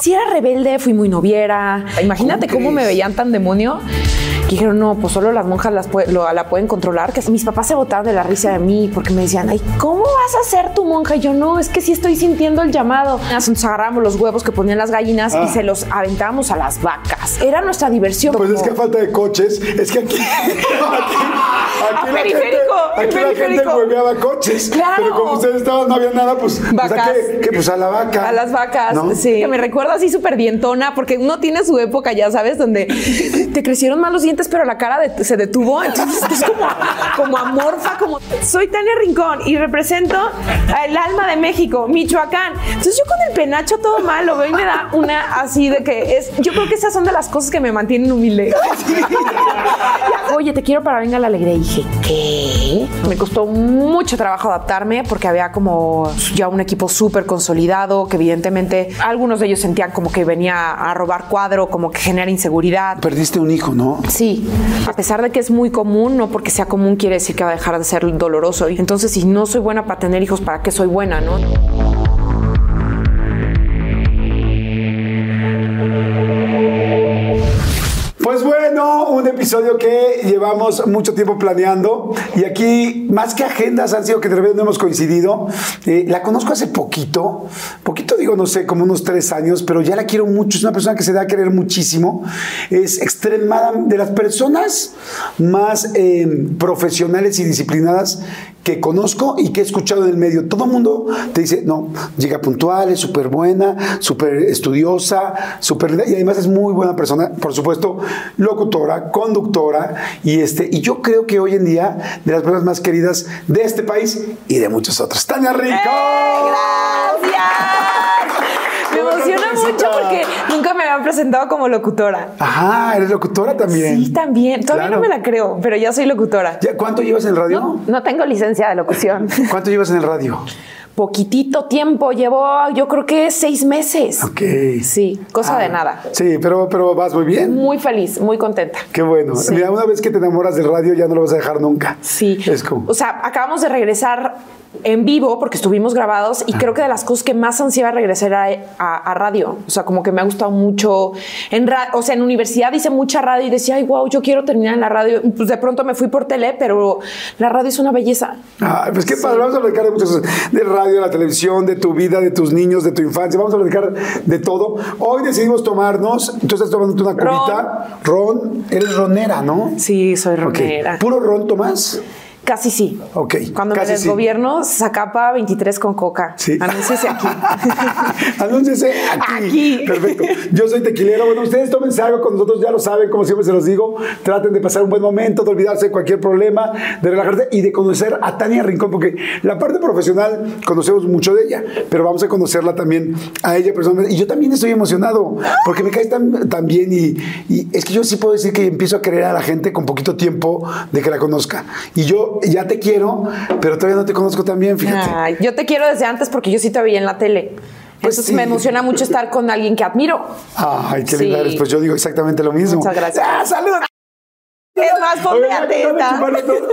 Si era rebelde, fui muy noviera. Imagínate ¿Cómo cómo, me veían tan demonio. Que dijeron, no, pues solo las monjas las pue- lo- la pueden controlar. Que mis papás se botaron de la risa de mí porque me decían, ay, ¿cómo vas a ser tu monja? Y yo, no, es que sí estoy sintiendo el llamado. Entonces agarramos los huevos que ponían las gallinas y se los aventábamos a las vacas. Era nuestra diversión. Pues es como- que a falta de coches, es que aquí, aquí, aquí A periférico, la gente, aquí la gente periférico. hueveaba coches. Claro. Pero como ustedes estaban, no había nada, pues, pues, ¿a Vacas. qué? ¿Qué? Pues a la vaca. A las vacas, ¿no? sí. Que me recuerda así súper dientona, porque uno tiene su época, ya sabes, donde te crecieron más los dientes, pero la cara se detuvo. Entonces es como, como amorfa, como soy Tania Rincón y represento el alma de México, Michoacán. Entonces yo con el penacho todo mal lo veo y me da una así de que es. Yo creo que esas son de las cosas que me mantienen humilde. Oye, te quiero para Venga la Alegría. Y dije, ¿qué? Me costó mucho trabajo adaptarme porque había como ya un equipo súper consolidado, que evidentemente algunos de ellos sentían como que venía a robar cuadro, como que genera inseguridad. Perdiste un hijo, ¿no? Sí, a pesar de que es muy común, no porque sea común quiere decir que va a dejar de ser doloroso. Y Entonces, si no soy buena para tener hijos, ¿para qué soy buena, no? Episodio que llevamos mucho tiempo planeando y aquí más que agendas han sido que de repente no hemos coincidido. Eh, la conozco hace poquito, poquito digo, no sé, como unos tres años, pero ya la quiero mucho. Es una persona que se da a querer muchísimo. Es extremada, de las personas más eh, profesionales y disciplinadas que conozco y que he escuchado en el medio. Todo el mundo te dice, no, llega puntual, es súper buena, súper estudiosa, súper y además es muy buena persona, por supuesto, locutora, conductora, y, este, y yo creo que hoy en día de las personas más queridas de este país y de muchos otros. Tania Rico. ¡Eh, ¡Gracias! Me emociona mucho porque nunca me habían presentado como locutora. Ajá, eres locutora también. Sí, también. Todavía Claro. no me la creo, pero ya soy locutora. Ya, ¿Cuánto llevas en el radio? No tengo licencia de locución. ¿Cuánto llevas en el radio? Poquitito tiempo, llevo yo creo que seis meses. Ok. Sí, cosa Ah, de nada. Sí, pero, pero vas muy bien. Muy feliz, muy contenta. Qué bueno. Sí. Mira, una vez que te enamoras del radio ya no lo vas a dejar nunca. Sí. Es como... O sea, acabamos de regresar en vivo porque estuvimos grabados y creo que de las cosas que más ansiaba regresar a, a- a radio. O sea, como que me ha gustado mucho. En ra- o sea, en universidad hice mucha radio y decía, ay, wow, yo quiero terminar en la radio. Pues de pronto me fui por tele, pero la radio es una belleza. Ay, pues qué padre, vamos a platicar de muchas cosas, de radio, de la televisión, de tu vida, de tus niños, de tu infancia, vamos a platicar de todo. Hoy decidimos tomarnos, tú estás tomándote una cubita, ron, eres ronera, ¿no? Sí, soy ronera. ¿Puro ron tomás? Casi sí. Ok, Cuando casi me sí. desgobierno, Zacapa 23 con coca. Sí. Anúnciese aquí. Anúnciese aquí. Aquí. Perfecto. Yo soy tequilero. Bueno, ustedes tómense algo con nosotros, ya lo saben, como siempre se los digo. Traten de pasar un buen momento, de olvidarse de cualquier problema, de relajarse y de conocer a Tania Rincón, porque la parte profesional conocemos mucho de ella, pero vamos a conocerla también a ella personalmente. Y yo también estoy emocionado, porque me caes tan, tan bien y, y es que yo sí puedo decir que empiezo a querer a la gente con poquito tiempo de que la conozca. Y yo ya te quiero, pero todavía no te conozco tan bien, fíjate. Ay, yo te quiero desde antes porque yo sí te veía en la tele. Pues Entonces sí. me emociona mucho estar con alguien que admiro. Ay, qué Sí. linda eres. Pues yo digo exactamente lo mismo. Muchas gracias. ¡Ah, salud! Es más, ponme Oye, a no, no, teta. chuparlo todo.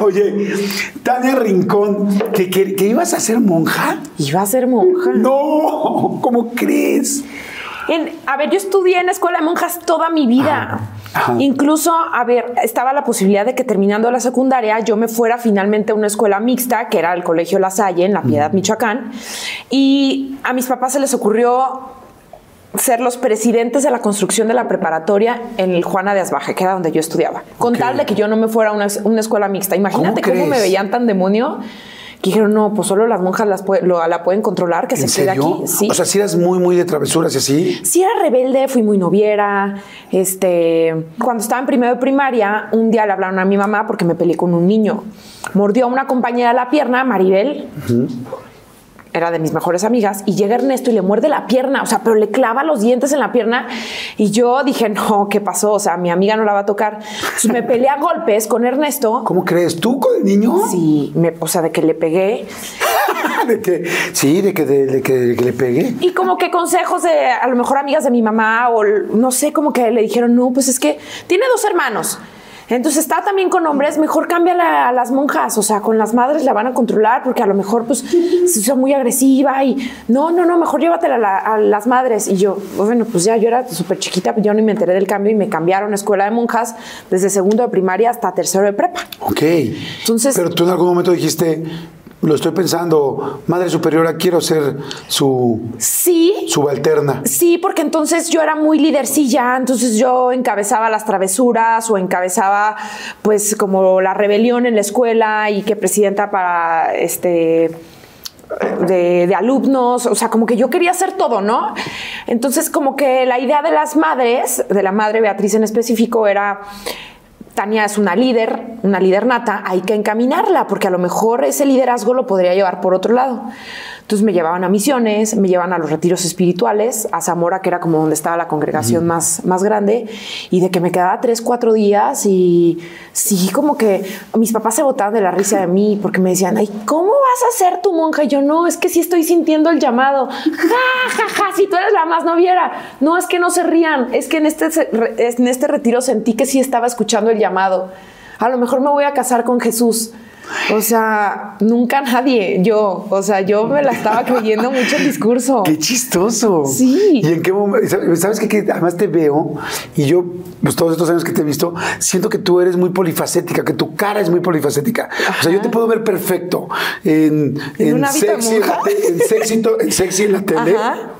Oye, Tania Rincón, ¿que, que, que ibas a ser monja? Iba a ser monja. No, ¿cómo crees? En- a ver, yo estudié en la escuela de monjas toda mi vida. Ajá. Incluso, a ver, estaba la posibilidad de que terminando la secundaria yo me fuera finalmente a una escuela mixta, que era el Colegio La Salle, en La Piedad, Michoacán. Y a mis papás se les ocurrió ser los presidentes de la construcción de la preparatoria en el Juana de Asbaje, que era donde yo estudiaba. Con tal de que yo no me fuera a una, una escuela mixta. Imagínate ¿Cómo cómo, me veían tan demonio que dijeron, no, pues solo las monjas las lo- la pueden controlar, que ¿En se quede serio? aquí. Sí. O sea, si eras muy, muy de travesuras y así. Sí era rebelde, fui muy noviera. Este, cuando estaba en primero de primaria, un día le hablaron a mi mamá porque me peleé con un niño. Mordió a una compañera la pierna, Maribel. Era de mis mejores amigas y llega Ernesto y le muerde la pierna, o sea, pero le clava los dientes en la pierna y yo dije, no, ¿qué pasó? O sea, mi amiga no la va a tocar. Entonces me peleé a golpes con Ernesto. ¿Cómo crees? ¿Tú con el niño? Sí, me, o sea, de que le pegué. de que, sí, de que, de, de que, de que le pegué. Y como que consejos de a lo mejor amigas de mi mamá o no sé, como que le dijeron, no, pues es que tiene dos hermanos. Entonces está también con hombres, mejor cámbiala a las monjas, o sea, con las madres la van a controlar porque a lo mejor pues se usa muy agresiva y no, no, no, mejor llévatela a, la- a las madres. Y yo, bueno, pues ya yo era súper chiquita, yo ni me enteré del cambio y me cambiaron a escuela de monjas desde segundo de primaria hasta tercero de prepa. Ok. Entonces- Pero tú en algún momento dijiste, lo estoy pensando, madre superiora, quiero ser su Sí, subalterna. Sí, porque entonces yo era muy lidercilla, entonces yo encabezaba las travesuras o encabezaba pues como la rebelión en la escuela y que presidenta para este de, de alumnos, o sea, como que yo quería hacer todo, ¿no? Entonces como que la idea de las madres, de la madre Beatriz en específico, era Tania es una líder, una líder nata, hay que encaminarla, porque a lo mejor ese liderazgo lo podría llevar por otro lado. Entonces me llevaban a misiones, me llevaban a los retiros espirituales, a Zamora, que era como donde estaba la congregación más, más grande, y de que me quedaba tres, cuatro días y sí, como que mis papás se botaban de la risa de mí porque me decían, ay, ¿cómo vas a ser tu monja? Y yo, no, es que sí estoy sintiendo el llamado. Ja, ja, ja, si tú eres la más noviera. No, es que no se rían, es que en este, en este retiro sentí que sí estaba escuchando el llamado. A lo mejor me voy a casar con Jesús. O sea, nunca nadie, yo, o sea, yo me la estaba creyendo mucho el discurso. Qué chistoso. Sí. Y en qué momento, sabes qué? que además te veo y yo, pues todos estos años que te he visto, siento que tú eres muy polifacética, que tu cara es muy polifacética. O sea, yo te puedo ver perfecto en, ¿En en sexy, en, sexy, en sexy en la tele. Ajá.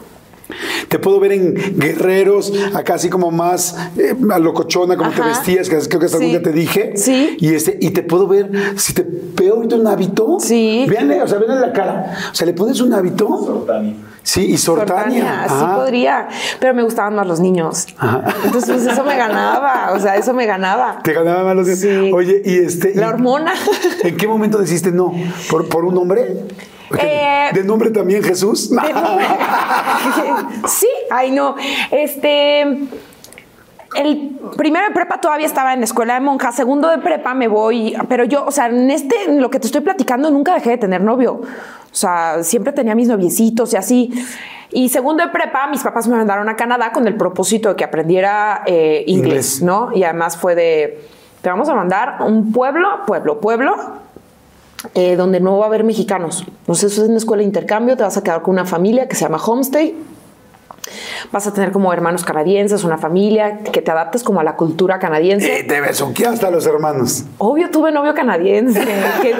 Te puedo ver en guerreros, acá así como más eh, a locochona, como te Ajá. vestías, que creo que hasta algún Sí. día te dije. Sí. Y, este, y te puedo ver, si te veo ahorita un hábito, Sí. véanle, o sea, véanle la cara. O sea, le pones un hábito. Sí, y Sortania. Sortania, sí Ajá. podría, pero me gustaban más los niños. Entonces, pues eso me ganaba, o sea, eso me ganaba. Te ganaba más los Sí. Oye, y este. La y- hormona. ¿En qué momento deciste no? ¿Por, por un hombre? Eh, ¿De nombre también Jesús? Nombre. sí, ay no. Este. El primero de prepa todavía estaba en la escuela de monjas, segundo de prepa me voy, pero yo, o sea, en este, en lo que te estoy platicando, nunca dejé de tener novio. O sea, siempre tenía mis noviecitos y así. Y segundo de prepa, mis papás me mandaron a Canadá con el propósito de que aprendiera eh, Inglés. inglés, ¿no? Y además fue de, te vamos a mandar un pueblo, pueblo, pueblo, eh, donde no va a haber mexicanos. Entonces, eso es una escuela de intercambio, te vas a quedar con una familia que se llama Homestay. Vas a tener como hermanos canadienses, una familia que te adaptes como a la cultura canadiense. Eh, te besuqué hasta los hermanos. Obvio, tuve novio canadiense. que-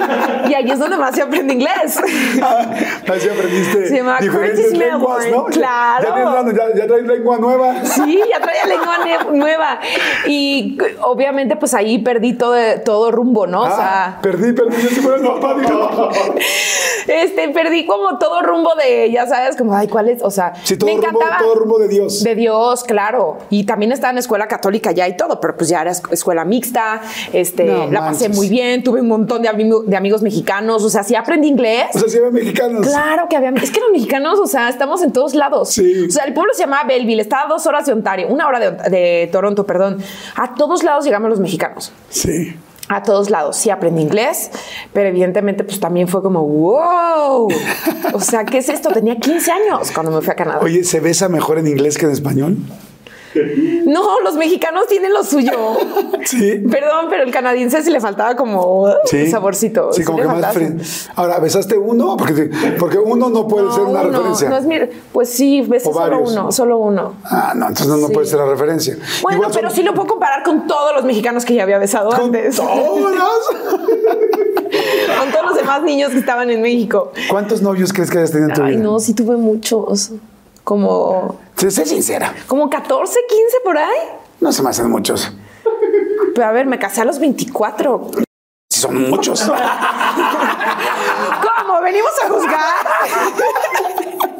y ahí es donde más se aprende inglés. Así aprendiste Se llama diferentes lenguas, ¿no? Claro. Ya, ya, ya traes lengua nueva. Sí, ya traía lengua nueva. Y obviamente, pues ahí perdí todo, todo rumbo, ¿no? O sea, Ah, perdí, perdí. Yo sí fuera no, digo. este, perdí como todo rumbo de, ya sabes, como, ay, ¿cuál es? O sea, me encantaba. De Dios. De Dios, claro. Y también estaba en escuela católica ya y todo, pero pues ya era esc- escuela mixta, este, No la pasé muy bien, tuve un montón de, ami- de amigos mexicanos, o sea, sí aprendí inglés. O sea, si eran mexicanos. Claro que había, es que los mexicanos, o sea, estamos en todos lados. Sí. O sea, el pueblo se llamaba Belleville, estaba a dos horas de Ontario, una hora de, de Toronto, perdón. A todos lados llegamos los mexicanos. Sí. A todos lados. Sí aprendí inglés, pero evidentemente pues también fue como, wow. O sea, ¿qué es esto? Tenía 15 años cuando me fui a Canadá. Oye, ¿se besa mejor en inglés que en español? No, los mexicanos tienen lo suyo. Sí. Perdón, pero el canadiense sí le faltaba como Sí. saborcito. Sí, como que más frío. Ahora, ¿besaste uno? Porque, porque uno no puede No, ser una uno, referencia. No es mi, pues sí, besé solo uno, solo uno. Ah, no, entonces no, no Sí. puede ser la referencia. Bueno, Igual pero son- sí lo puedo comparar con todos los mexicanos que ya había besado con antes. todos. con todos los demás niños que estaban en México. ¿Cuántos novios crees que hayas tenido en tu Ay, vida? no, sí tuve muchos. Como, Sé, sincera. como 14, 15 por ahí. No se me hacen muchos. Pero a ver, me casé a los 24. Sí, son muchos. ¿Cómo? ¿Venimos a juzgar?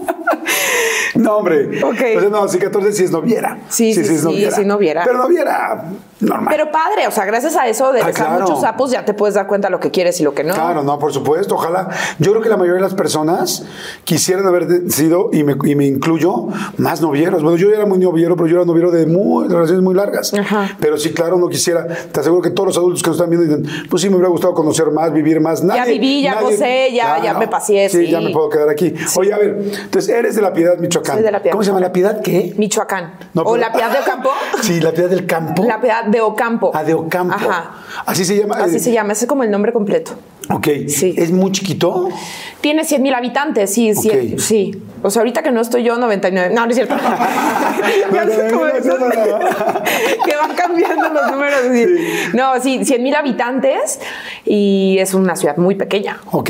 No, hombre. Ok. Sea, no, sí, 14 sí es noviera. Sí, sí, sí, sí, noviera. Pero noviera normal. Pero padre, o sea, gracias a eso de Ah, claro. muchos sapos ya te puedes dar cuenta lo que quieres y lo que no. Claro, no, por supuesto, ojalá. Yo creo que la mayoría de las personas quisieran haber sido, y me, y me incluyo, más novieros. Bueno, yo era muy noviero, pero yo era noviero de, muy, relaciones muy largas. Ajá. Pero sí, claro, no quisiera. Te aseguro que todos los adultos que nos están viendo dicen, pues sí, me hubiera gustado conocer más, vivir más. Nadie, viví, ya nadie- gocé, ya- ya me paseé, Sí, sí. ya me puedo quedar aquí. Oye, a ver, entonces eres de La Piedad, Michoacán. Soy de La Piedad, ¿Cómo se llama La Piedad? ¿Qué? Michoacán. No, o pero- la piedad de Ocampo. Sí, La Piedad del Campo. La piedad de Ocampo. Ah, de Ocampo. Ajá. Así se llama. Así eh, se llama, ese es como el nombre completo. Ok. Sí. ¿Es muy chiquito? Tiene 100 mil habitantes, sí, sí, sí. O sea, ahorita que no estoy yo, 99. No, no es cierto. Ya No, sé cómo no, que van cambiando los números. sí. No, sí, 100 mil habitantes y es una ciudad muy pequeña. Ok.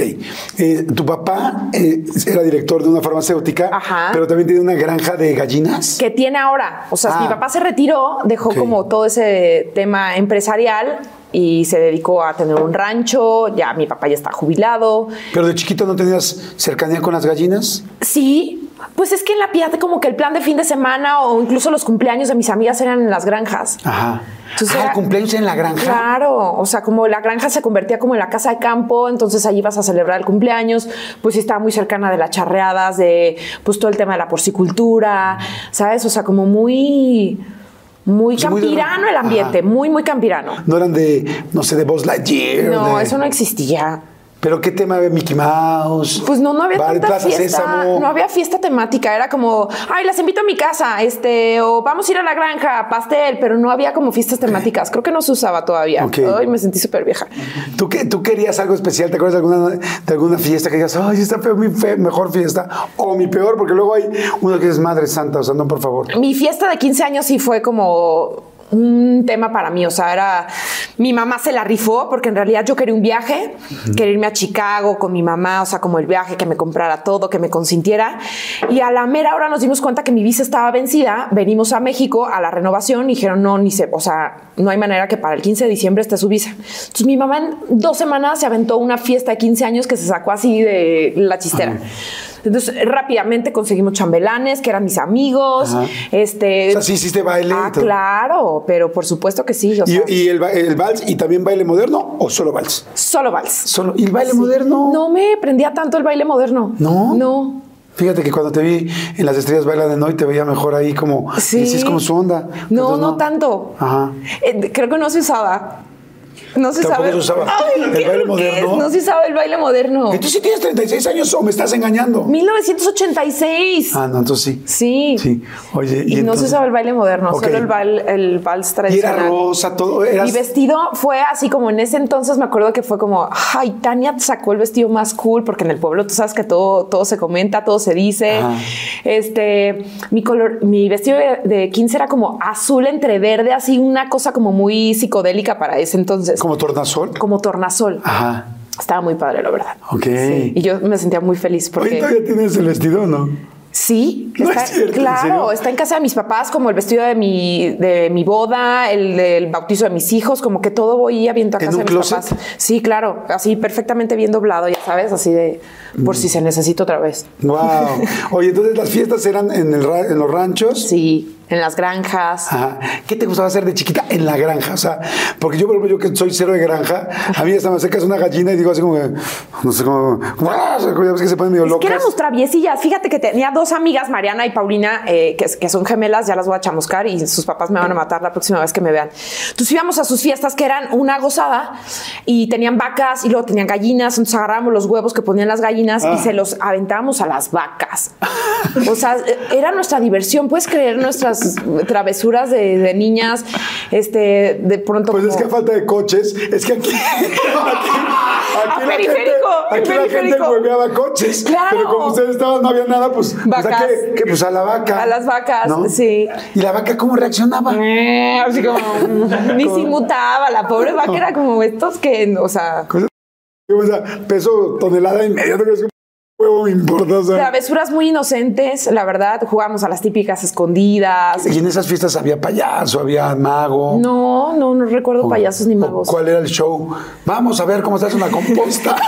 Eh, tu papá eh, era director de una farmacéutica, Ajá. pero también tiene una granja de gallinas. que tiene ahora. O sea, Ah. mi papá se retiró, dejó como todo ese tema empresarial y se dedicó a tener un rancho. Ya mi papá ya está jubilado. Pero de chiquito no tenías cercanía con las gallinas. Sí, pues es que en la piedad como que el plan de fin de semana o incluso los cumpleaños de mis amigas eran en las granjas. Ajá. Entonces ah, era- el cumpleaños en la granja. Claro, o sea, como la granja se convertía como en la casa de campo, entonces allí vas a celebrar el cumpleaños, pues sí estaba muy cercana de las charreadas, de pues todo el tema de la porcicultura, ¿sabes? O sea, como muy, muy campirano el ambiente, Ajá. muy, muy campirano. No eran de, no sé, de Buzz Lightyear. No, de- eso no existía. Pero qué tema de Mickey Mouse. Pues no, no había Bar- tanta Plaza fiesta, Sésamo. no había fiesta temática, era como, ay, las invito a mi casa, este, o vamos a ir a la granja, pastel, pero no había como fiestas temáticas, creo que no se usaba todavía. Ok. Ay, me sentí súper vieja. ¿Tú, qué- ¿Tú querías algo especial? ¿Te acuerdas de alguna, de alguna fiesta que digas, ay, esta fue mi fe- mejor fiesta? O mi peor, porque luego hay uno que es Madre Santa, o sea, no, por favor. Mi fiesta de 15 años sí fue como un tema para mí, o sea, era mi mamá se la rifó porque en realidad yo quería un viaje, quería irme a Chicago con mi mamá, o sea, como el viaje que me comprara todo, que me consintiera. Y a la mera hora nos dimos cuenta que mi visa estaba vencida, venimos a México a la renovación y dijeron, "No, ni se, o sea, no hay manera que para el 15 de diciembre esté su visa." Entonces mi mamá en dos semanas se aventó una fiesta de 15 años que se sacó así de la chistera. Entonces rápidamente conseguimos chambelanes que eran mis amigos, Ajá. este O sea, sí hiciste baile Ah, claro, pero por supuesto que sí. O ¿Y, sea, y el, el vals y también baile moderno o solo vals? solo vals. Solo, ¿Y el baile moderno? No me prendía tanto el baile moderno. ¿No? No. Fíjate que cuando te vi en las estrellas baila de noche te veía mejor ahí como Sí. es como su onda. No, Entonces, no, tanto. Ajá. Eh, creo que no se usaba. No se Tampoco sabe. se usaba. Ay, ¿El ¿qué baile moderno? es? No se sabe el baile moderno. Entonces sí tienes 36 años o me estás engañando. 1986. Ah, no, entonces sí. Sí. Sí. Oye, Y, no entonces- se sabe el baile moderno, solo el, bal- el vals Y tradicional. era rosa, todo. Eras... Mi vestido fue así como en ese entonces me acuerdo que fue como, ay, Tania sacó el vestido más cool porque en el pueblo tú sabes que todo, todo se comenta, todo se dice. Ajá. Este, mi color, mi vestido de, de 15 era como azul entre verde, así una cosa como muy psicodélica para ese entonces, como, como tornasol. tornasol. Ajá. Estaba muy padre, la verdad. Ok. Sí. Y yo me sentía muy feliz porque ¿todavía tienes el vestido no? Sí, No está, es cierto, claro, está en casa de mis papás, como el vestido de mi, de mi boda, el del bautizo de mis hijos, como que todo voy a viendo a ¿En casa de mis closet? papás. Sí, claro, así perfectamente bien doblado, ya sabes, así de por Mm. si se necesita otra vez. Wow. Oye, entonces las fiestas eran en, el ra- en los ranchos. Sí, en las granjas. Ajá. ¿Qué te gustaba hacer de chiquita en la granja? O sea, porque yo, por ejemplo, yo que soy cero de granja, a mí hasta me acercas una gallina y digo así como, que, no sé cómo, ya ves que se ponen medio Es que locas. éramos traviesillas. Fíjate que tenía dos amigas, Mariana y Paulina, eh, que, que son gemelas, ya las voy a chamuscar y sus papás me van a matar la próxima vez que me vean. Entonces íbamos a sus fiestas que eran una gozada y tenían vacas y luego tenían gallinas. Entonces agarrábamos los huevos que ponían las gallinas Ah. y se los aventábamos a las vacas. O sea, era nuestra diversión. Puedes creer nuestras travesuras de, de niñas. Este, de pronto. Pues es que a falta de coches, es que aquí. aquí, aquí A periférico, La gente, aquí la gente hueveaba coches. Claro. Pero como ustedes estaban, no había nada, pues. pues, ¿a Vacas. qué? ¿Qué? Pues a la vaca. A las vacas, ¿no? sí. ¿Y la vaca cómo reaccionaba? Eh, Así como ni se inmutaba, la pobre vaca era como estos que, o sea, O sea, peso tonelada y medio. ¿no? huevo importa. o sea. Travesuras muy inocentes, la verdad. Jugábamos a las típicas escondidas. Y en esas fiestas había payaso, había mago. No, no, no recuerdo O- payasos ni magos. ¿Cuál era el show? Vamos a ver cómo se hace una composta.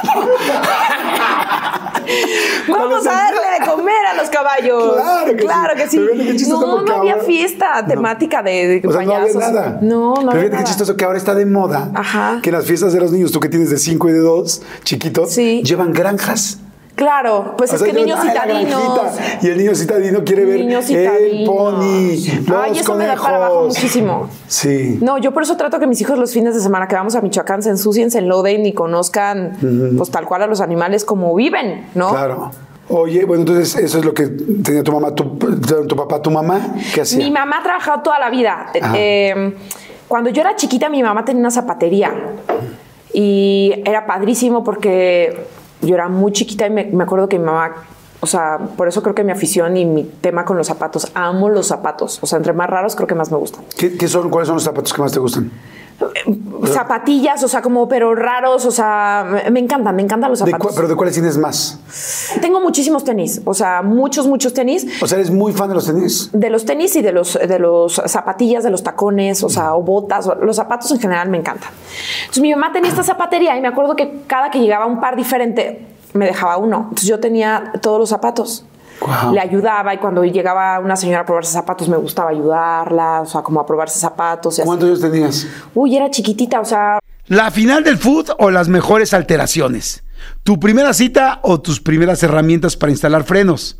Vamos a darle de comer a los caballos. Claro que Claro sí. que sí. Pero qué No, no había ahora- fiesta temática de, de O sea, no payasos. había nada. No, no Pero fíjate qué chistoso que ahora está de moda. Ajá. Que en las fiestas de los niños, tú que tienes de 5 y de 2, chiquitos, Sí. llevan granjas. Claro, pues O es sea, que llevan, niños "Ay, la citadinos. granjita", Y el niño citadino quiere ver Niños el pony, los Ay, eso me da conejos. para abajo muchísimo. Sí. No, yo por eso trato que mis hijos los fines de semana que vamos a Michoacán se ensucien, se enloden y conozcan pues tal cual a los animales como viven, ¿no? Claro. Oye, bueno, entonces eso es lo que tenía tu mamá, tu, tu papá, tu mamá. ¿Qué hacía? Mi mamá ha trabajado toda la vida. Eh, cuando yo era chiquita, mi mamá tenía una zapatería y era padrísimo porque yo era muy chiquita y me, me acuerdo que mi mamá, o sea, por eso creo que mi afición y mi tema con los zapatos, amo los zapatos. O sea, entre más raros, creo que más me gustan. ¿Qué, qué son, ¿Cuáles son los zapatos que más te gustan? Zapatillas, o sea, como pero raros, o sea, me, encantan, me encantan los ¿De zapatos. ¿Pero de cuáles tienes más? Tengo muchísimos tenis, o sea, muchos, muchos tenis. O sea, ¿eres muy fan de los tenis? De los tenis y de los, de los zapatillas, de los tacones, o sea, o botas, o- los zapatos en general me encantan. Entonces mi mamá tenía esta zapatería y me acuerdo que cada que llegaba un par diferente me dejaba uno. Entonces yo tenía todos los zapatos. Le ayudaba y cuando llegaba una señora a probarse zapatos me gustaba ayudarla, o sea, como a probarse zapatos. Y así. ¿Cuántos años tenías? Uy, era chiquitita, o sea, La final del food o las mejores alteraciones. Tu primera cita o tus primeras herramientas para instalar frenos.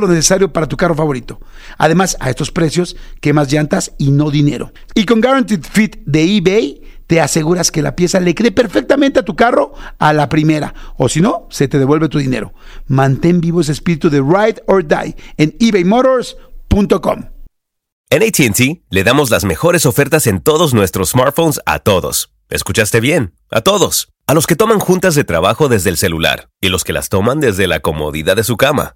lo necesario para tu carro favorito. Además, a estos precios, quemas llantas y no dinero. Y con Guaranteed Fit de eBay, te aseguras que la pieza le quede perfectamente a tu carro a la primera, o si no, se te devuelve tu dinero. Mantén vivo ese espíritu de ride or die en ebaymotors.com. En ATT le damos las mejores ofertas en todos nuestros smartphones a todos. ¿Escuchaste bien? A todos. A los que toman juntas de trabajo desde el celular y los que las toman desde la comodidad de su cama.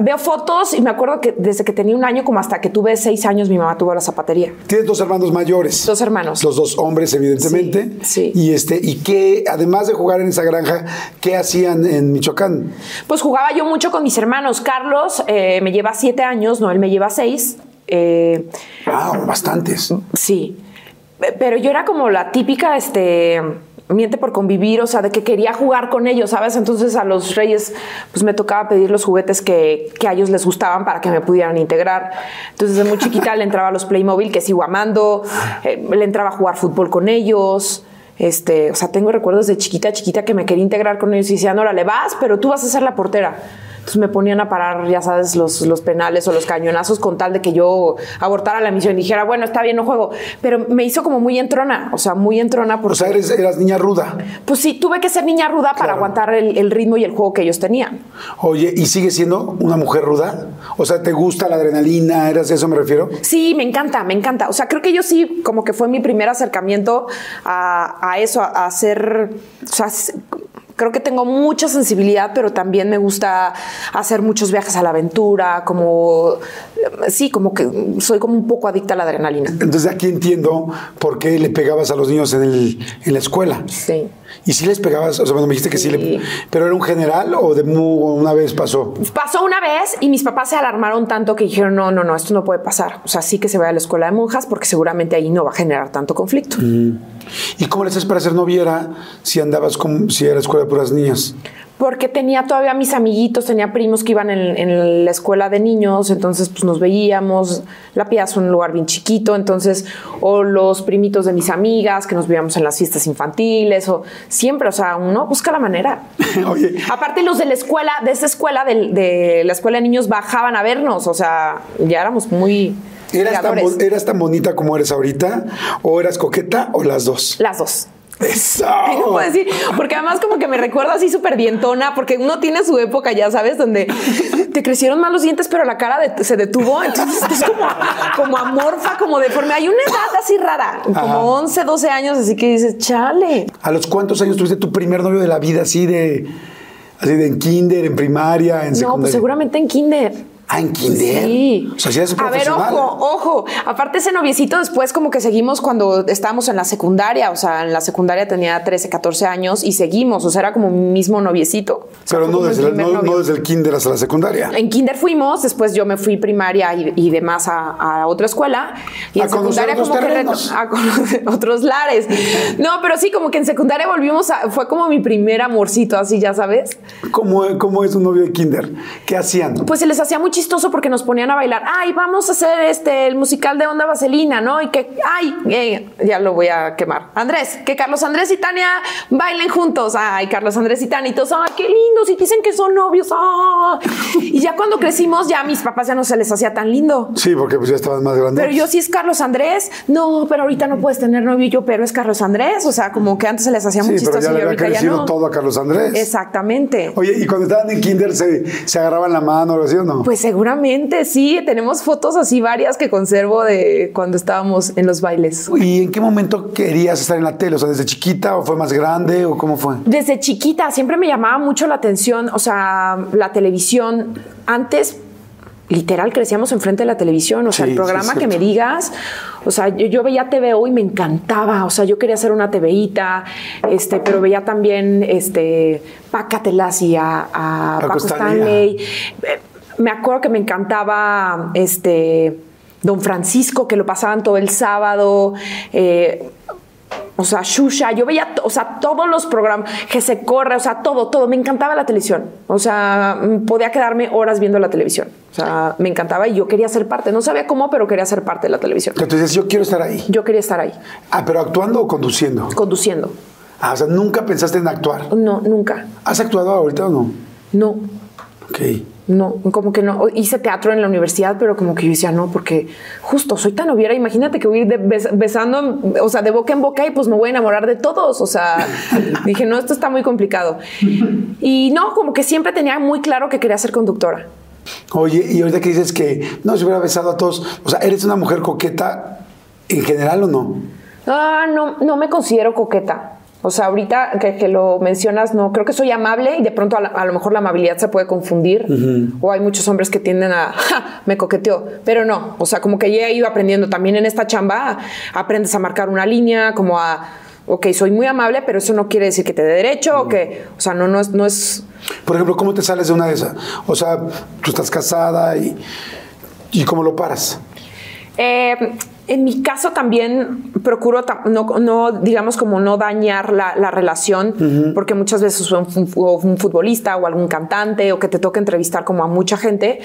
Veo fotos y me acuerdo que desde que tenía un año como hasta que tuve seis años mi mamá tuvo la zapatería. Tienes dos hermanos mayores. Dos hermanos. Los dos hombres, evidentemente. Sí, sí. Y este, y qué, además de jugar en esa granja, ¿qué hacían en Michoacán? Pues jugaba yo mucho con mis hermanos. Carlos eh, me lleva siete años, no, él me lleva seis. Eh, Ah, bastantes. sí, Pe- pero yo era como la típica, este, miente por convivir, o sea, de que quería jugar con ellos, ¿sabes? Entonces a los reyes, pues me tocaba pedir los juguetes que, que a ellos les gustaban para que me pudieran integrar. Entonces desde muy chiquita le entraba a los Playmobil, que sigo amando, eh, le entraba a jugar fútbol con ellos. Este, o sea, tengo recuerdos de chiquita, chiquita que me quería integrar con ellos y decían, órale, vas, pero tú vas a ser la portera. Entonces me ponían a parar, ya sabes, los, los penales o los cañonazos con tal de que yo abortara la misión y dijera, bueno, está bien, no juego. Pero me hizo como muy entrona, o sea, muy entrona porque... O sea, eres, eras niña ruda. Pues sí, tuve que ser niña ruda para aguantar el, el ritmo y el juego que ellos tenían. Oye, ¿y sigues siendo una mujer ruda? O sea, ¿te gusta la adrenalina? ¿Eras eso me refiero? Sí, me encanta, me encanta. O sea, creo que yo sí, como que fue mi primer acercamiento a, a eso, a, a hacer, o sea, creo que tengo mucha sensibilidad, pero también me gusta hacer muchos viajes a la aventura, como, sí, como que soy como un poco adicta a la adrenalina. Entonces aquí entiendo por qué le pegabas a los niños en, el, en la escuela. Sí. ¿Y si les pegabas? O sea, bueno, me dijiste que sí, Sí. le, pero era un general o de una vez pasó. Pasó una vez y mis papás se alarmaron tanto que dijeron, no, no, no, esto no puede pasar. O sea, sí que se vaya a la escuela de monjas porque seguramente ahí no va a generar tanto conflicto. ¿Y cómo le haces para ser noviera si andabas con, si era escuela de puras niñas? porque tenía todavía mis amiguitos, tenía primos que iban en, en la escuela de niños, entonces pues nos veíamos, La Piedad es un lugar bien chiquito, entonces, o los primitos de mis amigas, que nos veíamos en las fiestas infantiles, o siempre, o sea, uno busca la manera. Oye, Aparte los de la escuela, de esa escuela, de, de la escuela de niños, bajaban a vernos, o sea, ya éramos muy... ¿eras tan, ligadores. bo- ¿eras tan bonita como eres ahorita? ¿O eras coqueta o las dos? Las dos. ¡Eso! Ay, no puedo decir, porque además como que me recuerdo así súper dientona, porque uno tiene su época, ya sabes, donde te crecieron más los dientes, pero la cara de- se detuvo, entonces es como, como amorfa, como deforme. Hay una edad así rara, como Ajá. 11, 12 años, así que dices, chale. ¿A los cuántos años tuviste tu primer novio de la vida así de... Así de en kinder, en primaria, en No, secundaria? pues seguramente en kinder. Ah, en kinder. Sí. O sea, si eres A ver, ojo, ojo. Aparte ese noviecito después como que seguimos cuando estábamos en la secundaria. O sea, en la secundaria tenía 13, 14 años y seguimos. O sea, era como mi mismo noviecito. O sea, Pero no desde, el, no, no desde el kinder hasta la secundaria. En kinder fuimos, después yo me fui primaria y, y demás a, a otra escuela. Y A en secundaria como que terrenos. reto- a conocer otros lares. No, pero sí, como que en secundaria volvimos a, fue como mi primer amorcito, así ya sabes. ¿Cómo, ¿Cómo es un novio de kinder? ¿Qué hacían? Pues se les hacía muy chistoso porque nos ponían a bailar. Ay, vamos a hacer este el musical de Onda Vaselina, ¿no? Y que, ay, eh, ya lo voy a quemar. Andrés, que Carlos Andrés y Tania bailen juntos. Ay, Carlos Andrés y Tania y todos, ay, qué lindos. Y dicen que son novios. ah. Y ya cuando crecimos, ya a mis papás ya no se les hacía tan lindo. Sí, porque pues ya estaban más grandes. Pero yo sí es Carlos Andrés. No, pero ahorita no puedes tener novio. Y yo, pero es Carlos Andrés. O sea, como que antes se les hacía Sí, muy pero chistoso ya y le había ya crecido no. todo a Carlos Andrés. Exactamente. Oye, ¿y cuando estaban en kinder se, se agarraban la mano así o no? Pues seguramente sí, tenemos fotos así varias que conservo de cuando estábamos en los bailes. ¿Y en qué momento querías estar en la tele? O sea, ¿desde chiquita o fue más grande o cómo fue? Desde chiquita siempre me llamaba mucho la atención, o sea, la televisión. Antes, literal, crecíamos enfrente de la televisión, o sea, Sí, el programa que me digas, o sea, yo, yo veía TVO y me encantaba, o sea, yo quería hacer una TVita, este, pero veía también, este, Pácatelas y a, a Paco Stanley. Stanley. Eh, Me acuerdo que me encantaba, este, Don Francisco, que lo pasaban todo el sábado, eh, o sea, Shusha, yo veía, o sea, todos los programas, que se corre, o sea, todo, todo. Me encantaba la televisión. O sea, mm, podía quedarme horas viendo la televisión. O sea, me encantaba y yo quería ser parte. No sabía cómo, pero quería ser parte de la televisión. Entonces yo quiero estar ahí. Yo quería estar ahí, Ah, pero actuando o conduciendo. conduciendo. Ah, o sea, nunca pensaste en actuar. No, nunca. ¿Has actuado ahorita o no? No, Ok. No, como que no. Hice teatro en la universidad, pero como que yo decía, no, porque justo soy tan oviera. Imagínate que voy a ir de- bes- besando, o sea, de boca en boca y pues me voy a enamorar de todos. O sea, dije, no, esto está muy complicado. Y no, como que siempre tenía muy claro que quería ser conductora. Oye, y ahorita que dices que no se hubiera besado a todos, o sea, ¿eres una mujer coqueta en general o no? Ah, no, no me considero coqueta. O sea, ahorita que, que lo mencionas, no, creo que soy amable y de pronto a, la- a lo mejor la amabilidad se puede confundir. O hay muchos hombres que tienden a, "Ja, me coqueteó, pero no. O sea, como que ya he ido aprendiendo también en esta chamba, aprendes a marcar una línea, como a, ok, soy muy amable, pero eso no quiere decir que te dé derecho o que, o sea, no, no es, no es, Por ejemplo, ¿cómo te sales de una de esas? O sea, tú estás casada y, y ¿cómo lo paras? Eh, en mi caso también procuro no, no, digamos como no dañar la, la relación, porque muchas veces un, un futbolista o algún cantante o que te toca entrevistar como a mucha gente.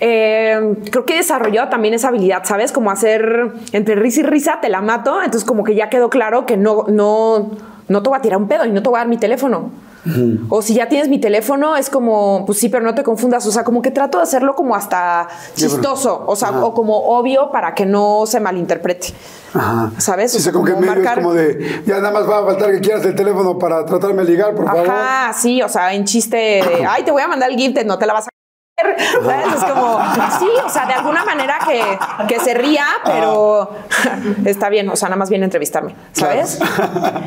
Eh, creo que he desarrollado también esa habilidad, ¿sabes? Como hacer entre risa y risa, te la mato. Entonces como que ya quedó claro que no, no, no te voy a tirar un pedo y no te voy a dar mi teléfono. O si ya tienes mi teléfono, es como, pues sí, pero no te confundas. O sea, como que trato de hacerlo como hasta chistoso, o sea, Ajá. o como obvio para que no se malinterprete. Ajá. ¿Sabes? Sí, O sea, como que en como medio marcar- es como de, ya nada más va a faltar que quieras el teléfono para tratarme de ligar, por favor. Ajá, sí, o sea, en chiste de, ay, te voy a mandar el gift, no te la vas a comer", ¿sabes? Es como, sí, o sea, de alguna manera que, que se ría, pero está bien, o sea, nada más viene a entrevistarme, ¿sabes?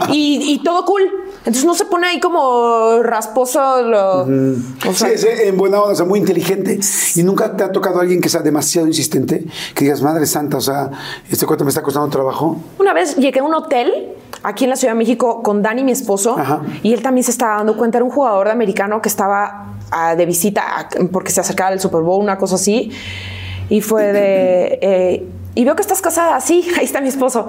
Y, y todo cool. Entonces no se pone ahí como rasposo, lo, o sea, sí, es en buena onda, o sea, muy inteligente. Y nunca te ha tocado alguien que sea demasiado insistente, que digas, madre santa, o sea, este cuento me está costando trabajo. Una vez llegué a un hotel aquí en la Ciudad de México con Dani, mi esposo, Ajá. y él también se estaba dando cuenta, era un jugador de americano que estaba ah, de visita ah, porque se acercaba al Super Bowl, una cosa así, y fue de... eh, y veo que estás casada, sí, ahí está mi esposo.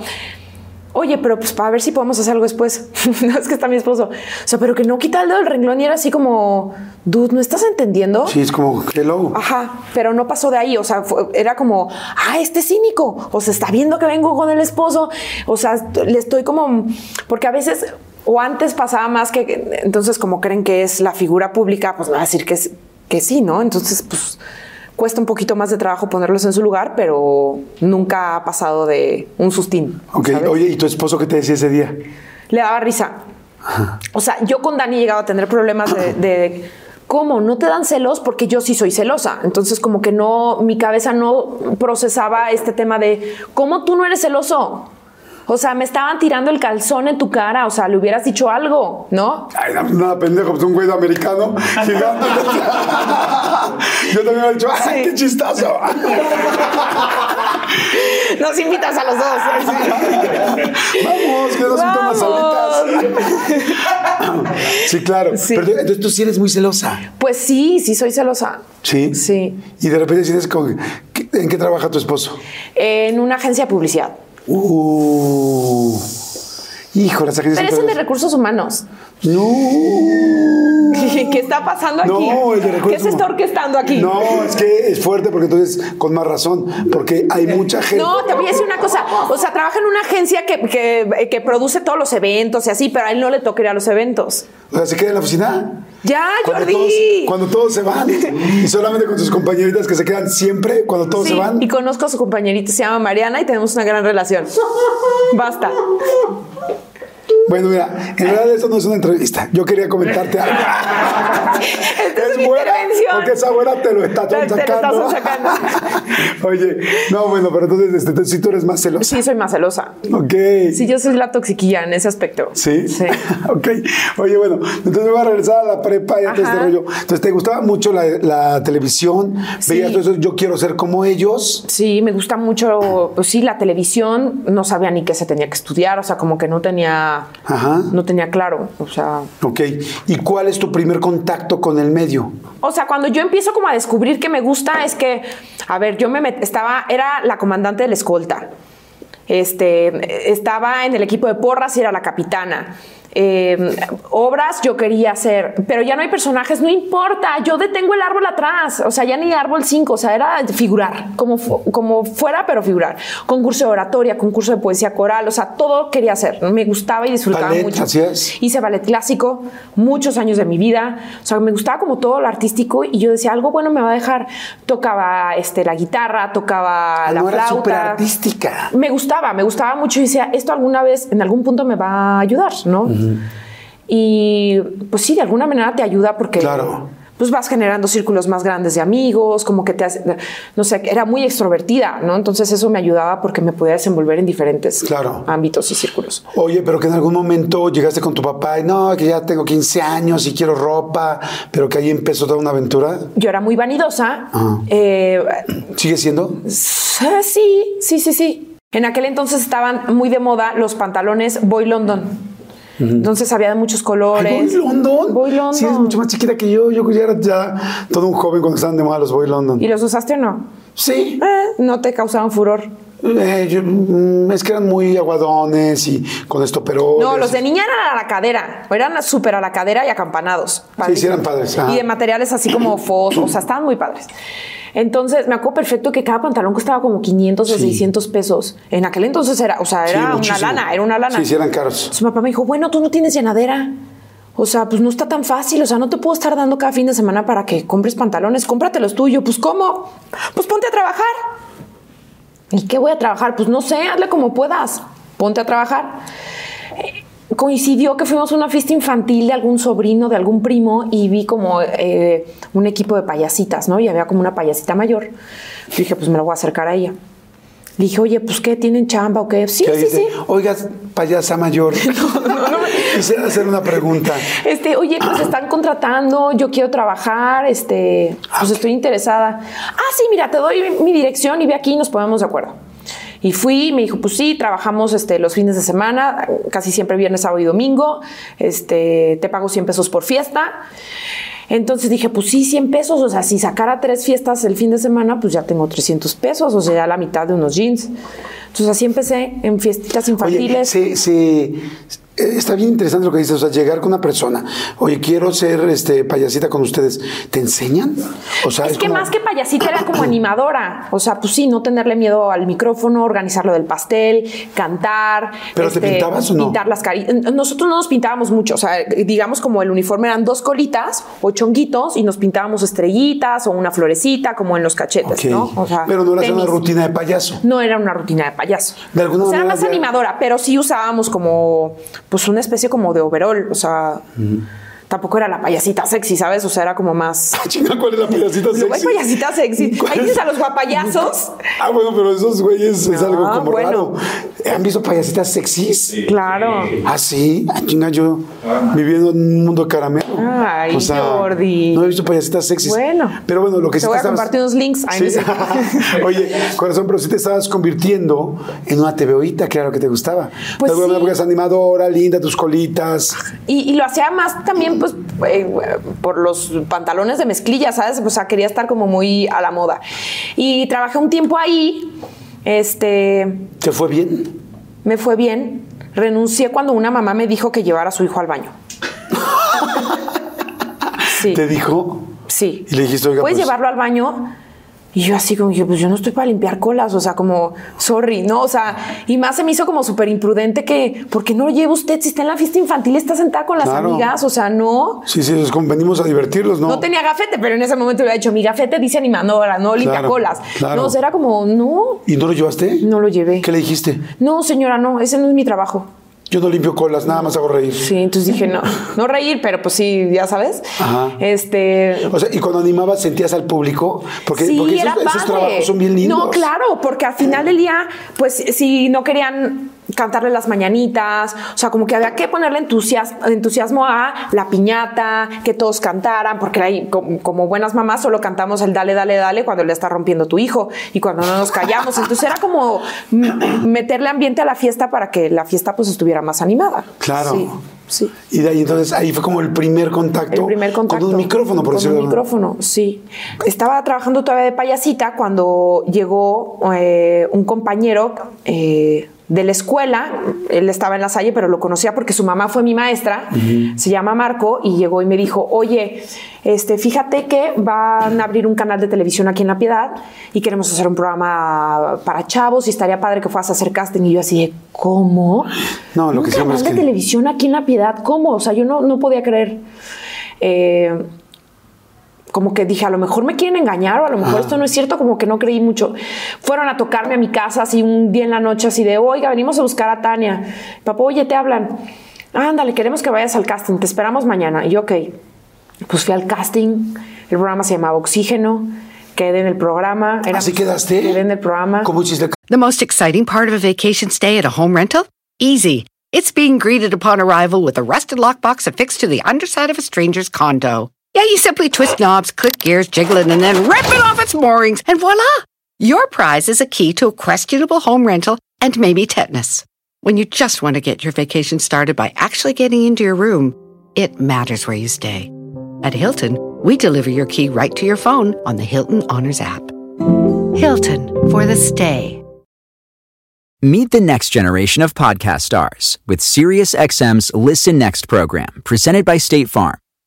Oye, pero pues para ver si podemos hacer algo después. no, es que está mi esposo. O sea, pero que no quita el dedo del renglón y era así como, dude, ¿no estás entendiendo? Sí, es como, hello. Ajá, pero no pasó de ahí, o sea, fue- era como, ah, este es cínico, o sea, está viendo que vengo con el esposo, o sea, le estoy como, porque a veces, o antes pasaba más que, entonces como creen que es la figura pública, pues me va a decir que, es- que sí, ¿no? Entonces, pues cuesta un poquito más de trabajo ponerlos en su lugar, pero nunca ha pasado de un sustín. Ok, ¿sabes? oye, ¿y tu esposo qué te decía ese día? le daba risa. O sea, yo con Dani he llegado a tener problemas de, de cómo no te dan celos porque yo sí soy celosa. Entonces, como que no, mi cabeza no procesaba este tema de cómo tú no eres celoso. O sea, me estaban tirando el calzón en tu cara. O sea, le hubieras dicho algo, ¿no? Ay, no, nada, pendejo, pues un güey de americano gigante. Yo también me he dicho, ¡ay, Sí. qué chistoso! Nos invitas a los dos. Vamos, que nos unas alitas. sí, claro. Sí. Pero entonces tú sí eres muy celosa. Pues sí, sí soy celosa. Sí. Sí. Y de repente dices, con- ¿qué- ¿en qué trabaja tu esposo? En una agencia de publicidad. Uh. Agencias. Pero es el de recursos humanos. No. ¿Qué está pasando aquí? No, el de recursos ¿Qué se está orquestando aquí? No, es que es fuerte porque entonces, con más razón, porque hay mucha gente. No, te voy a decir una cosa. O sea, trabaja en una agencia que, que- que produce todos los eventos y así, pero a él no le toca ir a los eventos. O sea, se queda en la oficina. Ya, Cuando Jordi. todos, cuando todos se van y solamente con sus compañeritas que se quedan siempre cuando todos Sí, se van. y conozco a su compañerita, se llama Mariana y tenemos una gran relación. Basta. Bueno, mira, en realidad esto no es una entrevista. Yo quería comentarte algo. Es, mi buena porque esa buena te lo está Te- te lo sacando. estás sacando. Oye, no, bueno, pero entonces este, tú- sí tú eres más celosa. Sí, soy más celosa. Ok. Sí, yo soy la toxiquilla en ese aspecto. ¿Sí? Sí. ok. Oye, bueno, entonces voy a regresar a la prepa y a todo este rollo. Entonces, ¿te gustaba mucho la, la televisión? Sí. ¿Veías todo eso? Yo quiero ser como ellos. Sí, me gusta mucho, pues sí, la televisión, no sabía ni qué se tenía que estudiar, o sea, como que no tenía, Ajá. no tenía claro, o sea, Ok. ¿Y cuál es tu primer contacto con el medio? O sea, cuando yo empiezo como a descubrir que me gusta es que, a ver, yo me met- estaba, era la comandante de la escolta. Este, estaba en el equipo de porras y era la capitana. Eh, obras yo quería hacer, pero ya no hay personajes, no importa, yo detengo el árbol atrás, o sea, ya ni árbol 5, o sea, era figurar, como, como fuera, pero figurar. Concurso de oratoria, concurso de poesía coral, o sea, todo quería hacer, me gustaba y disfrutaba Ballet, mucho. ¿hacías? Hice ballet clásico muchos años de mi vida. O sea, me gustaba como todo lo artístico y yo decía, algo bueno me va a dejar. Tocaba este, la guitarra, tocaba la era flauta. artística. Me gustaba, me gustaba mucho y decía, esto alguna vez, en algún punto me va a ayudar, ¿no? Y pues sí, de alguna manera te ayuda porque Claro. pues vas generando círculos más grandes de amigos, como que te hace, no sé, era muy extrovertida, ¿no? Entonces eso me ayudaba porque me podía desenvolver en diferentes Claro. ámbitos y círculos. Oye, pero que en algún momento llegaste con tu papá y no, que ya tengo 15 años y quiero ropa, pero que ahí empezó toda una aventura. Yo era muy vanidosa. Ajá. eh, ¿Sigue siendo? Sí, sí, sí, sí. En aquel entonces estaban muy de moda los pantalones Boy London. Entonces había de muchos colores. Ay, ¿Boy London? Boy London. Sí, eres mucho más chiquita que yo. Yo ya era ya todo un joven cuando estaban de moda los Boy London. ¿Y los usaste o no? Sí. Eh, no te causaban furor. Eh, yo, mm, es que eran muy aguadones y con esto, pero. No, los de niña eran a la cadera. Eran súper a la cadera y acampanados. sí, eran padres, ajá. Y de materiales así como fos. O sea, estaban muy padres. Entonces, me acuerdo perfecto que cada pantalón costaba como 500 o Sí. 600 pesos. En aquel entonces era, o sea, Sí, era una lana, era una lana. Sí, sí, eran caros. Entonces, mi papá me dijo, bueno, tú no tienes llenadera. O sea, pues no está tan fácil. O sea, no te puedo estar dando cada fin de semana para que compres pantalones. Cómpratelos tuyo. Pues, ¿cómo? Pues ponte a trabajar. ¿Y qué voy a trabajar? Pues no sé, hazle como puedas. Ponte a trabajar. Eh, Coincidió que fuimos a una fiesta infantil de algún sobrino, de algún primo, y vi como eh, un equipo de payasitas, ¿no? Y había como una payasita mayor. dije, pues me lo voy a acercar a ella. Le dije, oye, pues qué, ¿tienen chamba o qué? Sí, sí, dice, sí. Oiga, payasa mayor. Quisiera hacer una pregunta. Este, oye, pues están contratando, yo quiero trabajar, este, pues estoy interesada. Ah, sí, mira, te doy mi dirección y ve aquí y nos ponemos de acuerdo. Y fui me dijo, pues sí, trabajamos este, los fines de semana, casi siempre viernes, sábado y domingo. Este, te pago 100 pesos por fiesta. Entonces dije, pues sí, 100 pesos. O sea, si sacara tres fiestas el fin de semana, pues ya tengo 300 pesos. O sea, ya la mitad de unos jeans. Entonces así empecé en fiestitas Oye, infantiles. se, se- está bien interesante lo que dices, o sea, llegar con una persona, oye, quiero ser este payasita con ustedes, ¿te enseñan? O sea, Es que como- más que payasita era como animadora. O sea, pues sí, no tenerle miedo al micrófono, organizar lo del pastel, cantar. este, ¿Pero te pintabas o no? Pintar las caritas. Nosotros no nos pintábamos mucho. O sea, digamos como el uniforme eran dos colitas o chonguitos y nos pintábamos estrellitas o una florecita como en los cachetes. ¿no? O sea, pero no era una rutina de payaso. No era una rutina de payaso. De alguna O sea, era manera más ya- animadora, pero sí usábamos como, pues una especie como de overall. O sea, tampoco era la payasita sexy, ¿sabes? O sea, era como más. Chinga, ¿cuál es la payasita Luego hay sexy? payasitas sexy. ¿Cuál Ahí es? tienes a los guapayazos. Ah, bueno, pero esos güeyes es algo Ah, como bueno. raro. ¿Han visto payasitas sexys? Claro. Ah, sí. Ah, chinga, yo viviendo en un mundo de caramelo. Ay, Jordi. No he visto payasitas sexys. Bueno. Pero bueno, lo que Te sí voy a estabas- compartir unos links. Ay, no Sí. sé. Oye, corazón, pero sí te estabas convirtiendo en una TVOita, claro que te gustaba. Pues porque eres animadora, linda, tus colitas. Y, y lo hacía más también, pues, eh, por los pantalones de mezclilla, ¿sabes? O sea, quería estar como muy a la moda. Y trabajé un tiempo ahí. Este. ¿Te fue bien? Me fue bien. Renuncié cuando una mamá me dijo que llevara a su hijo al baño. Sí. ¿Te dijo? Sí. Y le dijiste, oiga, ¿Puedes pues- llevarlo al baño? Y yo así como dije, pues yo no estoy para limpiar colas, o sea, como, sorry, ¿no? O sea, y más se me hizo como súper imprudente que, ¿por qué no lo lleva usted? Si está en la fiesta infantil, está sentada con las Claro. amigas, o sea, no. Sí, sí, es como venimos a divertirlos, ¿no? No tenía gafete, pero en ese momento le había dicho, mi gafete dice animadora, no limpia Claro, colas. claro. No, o sea, era como, no, ¿Y no lo llevaste? no lo llevé. ¿Qué le dijiste? No, señora, no, ese no es mi trabajo. Yo no limpio colas, nada más hago reír. Sí, entonces dije, no, no reír, pero pues sí, ya sabes. Ajá. Este, O sea, y cuando animabas sentías al público, porque, sí, porque esos, esos trabajos son bien lindos. No, claro, porque al final del día, pues si no querían cantarle las mañanitas, o sea, como que había que ponerle entusiasmo, entusiasmo a la piñata, que todos cantaran, porque ahí, como, como buenas mamás solo cantamos el dale, dale, dale cuando le está rompiendo tu hijo y cuando no nos callamos. Entonces era como meterle ambiente a la fiesta para que la fiesta pues estuviera más animada. Claro. Sí, sí. Y de ahí entonces ahí fue como el primer contacto. El primer contacto. Con un micrófono, por Con decirlo un de alguna- micrófono, sí. Estaba trabajando todavía de payasita cuando llegó eh, un compañero eh, de la escuela. Él estaba en la salle, pero lo conocía porque su mamá fue mi maestra. Se llama Marco y llegó y me dijo, oye, este, fíjate que van a abrir un canal de televisión aquí en La Piedad y queremos hacer un programa para chavos y estaría padre que fueras a hacer casting. Y yo así de, ¿cómo? No, lo ¿Un que canal es de que- televisión aquí en La Piedad? ¿Cómo? O sea, yo no, no podía creer. Eh, como que dije, a lo mejor me quieren engañar o a lo mejor esto no es cierto, como que no creí mucho. Fueron a tocarme a mi casa así un día en la noche, así de, oiga, venimos a buscar a Tania. Papá, oye, te hablan. Ándale, queremos que vayas al casting, te esperamos mañana. Y yo, ok, pues fui al casting, el programa se llamaba Oxígeno, quedé en el programa. Era- ¿Así quedaste? Quedé en el programa. ¿Cómo hiciste? The most exciting part of a vacation stay at a home rental? Easy. It's being greeted upon arrival with a rusted lockbox affixed to the underside of a stranger's condo. Yeah, you simply twist knobs, click gears, jiggle it, and then rip it off its moorings, and voila! Your prize is a key to a questionable home rental and maybe tetanus. When you just want to get your vacation started by actually getting into your room, it matters where you stay. At Hilton, we deliver your key right to your phone on the Hilton Honors app. Hilton for the stay. Meet the next generation of podcast stars with SiriusXM's Listen Next program, presented by State Farm.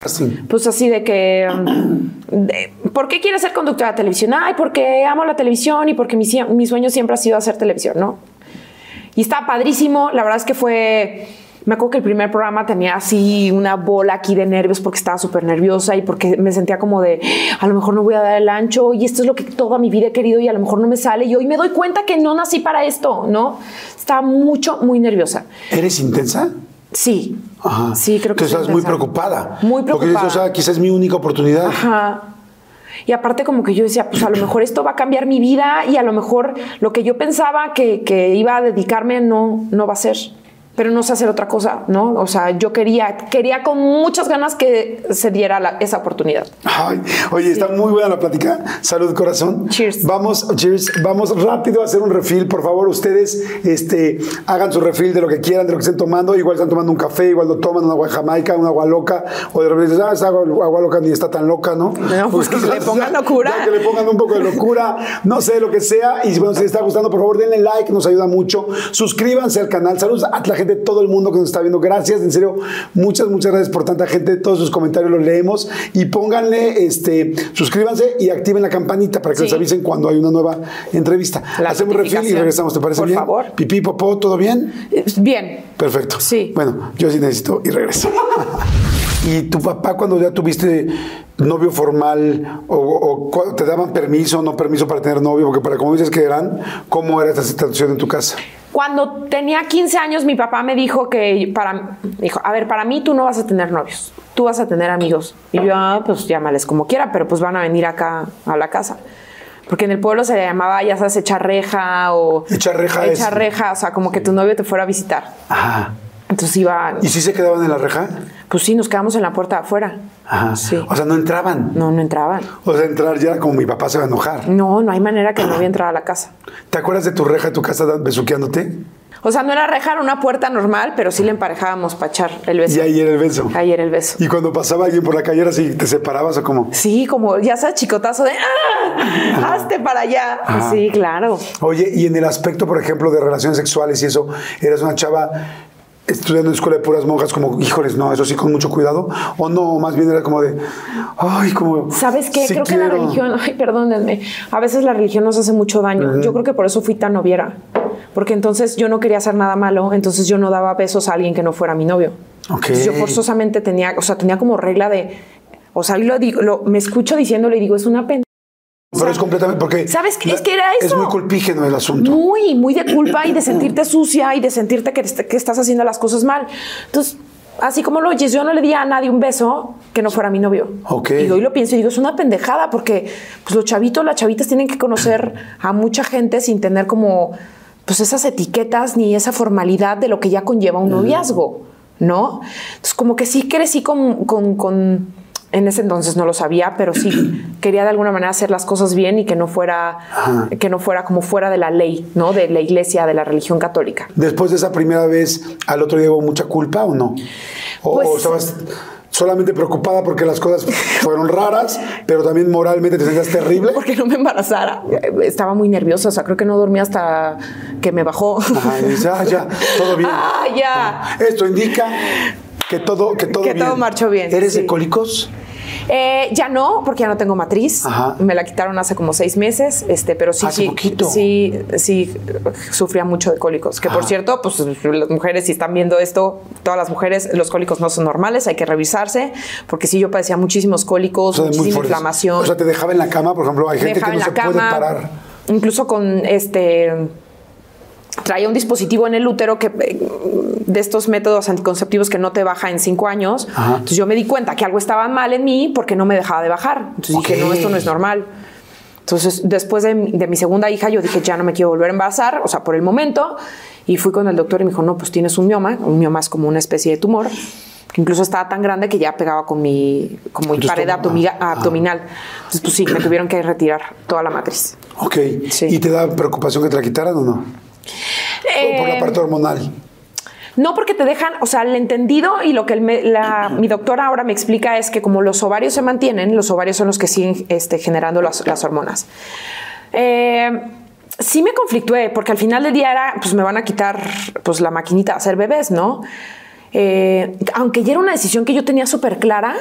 Así. Pues así de que, de- ¿por qué quieres ser conductora de televisión? Ay, porque amo la televisión y porque mi, sueño siempre ha sido hacer televisión, ¿no? Y está padrísimo, la verdad es que fue, me acuerdo que el primer programa tenía así una bola aquí de nervios porque estaba súper nerviosa y porque me sentía como de, a lo mejor no voy a dar el ancho y esto es lo que toda mi vida he querido y a lo mejor no me sale y hoy me doy cuenta que no nací para esto, ¿no? Estaba mucho, muy nerviosa. ¿Eres intensa? Sí. Ajá. Sí, creo que Tú estás muy preocupada. Muy Porque dices, preocupada. o sea, quizás es mi única oportunidad. Ajá. Y aparte como que yo decía, pues a lo mejor esto va a cambiar mi vida y a lo mejor lo que yo pensaba que, que iba a dedicarme no, no va a ser pero no sé hacer otra cosa, ¿no? O sea, yo quería, quería con muchas ganas que se diera la- esa oportunidad. Ay, oye, está muy buena la plática. Salud, corazón. Cheers. Vamos, cheers. Vamos rápido a hacer un refill. Por favor, ustedes este, hagan su refill de lo que quieran, de lo que estén tomando. Igual están tomando un café, igual lo toman, un agua de jamaica, un agua loca. O de repente ah, esa agua, agua loca ni está tan loca, ¿no? No, pues que le pongan locura. Ya que le pongan un poco de locura, no sé, lo que sea. Y bueno, si les está gustando, por favor, denle like, nos ayuda mucho. Suscríbanse al canal. Saludos a la gente de todo el mundo que nos está viendo. Gracias, en serio, muchas, muchas gracias por tanta gente. Todos sus comentarios los leemos. Y pónganle, este, suscríbanse y activen la campanita para que Sí. les avisen cuando hay una nueva entrevista. La Hacemos refill y regresamos, ¿te parece Por bien? favor. Pipí, popó, ¿todo bien? Eh, Bien. Perfecto. Sí. Bueno, yo sí necesito y regreso. ¿Y tu papá cuando ya tuviste novio formal o, te daban permiso o no permiso para tener novio? Porque para como dices que eran, ¿cómo era esta situación en tu casa? Cuando tenía 15 años, mi papá me dijo que para, dijo, a ver, para mí tú no vas a tener novios, tú vas a tener amigos. Y yo, ah, pues llámales como quiera, pero pues van a venir acá a la casa. Porque en el pueblo se le llamaba, ya sabes, echar reja o... Echar reja es- Echar reja, o sea, como que tu novio te fuera a visitar. Ajá. Entonces iba, ¿Y si se quedaban en la reja? Pues sí, nos quedamos en la puerta de afuera. Ajá. Sí. O sea, no entraban. No, no entraban. O sea, entrar ya como mi papá se va a enojar. No, no hay manera que el novio entrara a la casa. ¿Te acuerdas de tu reja de tu casa besuqueándote? O sea, no era reja, era una puerta normal, pero sí le emparejábamos para echar el beso. Y ahí era el beso. Ahí era el beso. Y cuando pasaba alguien por la calle era así, ¿te separabas o cómo? Sí, como ya sabes, chicotazo de ¡ah! ¡Hazte para allá! Ajá. Sí, claro. Oye, y en el aspecto, por ejemplo, de relaciones sexuales y eso, eras una chava estudiando en escuela de puras monjas, como, híjoles, no, eso sí, con mucho cuidado, o no, más bien era como de, ay, como. ¿Sabes qué? sí creo que la religión, ay, perdónenme, a veces la religión nos hace mucho daño. Yo creo que por eso fui tan noviera. Porque entonces yo no quería hacer nada malo, entonces yo no daba besos a alguien que no fuera mi novio. Entonces yo forzosamente tenía, o sea, tenía como regla de, o sea, lo digo, lo- me escucho diciéndole y digo, es una pena. Pero es completamente, porque. ¿Sabes qué? Es que era Es eso. muy culpígeno el asunto. Muy, muy de culpa y de sentirte sucia y de sentirte que, que estás haciendo las cosas mal. Entonces, así como lo oyes, yo no le di a nadie un beso que no fuera mi novio. Ok. Y hoy lo pienso y digo, es una pendejada porque pues, los chavitos, las chavitas tienen que conocer a mucha gente sin tener como pues esas etiquetas ni esa formalidad de lo que ya conlleva un noviazgo, ¿no? Entonces, como que sí crecí con, con, con- en ese entonces no lo sabía, pero sí quería de alguna manera hacer las cosas bien y que no fuera, que no fuera como fuera de la ley, ¿no? De la iglesia, de la religión católica. Después de esa primera vez, ¿al otro día hubo mucha culpa o no? O, Pues- o estabas solamente preocupada porque las cosas fueron raras, pero también moralmente te sentías terrible. Porque no me embarazara. Estaba muy nerviosa, o sea, creo que no dormí hasta que me bajó. Ajá, y dices, ah, ya, todo bien. Ah, ya. Esto indica que todo, que todo Que bien. todo marchó bien, ¿Eres sí. de cólicos? Eh, ya no, porque ya no tengo matriz. Ajá. Me la quitaron hace como seis meses, este, pero sí, Hace sí, poquito. sí, sí, sufría mucho de cólicos. Que por cierto, pues las mujeres, si están viendo esto, todas las mujeres, los cólicos no son normales, hay que revisarse, porque sí, yo padecía muchísimos cólicos, O sea, muy muchísima inflamación. O sea, te dejaba en la cama, por ejemplo, hay gente que no se puede parar. incluso con este traía un dispositivo en el útero que eh, de estos métodos anticonceptivos que no te baja en cinco años. Ajá. Entonces yo me di cuenta que algo estaba mal en mí porque no me dejaba de bajar. Entonces dije, Ok. no, esto no es normal. Entonces, después de, mi- de mi segunda hija, yo dije, ya no me quiero volver a embarazar, o sea, por el momento. Y fui con el doctor y me dijo, no, pues tienes un mioma. Un mioma es como una especie de tumor, que incluso estaba tan grande que ya pegaba con mi, como mi pared abdomiga- Ah. abdominal. Entonces, pues sí, me tuvieron que retirar toda la matriz. Ok. Sí. ¿Y te da preocupación que te la quitaran o no? O por la Eh, parte hormonal. No porque te dejan, o sea, el entendido y lo que el me- la- mi doctora ahora me explica es que como los ovarios se mantienen, los ovarios son los que siguen este, generando las, las hormonas. Eh, sí me conflictué porque al final del día era, pues me van a quitar pues la maquinita de hacer bebés, ¿no? Eh, aunque ya era una decisión que yo tenía súper clara,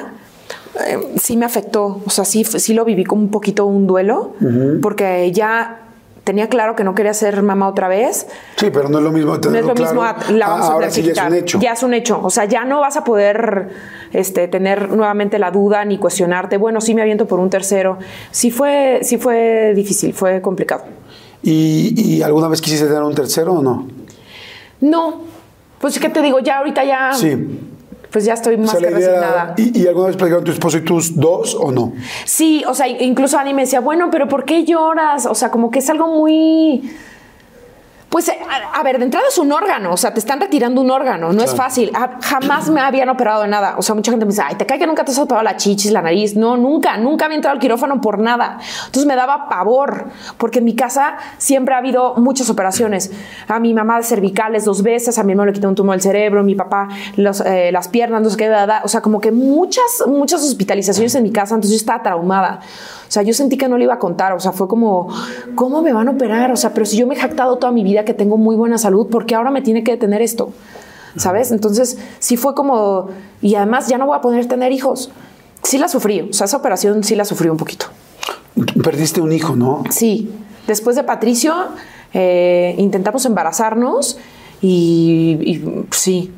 eh, sí me afectó, o sea, sí, sí lo viví como un poquito un duelo, porque ya tenía claro que no quería ser mamá otra vez. Sí, pero no es lo mismo No es tenerlo lo mismo, a- la vamos Ah, a ahora tener sí ya es un hecho. Ya es un hecho. O sea, ya no vas a poder este, tener nuevamente la duda ni cuestionarte. Bueno, sí me aviento por un tercero. Sí fue, sí fue difícil, fue complicado. ¿Y, y alguna vez quisiste tener un tercero o no? No, pues qué te digo, ya ahorita ya. Sí. Pues ya estoy más O sea, que idea resignada. ¿y, y alguna vez platicaron tu esposo y tus dos o no? Sí, o sea, incluso Ani me decía, bueno, pero ¿por qué lloras? O sea, como que es algo muy... Pues, eh, a, a ver, de entrada es un órgano, o sea, te están retirando un órgano, no es fácil. Ah, jamás me habían operado de nada. O sea, mucha gente me dice, ay, te cae que nunca te has operado la chichis, la nariz. No, nunca, nunca había entrado al quirófano por nada. Entonces me daba pavor, porque en mi casa siempre ha habido muchas operaciones. A mi mamá de cervicales dos veces, a mi hermano le quitó un tumor del cerebro, mi papá los, eh, las piernas, no sé qué, da, da. o sea, como que muchas, muchas hospitalizaciones en mi casa, entonces yo estaba traumada. O sea, yo sentí que no le iba a contar, o sea, fue como, ¿cómo me van a operar? O sea, pero si yo me he jactado toda mi vida que tengo muy buena salud, ¿por qué ahora me tiene que detener esto? ¿Sabes? Entonces, sí fue como, y además ya no voy a poder tener hijos. Sí la sufrí, o sea, esa operación sí la sufrí un poquito. Perdiste un hijo, ¿no? Sí, después de Patricio eh, intentamos embarazarnos y, y sí,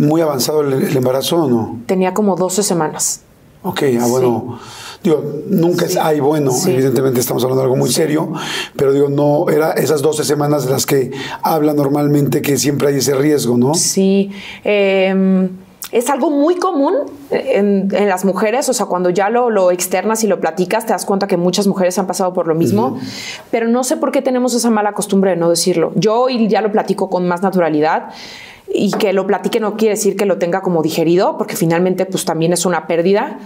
¿Muy avanzado el, el embarazo o no? tenía como 12 semanas. Ok, ah, bueno. Digo, nunca es, ay, bueno, Sí. evidentemente estamos hablando de algo muy serio, pero digo, no, era esas 12 semanas de las que habla normalmente que siempre hay ese riesgo, ¿no? Sí, eh, es algo muy común en, en las mujeres, o sea, cuando ya lo, lo externas y lo platicas, te das cuenta que muchas mujeres han pasado por lo mismo, pero no sé por qué tenemos esa mala costumbre de no decirlo. Yo hoy ya lo platico con más naturalidad. Y que lo platique no quiere decir que lo tenga como digerido, porque finalmente pues también es una pérdida.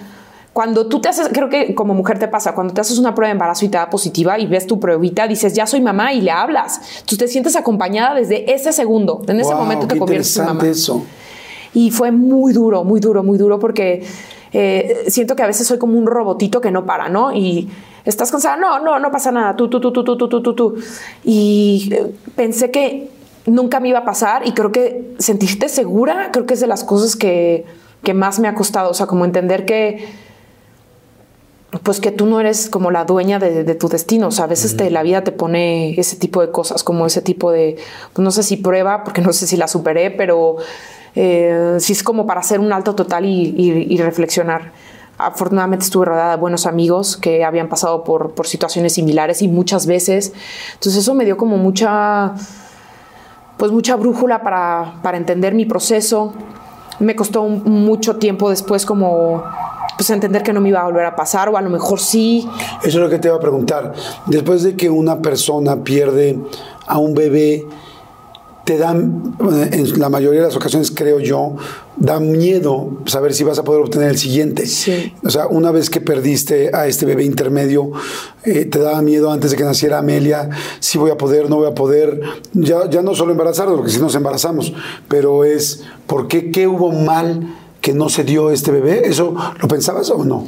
Cuando tú te haces, creo que como mujer te pasa, cuando te haces una prueba de embarazo y te da positiva y ves tu pruebita, dices, ya soy mamá y le hablas. Tú te sientes acompañada desde ese segundo. En ese Wow, momento te conviertes en mamá. eso. Y fue muy duro, muy duro, muy duro porque eh, siento que a veces soy como un robotito que no para, ¿no? Y estás cansada, no, no, no pasa nada, tú, tú, tú, tú, tú, tú, tú, tú, tú. Y eh, pensé que nunca me iba a pasar y creo que sentirte segura, creo que es de las cosas que, que más me ha costado, o sea, como entender que pues que tú no eres como la dueña de, de tu destino. O sea, a veces te, la vida te pone ese tipo de cosas, como ese tipo de, pues no sé si prueba, porque no sé si la superé, pero eh, sí es como para hacer un alto total y, y- y reflexionar. Afortunadamente estuve rodeada de buenos amigos que habían pasado por, por situaciones similares y muchas veces. Entonces eso me dio como mucha, pues mucha brújula para, para entender mi proceso. Me costó un- mucho tiempo después como pues entender que no me iba a volver a pasar o a lo mejor sí. Eso es lo que te iba a preguntar. Después de que una persona pierde a un bebé, te dan, eh, en la mayoría de las ocasiones creo yo, da miedo saber si vas a poder obtener el siguiente. Sí. O sea, una vez que perdiste a este bebé intermedio, eh, te daba miedo antes de que naciera Amelia, si voy a poder, no voy a poder, ya, ya no solo embarazarnos, porque si nos embarazamos, pero es, ¿por qué, qué hubo mal que no se dio este bebé? ¿Eso lo pensabas o no?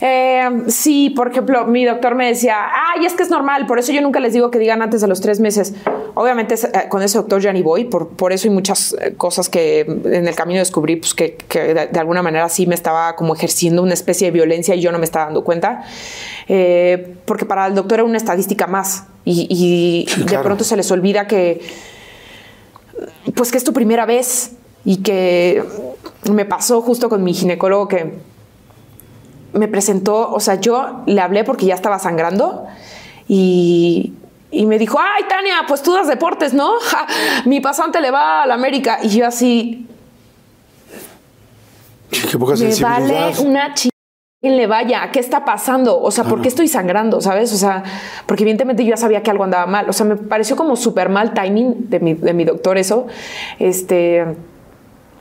Eh, sí, por ejemplo, mi doctor me decía, ay, es que es normal, por eso yo nunca les digo que digan antes de los tres meses. Obviamente eh, con ese doctor ya ni voy, por, por eso hay muchas eh, cosas que en el camino descubrí, pues que, que de, alguna manera sí me estaba como ejerciendo una especie de violencia y yo no me estaba dando cuenta, Eh, porque para el doctor era una estadística más y, y Sí, de pronto se les olvida que, pues que es tu primera vez y que me pasó justo con mi ginecólogo que me presentó, o sea, yo le hablé porque ya estaba sangrando y, y me dijo, ay, Tania, pues tú das deportes, ¿no? Ja, mi pasante le va a la América. Y yo así, Qué poca me vale una ch... quien le vaya, ¿qué está pasando? O sea, ¿por qué estoy sangrando? ¿Sabes? O sea, porque evidentemente yo ya sabía que algo andaba mal. O sea, me pareció como súper mal timing de mi, de mi doctor eso. Este,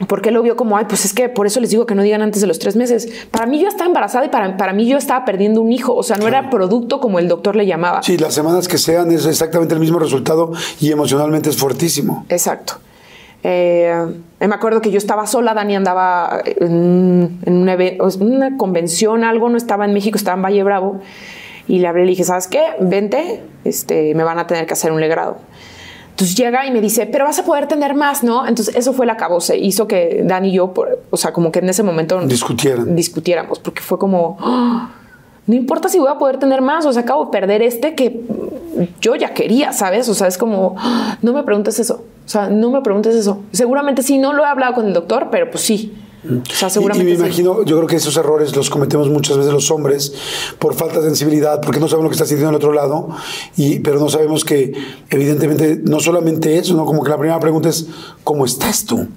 porque lo vio como, ay, pues es que por eso les digo que no digan antes de los tres meses. Para mí yo estaba embarazada y para, para mí yo estaba perdiendo un hijo. O sea, no era producto como el doctor le llamaba. Sí, las semanas que sean es exactamente el mismo resultado y emocionalmente es fuertísimo. Exacto. Eh, me acuerdo que yo estaba sola, Dani andaba en, una convención, algo, no estaba en México, estaba en Valle Bravo. Y le hablé y le dije, ¿sabes qué? Vente, este, me van a tener que hacer un legrado. Entonces llega y me dice, pero vas a poder tener más, ¿no? Entonces eso fue la acabose. Hizo que Dani y yo, por- o sea, como que en ese momento Discutieran. discutiéramos, porque fue como, "Ah, no importa si voy a poder tener más, o sea, acabo de perder este que yo ya quería, ¿sabes? O sea, es como, "Ah, no me preguntes eso, o sea, no me preguntes eso. Seguramente sí, no lo he hablado con el doctor, pero pues sí. O sea, Y- seguramente Y, me sí. imagino, yo creo que esos errores los cometemos muchas veces los hombres por falta de sensibilidad, porque no sabemos lo que está sintiendo el otro lado, y, pero no sabemos que evidentemente no solamente eso, ¿no? Como que la primera pregunta es, ¿cómo estás tú?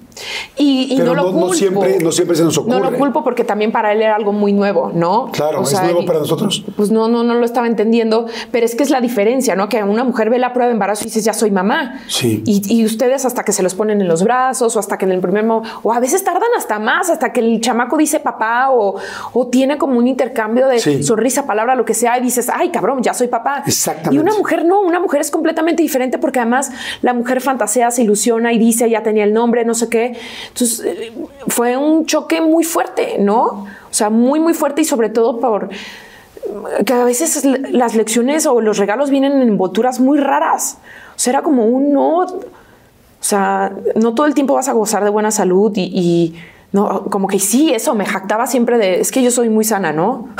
Y, y Pero no lo no- no culpo. siempre- no siempre se nos No lo ocurre. culpo porque también para él era algo muy nuevo, ¿no? Claro, es nuevo y- para nosotros. Pues no, no, no lo estaba entendiendo, pero es que es la diferencia, ¿no? Que una mujer ve la prueba de embarazo y dices, ya soy mamá. Sí. Y, y ustedes hasta que se los ponen en los brazos o hasta que en el primer mo- o a veces tardan hasta más, hasta que el chamaco dice papá o, o tiene como un intercambio de Sí. sonrisa, palabra, lo que sea, y dices, ay, cabrón, ya soy papá. Exactamente. Y una mujer no, una mujer es completamente diferente porque además la mujer fantasea, se ilusiona y dice, ya tenía el nombre, no sé qué. Entonces eh, fue un choque muy fuerte, ¿no? O sea, muy, muy fuerte y sobre todo por que a veces las lecciones o los regalos vienen en envolturas muy raras. O sea, era como un no. O sea, no todo el tiempo vas a gozar de buena salud y, y no, como que sí, eso me jactaba siempre de es que yo soy muy sana, ¿no?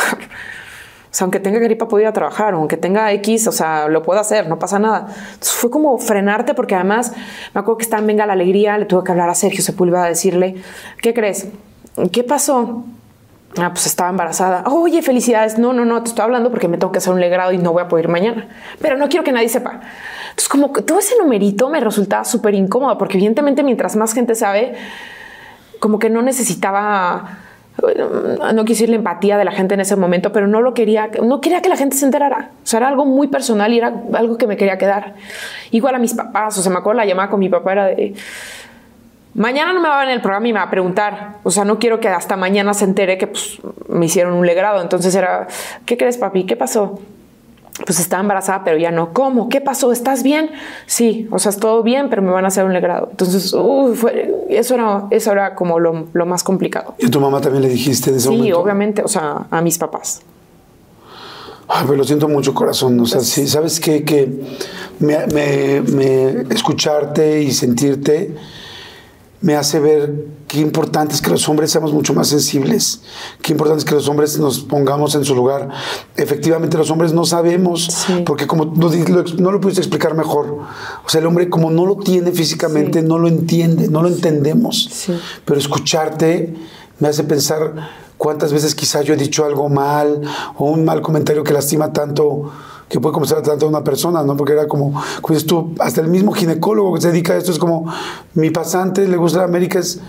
O sea, aunque tenga gripa, puedo ir a trabajar, aunque tenga X, o sea, lo puedo hacer, no pasa nada. Entonces fue como frenarte, porque además me acuerdo que estaba en Venga la Alegría, le tuve que hablar a Sergio Sepúlveda a decirle, ¿qué crees? ¿Qué pasó? Ah, pues estaba embarazada. Oye, felicidades. No, no, no, te estoy hablando porque me tengo que hacer un legrado y no voy a poder ir mañana. Pero no quiero que nadie sepa. Entonces, como que todo ese numerito me resultaba súper incómodo, porque evidentemente mientras más gente sabe, como que no necesitaba, eh, no quise la empatía de la gente en ese momento, pero no lo quería, no quería que la gente se enterara. O sea, era algo muy personal y era algo que me quería quedar. Igual a mis papás, o sea, me acuerdo la llamada con mi papá era de, mañana no me va a ver en el programa y me va a preguntar. O sea, no quiero que hasta mañana se entere que pues, me hicieron un legrado. Entonces era, ¿qué crees, papi? ¿Qué pasó? Pues estaba embarazada, pero ya no. ¿Cómo? ¿Qué pasó? ¿Estás bien? Sí, o sea, es todo bien, pero me van a hacer un legrado. Entonces, uy, fue- eso, era, eso era como lo, lo más complicado. Y a tu mamá también le dijiste de ese Sí, momento. obviamente, o sea, a mis papás. Ay, pero lo siento mucho, corazón. O sea, sí, sabes qué? que me, me- me- escucharte y sentirte me hace ver qué importante es que los hombres seamos mucho más sensibles, qué importante es que los hombres nos pongamos en su lugar. Efectivamente, los hombres no sabemos, Sí. porque como no, lo no lo pudiste explicar mejor, o sea, el hombre como no lo tiene físicamente, Sí. no lo entiende, no lo entendemos. Sí. Pero escucharte me hace pensar cuántas veces quizá yo he dicho algo mal o un mal comentario que lastima tanto, que puede comenzar tanto a una persona, ¿no? Porque era como, dices tú, hasta el mismo ginecólogo que se dedica a esto es como, mi pasante le gusta la América, es,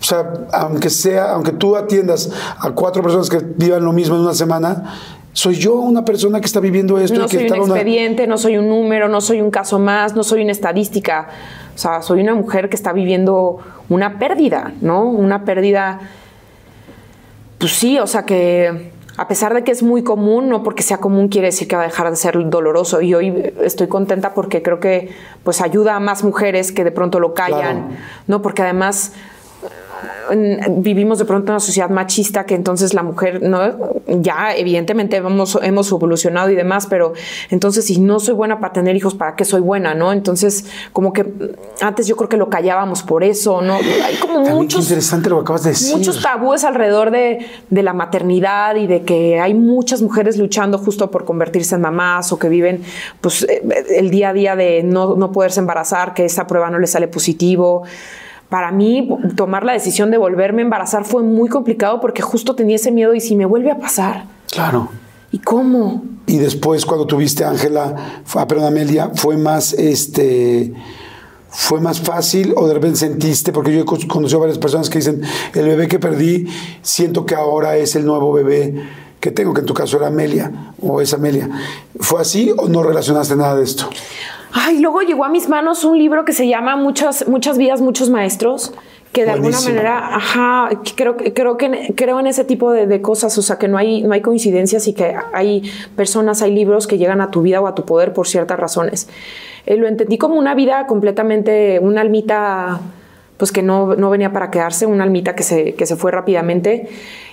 o sea, aunque sea, aunque tú atiendas a cuatro personas que vivan lo mismo en una semana, soy yo una persona que está viviendo esto No y que soy un una- expediente, no soy un número, no soy un caso más, no soy una estadística. O sea, soy una mujer que está viviendo una pérdida, ¿no? Una pérdida, pues sí, o sea que a pesar de que es muy común, no porque sea común quiere decir que va a dejar de ser doloroso. Y hoy estoy contenta porque creo que pues ayuda a más mujeres que de pronto lo callan, Claro. ¿no? Porque además vivimos de pronto en una sociedad machista que entonces la mujer no ya evidentemente hemos, hemos evolucionado y demás pero entonces si no soy buena para tener hijos para qué soy buena no entonces como que antes yo creo que lo callábamos por eso no hay como También muchos interesante lo que acabas de decir. muchos tabúes alrededor de, de la maternidad y de que hay muchas mujeres luchando justo por convertirse en mamás o que viven pues eh, el día a día de no, no poderse embarazar, que esa prueba no le sale positivo. Para mí, tomar la decisión de volverme a embarazar fue muy complicado porque justo tenía ese miedo y si me vuelve a pasar. Claro. ¿Y cómo? Y después cuando tuviste a Ángela, ah, perdón, Amelia, fue más este fue más fácil o de repente sentiste, porque yo he con- conocido a varias personas que dicen, el bebé que perdí, siento que ahora es el nuevo bebé que tengo, que en tu caso era Amelia o es Amelia. ¿Fue así o no relacionaste nada de esto? Ay, luego llegó a mis manos un libro que se llama Muchas, muchas vidas, muchos maestros, que de alguna Buenísimo. manera, ajá, creo, creo que creo en ese tipo de, de cosas, o sea, que no hay, no hay coincidencias y que hay personas, hay libros que llegan a tu vida o a tu poder por ciertas razones. Eh, lo entendí como una vida completamente, una almita, pues que no, no venía para quedarse, una almita que se, que se fue rápidamente.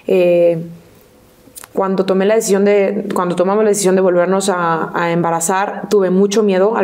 Eh, cuando tomé la decisión de, cuando tomamos la decisión de volvernos a, a embarazar, tuve mucho miedo.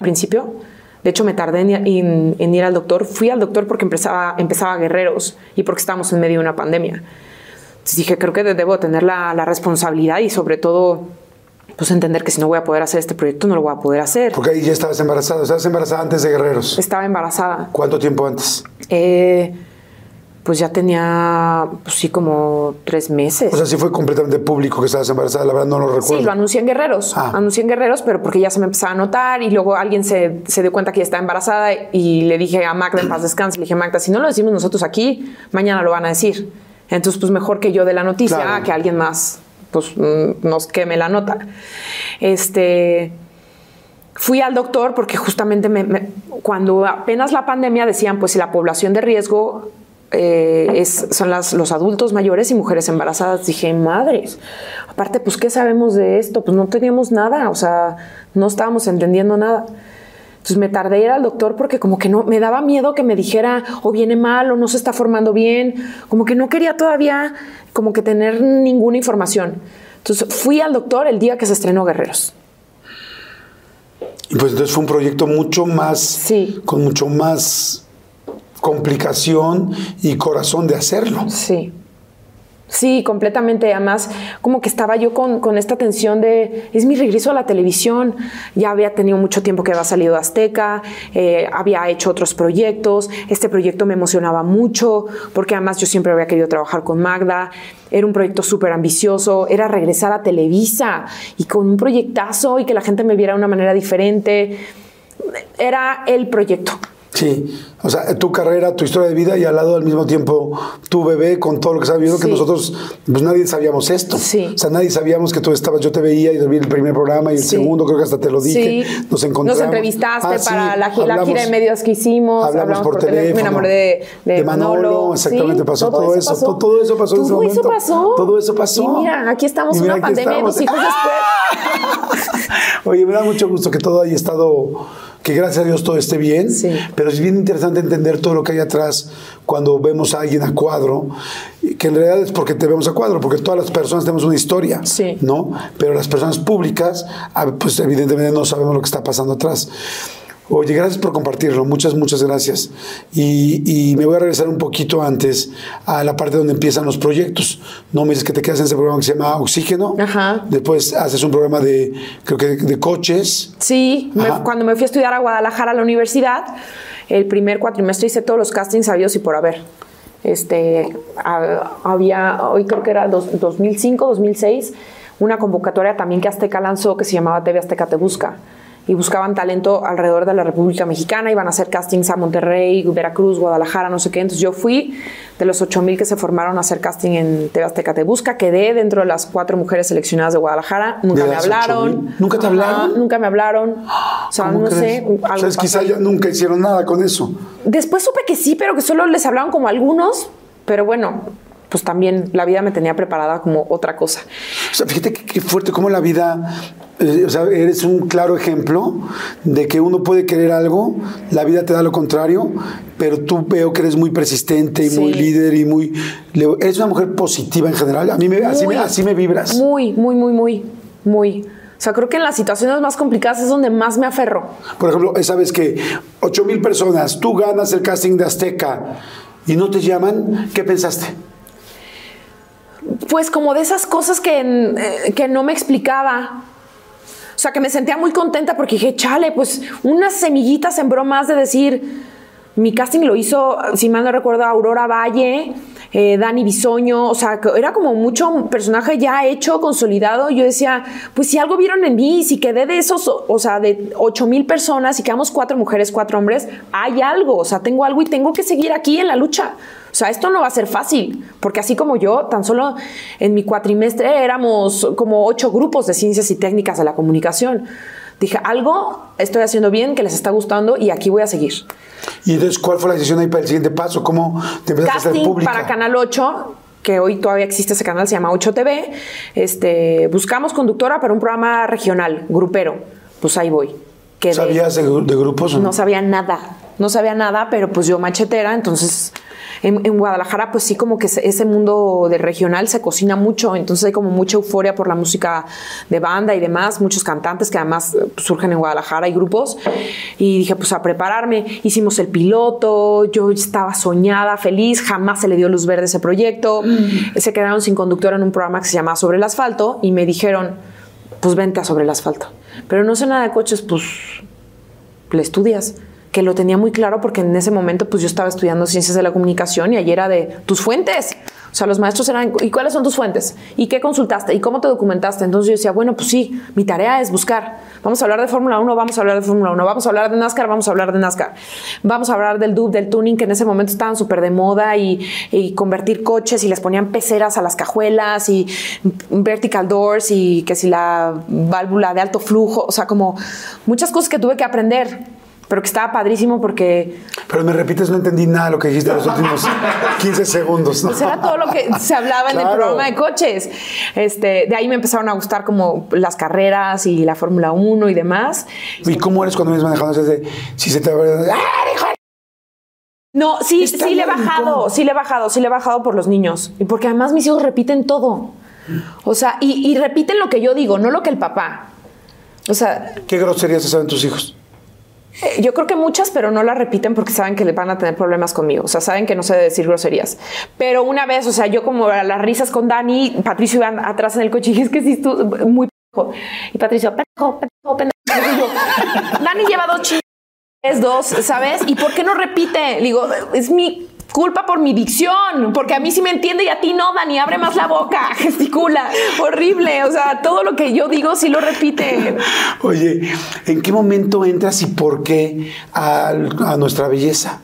Principio. De hecho, me tardé en, en- en ir al doctor. Fui al doctor porque empezaba, empezaba Guerreros y porque estábamos en medio de una pandemia. Entonces dije, creo que debo tener la, la responsabilidad y sobre todo, pues entender que si no voy a poder hacer este proyecto, no lo voy a poder hacer. Porque ahí ya estabas embarazada. Estabas embarazada antes de Guerreros. Estaba embarazada. ¿Cuánto tiempo antes? Eh, pues ya tenía, pues sí, como tres meses. O sea, sí fue completamente público que estabas embarazada. La verdad no lo recuerdo. Sí, lo anuncié en Guerreros. Ah. Anuncié en Guerreros, pero porque ya se me empezaba a notar y luego alguien se, se dio cuenta que ya estaba embarazada y le dije a Magda en paz descanse, le dije, Magda, si no lo decimos nosotros aquí, mañana lo van a decir. Entonces, pues mejor que yo de la noticia, Claro. que alguien más pues mm, nos queme la nota. Este fui al doctor porque justamente me- me- cuando apenas la pandemia decían, pues si la población de riesgo eh, es, son las, los adultos mayores y mujeres embarazadas, dije, madres, aparte, pues, ¿qué sabemos de esto? Pues no teníamos nada, o sea, no estábamos entendiendo nada. Entonces me tardé en ir al doctor porque como que no, me daba miedo que me dijera o viene mal o no se está formando bien, como que no quería todavía como que tener ninguna información. Entonces fui al doctor el día que se estrenó Guerreros. Y pues entonces fue un proyecto mucho más, Sí. con mucho más complicación y corazón de hacerlo. Sí. Sí, completamente. Además, como que estaba yo con, con esta tensión de, es mi regreso a la televisión. Ya había tenido mucho tiempo que había salido de Azteca, eh, había hecho otros proyectos. Este proyecto me emocionaba mucho porque además yo siempre había querido trabajar con Magda. Era un proyecto súper ambicioso, era regresar a Televisa y con un proyectazo y que la gente me viera de una manera diferente. Era el proyecto. Sí, o sea, tu carrera, tu historia de vida y al lado al mismo tiempo tu bebé con todo lo que está viviendo, que nosotros, pues nadie sabíamos esto. Sí. O sea, nadie sabíamos que tú estabas, yo te veía y vi el primer programa y el Sí. segundo, creo que hasta te lo dije. Sí. Nos encontramos. Nos entrevistaste Ah, para la, gira de medios que hicimos. Hablamos, por, teléfono. Me enamoré de, de, Manolo. Exactamente, pasó todo, eso. Todo, todo eso pasó en ese Todo eso momento. pasó. Todo eso pasó. Y mira, aquí estamos Y mira, una aquí pandemia estamos. dos hijos después. Oye, me da mucho gusto que todo haya estado, que gracias a Dios todo esté bien, Sí. pero es bien interesante entender todo lo que hay atrás cuando vemos a alguien a cuadro, que en realidad es porque te vemos a cuadro, porque todas las personas tenemos una historia, Sí. ¿no? Pero las personas públicas, ah, pues evidentemente no sabemos lo que está pasando atrás. Oye, gracias por compartirlo, muchas, muchas gracias. Y, y me voy a regresar un poquito antes a la parte donde empiezan los proyectos. No me dices que te quedas en ese programa que se llama Oxígeno. Ajá. Después haces un programa de, creo que de, de coches. Sí, me- cuando me fui a estudiar a Guadalajara a la universidad, el primer cuatrimestre hice todos los castings sabidos y por haber. Este, ha- había, hoy creo que era dos- 2005, 2006, una convocatoria también que Azteca lanzó que se llamaba TV Azteca Te Busca. Y buscaban talento alrededor de la República Mexicana, iban a hacer castings a Monterrey, Veracruz, Guadalajara, no sé qué. Entonces yo fui de los 8000 que se formaron a hacer casting en TV Azteca Te Busca, quedé dentro de las cuatro mujeres seleccionadas de Guadalajara, nunca De me hablaron. 8,000. ¿Nunca te hablaron? nunca me hablaron. O sea, ¿Cómo no crees? sé. O sea, es quizá ya nunca hicieron nada con eso. Después supe que sí, pero que solo les hablaban como algunos. Pero bueno, pues también la vida me tenía preparada como otra cosa. O sea, fíjate qué, fuerte cómo la vida, eh, o sea, eres un claro ejemplo de que uno puede querer algo, la vida te da lo contrario, pero tú veo que eres muy persistente y Sí. muy líder y muy... Eres una mujer positiva en general. A mí me, así, me, Muy, así me vibras. Muy, muy, muy, muy, muy. O sea, creo que en las situaciones más complicadas es donde más me aferro. Por ejemplo, esa vez que 8 mil personas, tú ganas el casting de Azteca y no te llaman, ¿qué pensaste? Pues como de esas cosas que, eh, que no me explicaba. O sea, que me sentía muy contenta porque dije, chale, pues unas semillitas sembró más de decir, mi casting lo hizo, si mal no recuerdo, Aurora Valle, eh, Dani Bisoño, o sea, era como mucho personaje ya hecho, consolidado. Yo decía, pues si algo vieron en mí, si quedé de esos, o sea, de 8 mil personas y quedamos cuatro mujeres, cuatro hombres, hay algo, o sea, tengo algo y tengo que seguir aquí en la lucha. O sea, esto no va a ser fácil, porque así como yo, tan solo en mi cuatrimestre éramos como ocho grupos de ciencias y técnicas de la comunicación. Dije, algo estoy haciendo bien, que les está gustando y aquí voy a seguir. Y entonces, ¿cuál fue la decisión ahí para el siguiente paso? ¿Cómo te empezaste a hacer Casting pública? para Canal 8, que hoy todavía existe ese canal, se llama 8 TV. Este, buscamos conductora para un programa regional, grupero. Pues ahí voy. ¿Sabías de, de grupos? No sabía nada, no sabía nada, pero pues yo machetera, entonces en, en Guadalajara pues sí como que se- ese mundo de regional se cocina mucho, entonces hay como mucha euforia por la música de banda y demás, muchos cantantes que además eh, pues, surgen en Guadalajara y grupos, y dije pues a prepararme, hicimos el piloto, yo estaba soñada, feliz, jamás se le dio luz verde a ese proyecto, se quedaron sin conductor en un programa que se llamaba Sobre el Asfalto y me dijeron pues vente a Sobre el Asfalto, pero no sé nada de coches, pues le estudias. Que lo tenía muy claro porque en ese momento pues yo estaba estudiando ciencias de la comunicación y ayer era de tus fuentes. O sea, los maestros eran, ¿y cuáles son tus fuentes? ¿Y qué consultaste? ¿Y cómo te documentaste? Entonces yo decía, bueno, pues sí, mi tarea es buscar. Vamos a hablar de Fórmula 1, vamos a hablar de Fórmula 1, vamos a hablar de NASCAR, vamos a hablar de NASCAR. Vamos a hablar del dub, del tuning, que en ese momento estaban súper de moda y, y convertir coches y les ponían peceras a las cajuelas y vertical doors y que si la válvula de alto flujo, o sea, como muchas cosas que tuve que aprender pero que estaba padrísimo porque Pero me repites, no entendí nada de lo que dijiste en los últimos 15 segundos. ¿no? pues era todo lo que se hablaba en el programa de coches. Este, de ahí me empezaron a gustar como las carreras y la Fórmula 1 y demás. ¿Y cómo eres cuando vienes manejando? Es de, si se te va ¡Ah, hijo! No, sí, Está sí le he bajado, sí le he bajado, sí le he bajado por los niños. Y porque además mis hijos repiten todo. O sea, y, y repiten lo que yo digo, no lo que el papá. O sea, ¿Qué groserías se saben tus hijos? Eh, Yo creo que muchas, pero no las repiten porque saben que van a tener problemas conmigo. O sea, saben que no sé decir groserías. Pero una vez, o sea, yo como a las risas con Dani, Patricio iba atrás en el coche y es que sí, tú, muy pendejo. Y Patricio, pendejo, pendejo, pendejo. Dani lleva dos chingados, dos, ¿sabes? ¿Y por qué no repite? Le digo, es mi culpa por mi dicción, porque a mí sí me entiende y a ti no, Dani, abre más la boca, gesticula, horrible. O sea, todo lo que yo digo sí lo repite. Oye, ¿en qué momento entras y por qué a, nuestra belleza?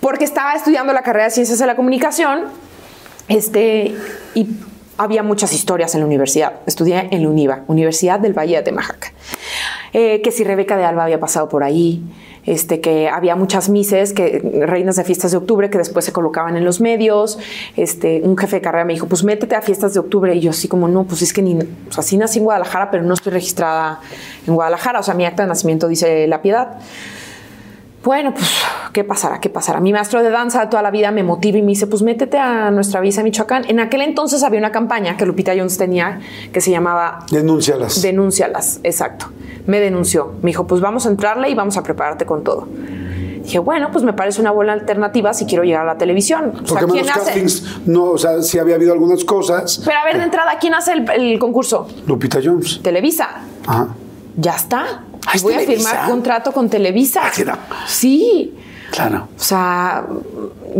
porque estaba estudiando la carrera de Ciencias de la Comunicación este, y había muchas historias en la universidad. Estudié en la UNIVA, Universidad del Valle de Temajaca. Eh, que si Rebeca de Alba había pasado por ahí, este, que había muchas mises, que, reinas de fiestas de octubre, que después se colocaban en los medios. Este, un jefe de carrera me dijo, pues métete a fiestas de octubre. Y yo así como, no, pues es que ni, o sea, sí nací en Guadalajara, pero no estoy registrada en Guadalajara. O sea, mi acta de nacimiento dice La Piedad. Bueno, pues, ¿qué pasará? ¿Qué pasará? Mi maestro de danza toda la vida me motiva y me dice, pues métete a nuestra visa Michoacán. En aquel entonces había una campaña que Lupita Jones tenía que se llamaba Denúncialas. Denúncialas, exacto. Me denunció. Me dijo, pues vamos a entrarle y vamos a prepararte con todo. Dije, bueno, pues me parece una buena alternativa si quiero llegar a la televisión. O sea, Porque ¿quién los hace? castings, no, o sea, sí había habido algunas cosas. Pero a ver, de entrada, ¿quién hace el, el concurso? Lupita Jones. Televisa. Ajá. Ya está. Ah, ¿es Voy a firmar contrato con Televisa. Ah, sí. Claro. O sea,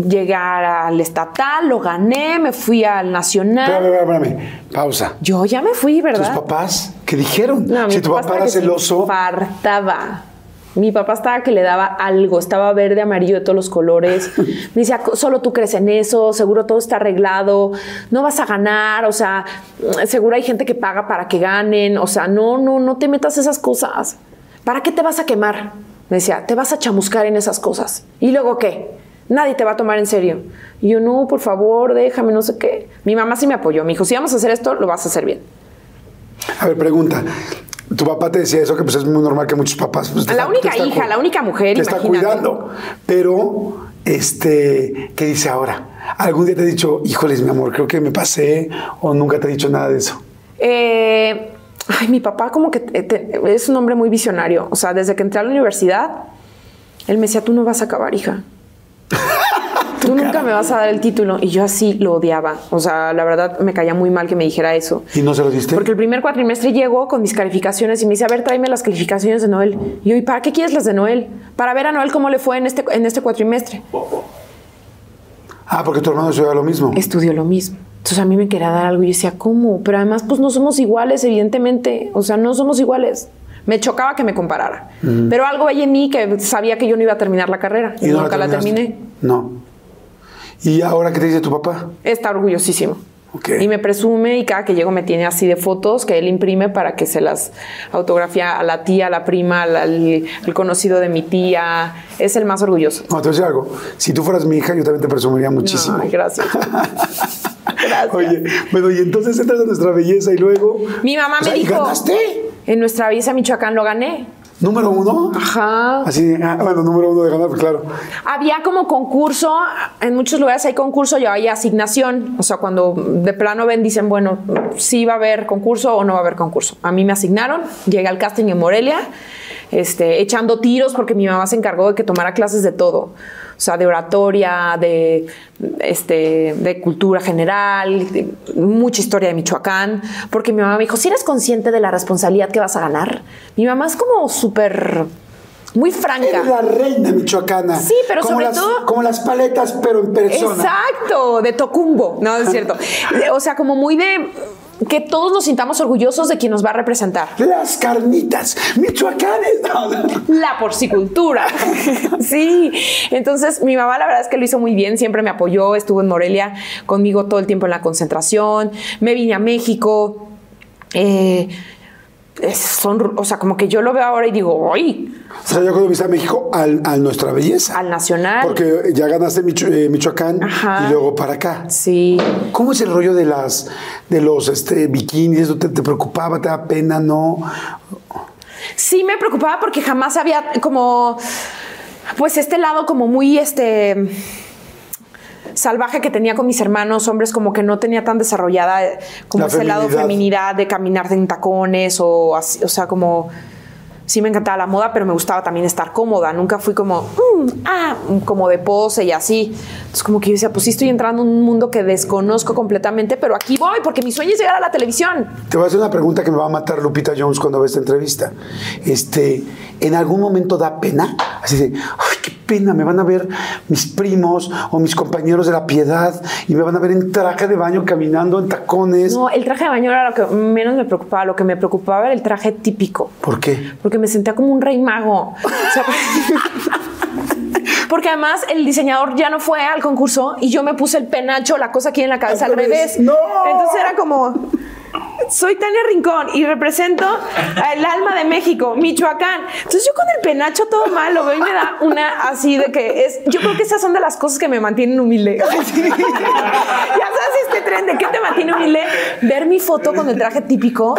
llegar al estatal, lo gané, me fui al nacional. Espérame, espérame, espérame. Pausa. Yo ya me fui, ¿Tus ¿verdad? papás qué dijeron? No, si tu papá era celoso. Fartaba. Mi papá estaba que le daba algo, estaba verde, amarillo de todos los colores. Me decía, solo tú crees en eso, seguro todo está arreglado, no vas a ganar, o sea, seguro hay gente que paga para que ganen, o sea, no, no, no te metas esas cosas. ¿Para qué te vas a quemar? Me decía, te vas a chamuscar en esas cosas. ¿Y luego qué? Nadie te va a tomar en serio. Y yo, no, por favor, déjame, no sé qué. Mi mamá sí me apoyó. Me dijo, si vamos a hacer esto, lo vas a hacer bien. A ver, pregunta. Tu papá te decía eso, que pues es muy normal que muchos papás. pues, La está- única está hija, la única mujer, Te está imagínate. cuidando. Pero, este, ¿qué dice ahora? ¿Algún día te ha dicho, híjoles, mi amor, creo que me pasé? ¿O nunca te ha dicho nada de eso? Eh, ay, mi papá como que te- te- es un hombre muy visionario. O sea, desde que entré a la universidad, él me decía, tú no vas a acabar, hija. Tú nunca me vas a dar el título. Y yo así lo odiaba. O sea, la verdad me caía muy mal que me dijera eso. ¿Y no se lo diste? Porque el primer cuatrimestre llegó con mis calificaciones y me dice, a ver, tráeme las calificaciones de Noel. Y yo, ¿y para qué quieres las de Noel? Para ver a Noel cómo le fue en este, en este cuatrimestre. Ah, porque tu hermano estudia lo mismo. estudió lo mismo. Entonces a mí me quería dar algo y yo decía, ¿cómo? Pero además, pues no somos iguales, evidentemente. O sea, no somos iguales. Me chocaba que me comparara. Pero algo hay en mí que sabía que yo no iba a terminar la carrera. Y, no nunca la, terminaste? terminé. No. ¿Y ahora qué te dice tu papá? Está orgullosísimo. Y me presume y cada que llego me tiene así de fotos que él imprime para que se las autografía a la tía, a la prima, al, conocido de mi tía. Es el más orgulloso. No, te voy a decir algo. Si tú fueras mi hija, yo también te presumiría muchísimo. Ay, gracias. gracias. Oye, bueno, y entonces entras a nuestra belleza y luego. Mi mamá O sea, me ¿y dijo. ¿Ganaste? En nuestra belleza Michoacán lo gané. ¿Número uno? Ajá. Así, ah, bueno, número uno de ganar, pues claro. Había como concurso, en muchos lugares hay concurso y hay asignación. O sea, cuando de plano ven, dicen, bueno, sí va a haber concurso o no va a haber concurso. A mí me asignaron, llegué al casting en Morelia, este, echando tiros porque mi mamá se encargó de que tomara clases de todo. O sea, de oratoria, de, este, de cultura general, de mucha historia de Michoacán, porque mi mamá me dijo, si eres consciente de la responsabilidad que vas a ganar, mi mamá es como súper, muy franca. Eres la reina michoacana. Sí, pero como sobre las, todo- Como las paletas, pero en persona. Exacto, de Tocumbo, no es cierto. O sea, como muy de que todos nos sintamos orgullosos de quien nos va a representar. Las carnitas michoacanes. La porcicultura. sí. Entonces, mi mamá la verdad es que lo hizo muy bien, siempre me apoyó, estuvo en Morelia conmigo todo el tiempo en la concentración, me vine a México. eh, es- son, o sea, como que yo lo veo ahora y digo, ¡ay! O sea, yo cuando viste a México, al, a nuestra belleza. Al nacional. Porque ya ganaste Micho- eh, Michoacán Ajá. y luego para acá. Sí. ¿Cómo es el rollo de las de los este, bikinis? ¿Eso te, te preocupaba? ¿Te da pena? ¿No? Sí me preocupaba porque jamás había como, pues este lado como muy, este salvaje que tenía con mis hermanos hombres como que no tenía tan desarrollada eh, como La ese lado feminidad. feminidad de caminar en tacones o así, o sea como sí me encantaba la moda pero me gustaba también estar cómoda nunca fui como "Mm, ah como de pose y así entonces como que yo decía pues sí estoy entrando en un mundo que desconozco completamente pero aquí voy porque mi sueño es llegar a la televisión Te voy a hacer una pregunta que me va a matar Lupita Jones cuando ve esta entrevista. Este, ¿En algún momento da pena? Así de, ay, qué pena, me van a ver mis primos o mis compañeros de la piedad y me van a ver en traje de baño caminando en tacones. No, el traje de baño era lo que menos me preocupaba. Lo que me preocupaba era el traje típico. ¿Por qué? Porque me sentía como un rey mago. O sea, porque además el diseñador ya no fue al concurso y yo me puse el penacho, la cosa aquí en la cabeza Al revés. ¡No! Entonces era como. Soy Tania Rincón y represento el alma de México, Michoacán. Entonces yo con el penacho todo mal lo veo y me da una así de que es. Yo creo que esas son de las cosas que me mantienen humilde. ya sabes este tren de qué te mantiene humilde. Ver mi foto con el traje típico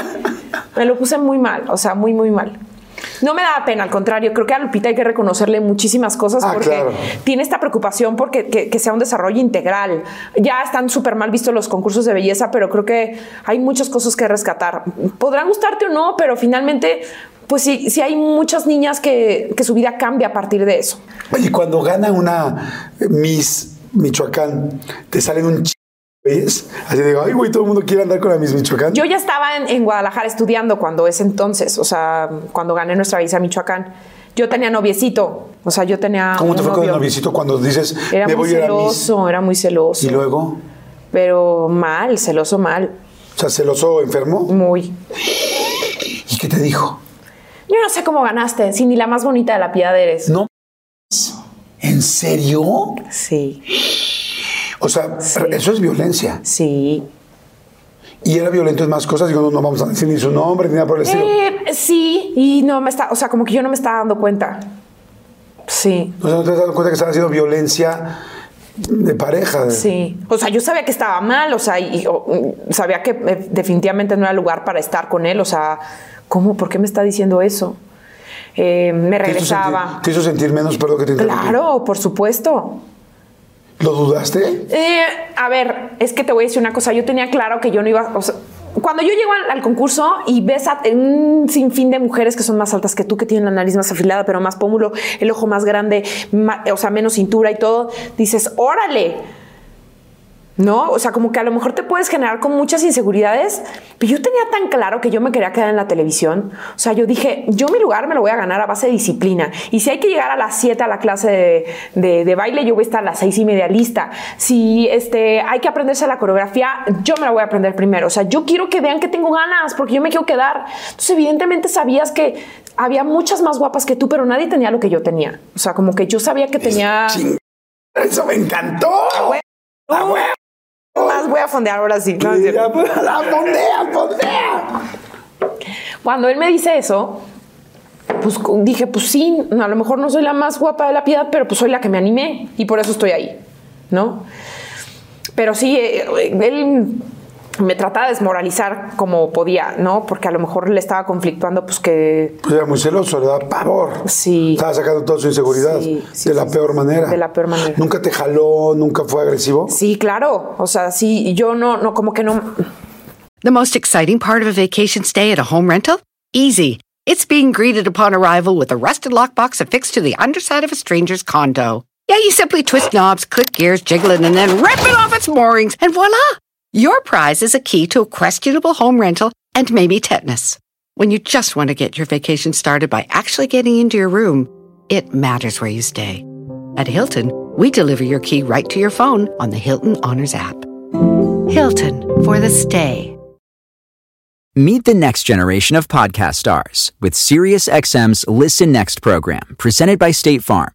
me lo puse muy mal, o sea, muy, muy mal. No me daba pena, al contrario, creo que a Lupita hay que reconocerle muchísimas cosas Ah, porque claro. tiene esta preocupación porque que, que sea un desarrollo integral. Ya están súper mal vistos los concursos de belleza, pero creo que hay muchas cosas que rescatar. Podrán gustarte o no, pero finalmente, pues sí, sí hay muchas niñas que, que su vida cambia a partir de eso. Oye, cuando gana una Miss Michoacán, te salen un. ¿Ves? Así de, ay, güey, todo el mundo quiere andar con la Miss Michoacán. Yo ya estaba en, en Guadalajara estudiando cuando es entonces, o sea, cuando gané nuestra visa a Michoacán. Yo tenía noviecito, o sea, yo tenía. ¿Cómo te fue con el noviecito cuando dices, Era me muy voy ir a celoso, era muy celoso. Y luego, Pero mal, celoso mal, o sea, celoso, enfermo. muy. ¿Y qué te dijo? Yo no sé cómo ganaste, si ni la más bonita de la piedad eres. No. ¿En serio? Sí, O sea, eso es violencia. sí. Y era violento en más cosas. Digo, no, no vamos a decir ni su nombre ni nada por el estilo. Eh, sí, y no me está, o sea, como que yo no me estaba dando cuenta. Sí, O sea, no te has dado cuenta que estaba haciendo violencia de pareja. sí. O sea, yo sabía que estaba mal, o sea, y o, sabía que eh, definitivamente no era lugar para estar con él, o sea, ¿cómo? ¿Por qué me está diciendo eso? Eh, me ¿Te hizo, sentir, regresaba. te hizo sentir menos, perdón que te. Claro, por supuesto. ¿Lo dudaste? Eh, a ver, es que te voy a decir una cosa. Yo tenía claro que yo no iba. O sea, cuando yo llego al, concurso y ves a un sinfín de mujeres que son más altas que tú, que tienen la nariz más afilada, pero más pómulo, el ojo más grande, o sea, menos cintura y todo, dices, órale. ¿No? O sea, como que a lo mejor te puedes generar con muchas inseguridades, pero yo tenía tan claro que yo me quería quedar en la televisión. O sea, yo dije, yo mi lugar me lo voy a ganar a base de disciplina. Y si hay que llegar a las 7 a la clase de, de- de baile, yo voy a estar a las seis y media lista. Si este, hay que aprenderse la coreografía, yo me la voy a aprender primero. O sea, yo quiero que vean que tengo ganas, porque yo me quiero quedar. Entonces, evidentemente sabías que había muchas más guapas que tú, pero nadie tenía lo que yo tenía. O sea, como que yo sabía que tenía... Ching- Eso me encantó. Ah, bueno. Más voy a fondear ahora sí. No, Sí, ya, pues, la fondea, fondea. Cuando él me dice eso, pues dije, pues sí, a lo mejor no soy la más guapa de la piedad, pero pues soy la que me animé y por eso estoy ahí, ¿no? Pero sí, eh, él me trataba de desmoralizar como podía, ¿no? Porque a lo mejor le estaba conflictuando, pues que Pues era muy celoso, le da pavor. Sí. Estaba sacando toda su inseguridad Sí, sí, de la sí, peor sí. manera. De la peor manera. Nunca te jaló, nunca fue agresivo. sí, claro, o sea, sí, yo no, no, como que no, The most exciting part of a vacation stay at a home rental? Easy. It's being greeted upon arrival with a rusted lockbox affixed to the underside of a stranger's condo. Yeah, you simply twist knobs, click gears, jiggle it, and then rip it off its moorings, and voila! Your prize is a key to a questionable home rental and maybe tetanus. When you just want to get your vacation started by actually getting into your room, it matters where you stay. At Hilton, we deliver your key right to your phone on the Hilton Honors app. Hilton for the stay. Meet the next generation of podcast stars with SiriusXM's Listen Next program, presented by State Farm.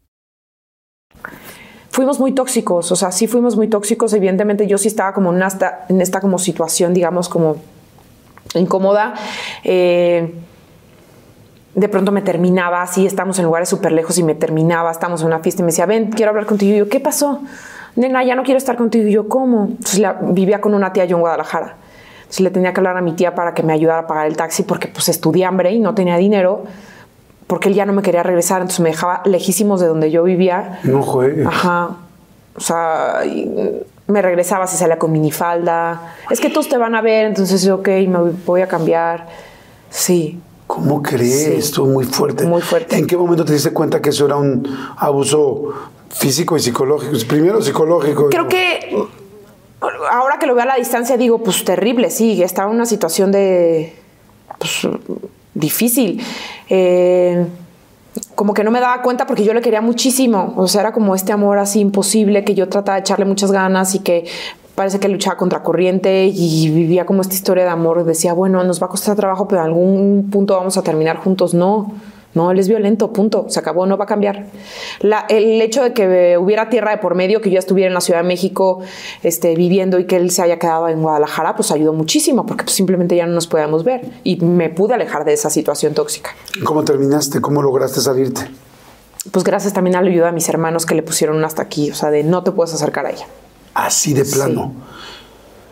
Fuimos muy tóxicos, o sea, sí fuimos muy tóxicos, evidentemente yo sí estaba como en esta, en esta como situación, digamos, como incómoda. Eh, de pronto me terminaba, así estamos en lugares súper lejos y me terminaba, estamos en una fiesta y me decía, ven, quiero hablar contigo. Y yo, ¿qué pasó? Nena, ya no quiero estar contigo. Y yo, ¿cómo? Entonces vivía con una tía yo en Guadalajara. Entonces le tenía que hablar a mi tía para que me ayudara a pagar el taxi porque pues estudié hambre y no tenía dinero porque él ya no me quería regresar, entonces me dejaba lejísimos de donde yo vivía. No juegues. Ajá. O sea, me regresaba si salía con minifalda. Es que todos te van a ver, entonces yo, ok, me voy a cambiar. Sí. ¿Cómo crees? Sí. Estuvo muy fuerte. Muy fuerte. ¿En qué momento te diste cuenta que eso era un abuso físico y psicológico? Primero psicológico. Creo que ahora que lo veo a la distancia digo, pues terrible, sí, estaba en una situación de pues, difícil. Eh, como que no me daba cuenta porque yo le quería muchísimo. O sea, era como este amor así imposible que yo trataba de echarle muchas ganas y que parece que luchaba contra corriente y vivía como esta historia de amor. Decía, bueno, nos va a costar trabajo, pero en algún punto vamos a terminar juntos. No, no, él es violento, punto. Se acabó, no va a cambiar. La- el hecho de que hubiera tierra de por medio, que yo estuviera en la Ciudad de México este, viviendo y que él se haya quedado en Guadalajara, pues ayudó muchísimo porque pues, simplemente ya no nos podíamos ver y me pude alejar de esa situación tóxica. ¿Cómo terminaste? ¿Cómo lograste salirte? Pues gracias también a la ayuda de mis hermanos que le pusieron hasta aquí, o sea, de no te puedes acercar a ella. Así de plano.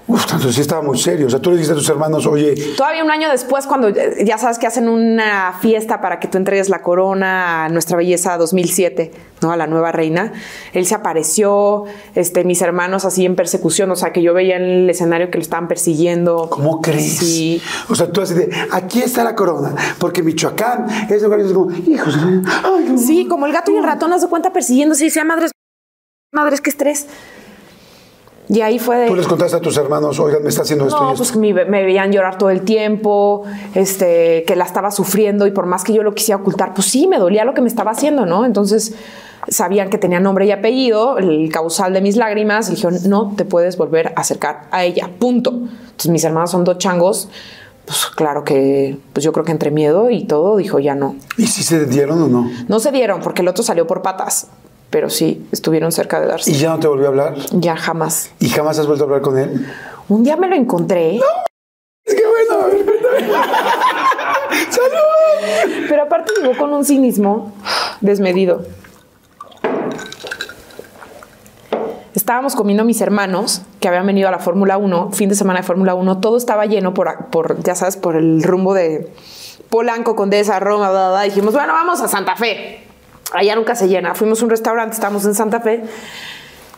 Uf, tanto sí estaba muy serio. O sea, tú le dijiste a tus hermanos, oye, Todavía un año después, cuando ya sabes que hacen una fiesta para que tú entregues la corona a nuestra belleza 2007, ¿no? A la nueva reina, él se apareció, este, mis hermanos así en persecución, o sea, que yo veía en el escenario que lo estaban persiguiendo. ¿cómo crees? Sí. O sea, tú así de, aquí está la corona, porque Michoacán es lugar y es como, hijos, ay, no". Sí, como el gato y el ratón, haz de cuenta persiguiéndose y decía, madres, madres, qué estrés. Y ahí fue de... Tú les contaste a tus hermanos, oigan, me está haciendo esto No, y esto. pues me, me veían llorar todo el tiempo, este, que la estaba sufriendo y por más que yo lo quisiera ocultar, pues sí, me dolía lo que me estaba haciendo, ¿no? Entonces sabían que tenía nombre y apellido, el causal de mis lágrimas, y dijeron, no te puedes volver a acercar a ella, punto. Entonces mis hermanos son dos changos, pues claro que, pues yo creo que entre miedo y todo, dijo, ya no. ¿Y si se dieron o no? No se dieron porque el otro salió por patas, pero sí, estuvieron cerca de darse. ¿Y ya no te volvió a hablar? Ya jamás. ¿Y jamás has vuelto a hablar con él? Un día me lo encontré. Es que bueno, a ver, cuéntame. ¡Salud! Pero aparte llegó con un cinismo desmedido. Estábamos comiendo mis hermanos que habían venido a la Fórmula 1, fin de semana de Fórmula 1, todo estaba lleno por, por, ya sabes, por el rumbo de Polanco, Condesa, Roma, bla, bla, bla. Dijimos, bueno, vamos a Santa Fe. Allá nunca se llena. Fuimos a un restaurante, estábamos en Santa Fe.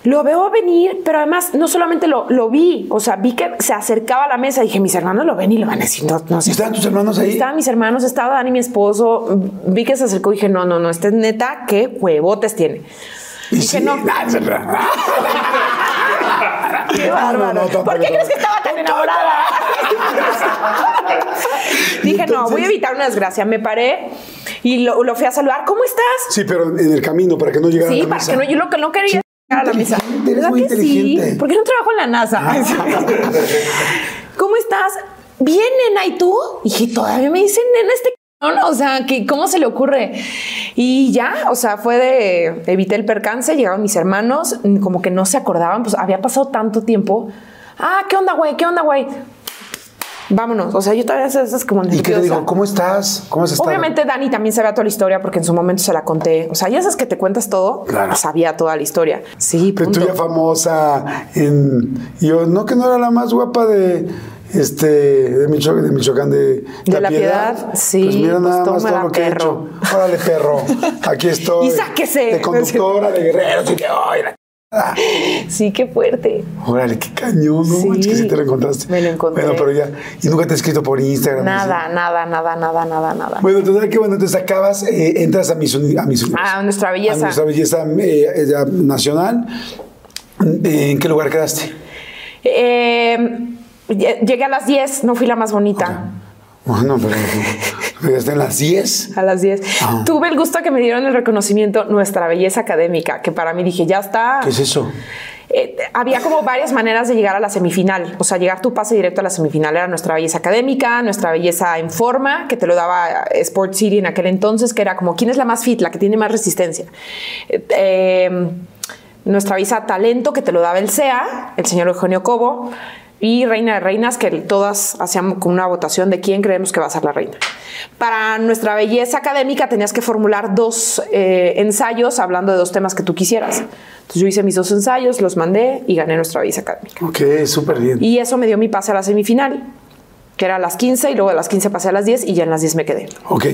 Lo veo venir, pero además no solamente lo, lo vi, o sea, vi que se acercaba a la mesa. Dije, mis hermanos lo ven y lo van a decir, no, no ¿Y sé. estaban tus hermanos ahí? Estaban mis hermanos, estaba Dani, mi esposo. Vi que se acercó y dije, no, no, no, este es neta, qué huevotes tiene. Y Dije, sí, no. Qué bárbaro. no, no, tampoco, ¿Por qué crees que estaba tan enamorada? Dije, no, voy a evitar una desgracia. Me paré y lo, lo fui a saludar. ¿Cómo estás? Sí, pero en el camino, para que no llegara a Sí, la para mesa. que no, yo lo que no quería es llegar a la mesa. ¿Verdad muy que inteligente. Ah. Sí? ¿Por qué no trabajo en la NASA? ¿Cómo estás? Bien, nena, ¿y tú? Y todavía me dicen, nena, este cabrón, o sea, que ¿cómo se le ocurre? Y ya, o sea, fue de evité el percance, llegaron mis hermanos, como que no se acordaban, pues había pasado tanto tiempo. Ah, ¿qué onda, güey? ¿Qué onda, güey? Vámonos. O sea, yo todavía esas esas como ¿Y qué te nerviosa. digo? ¿Cómo estás? ¿Cómo has estado? Obviamente Dani también sabía toda la historia porque en su momento se la conté. O sea, ya sabes que te cuentas todo, Claro. sabía toda la historia. Sí, Pero tú ya famosa en... Yo, no que no era la más guapa de... Este, de Michoacán, de, Michoacán, de, De La Piedad, sí, Pues mira pues nada más todo lo que he hecho. Órale, perro. Aquí estoy. Y sáquese. De conductora, de guerreros y que, ay, Sí, qué fuerte. Órale, qué cañón, ¿no? Sí. manches, que sí te lo encontraste. Me lo encontré. Bueno, pero ya. Y nunca te he escrito por Instagram. Nada, nada, nada, nada, nada, nada. Bueno, total que bueno, entonces acabas, eh, entras a Uni- a Miss Universo. A nuestra belleza. A nuestra belleza eh, nacional. ¿En qué lugar quedaste? Eh, llegué a las 10, no fui la más bonita. Bueno, pero quedaste en las 10. A las 10. Ah. Tuve el gusto que me dieron el reconocimiento Nuestra Belleza Académica, que para mí dije, ya está. ¿Qué es eso? Eh, había como varias maneras de llegar a la semifinal, o sea, llegar tu pase directo a la semifinal era nuestra belleza académica, nuestra belleza en forma, que te lo daba Sport City en aquel entonces, que era como quién es la más fit, la que tiene más resistencia. Eh, eh, nuestra belleza talento, que te lo daba el CEA, el señor Eugenio Cobo, y Reina de Reinas, que todas hacíamos con una votación de quién creemos que va a ser la reina. Para nuestra belleza académica tenías que formular dos eh, ensayos hablando de dos temas que tú quisieras. Entonces yo hice mis dos ensayos, los mandé y gané nuestra belleza académica. Ok, súper bien. Y eso me dio mi pase a la semifinal, que era a las 15 y luego de las 15 pasé a las 10 y ya en las 10 me quedé. Ok.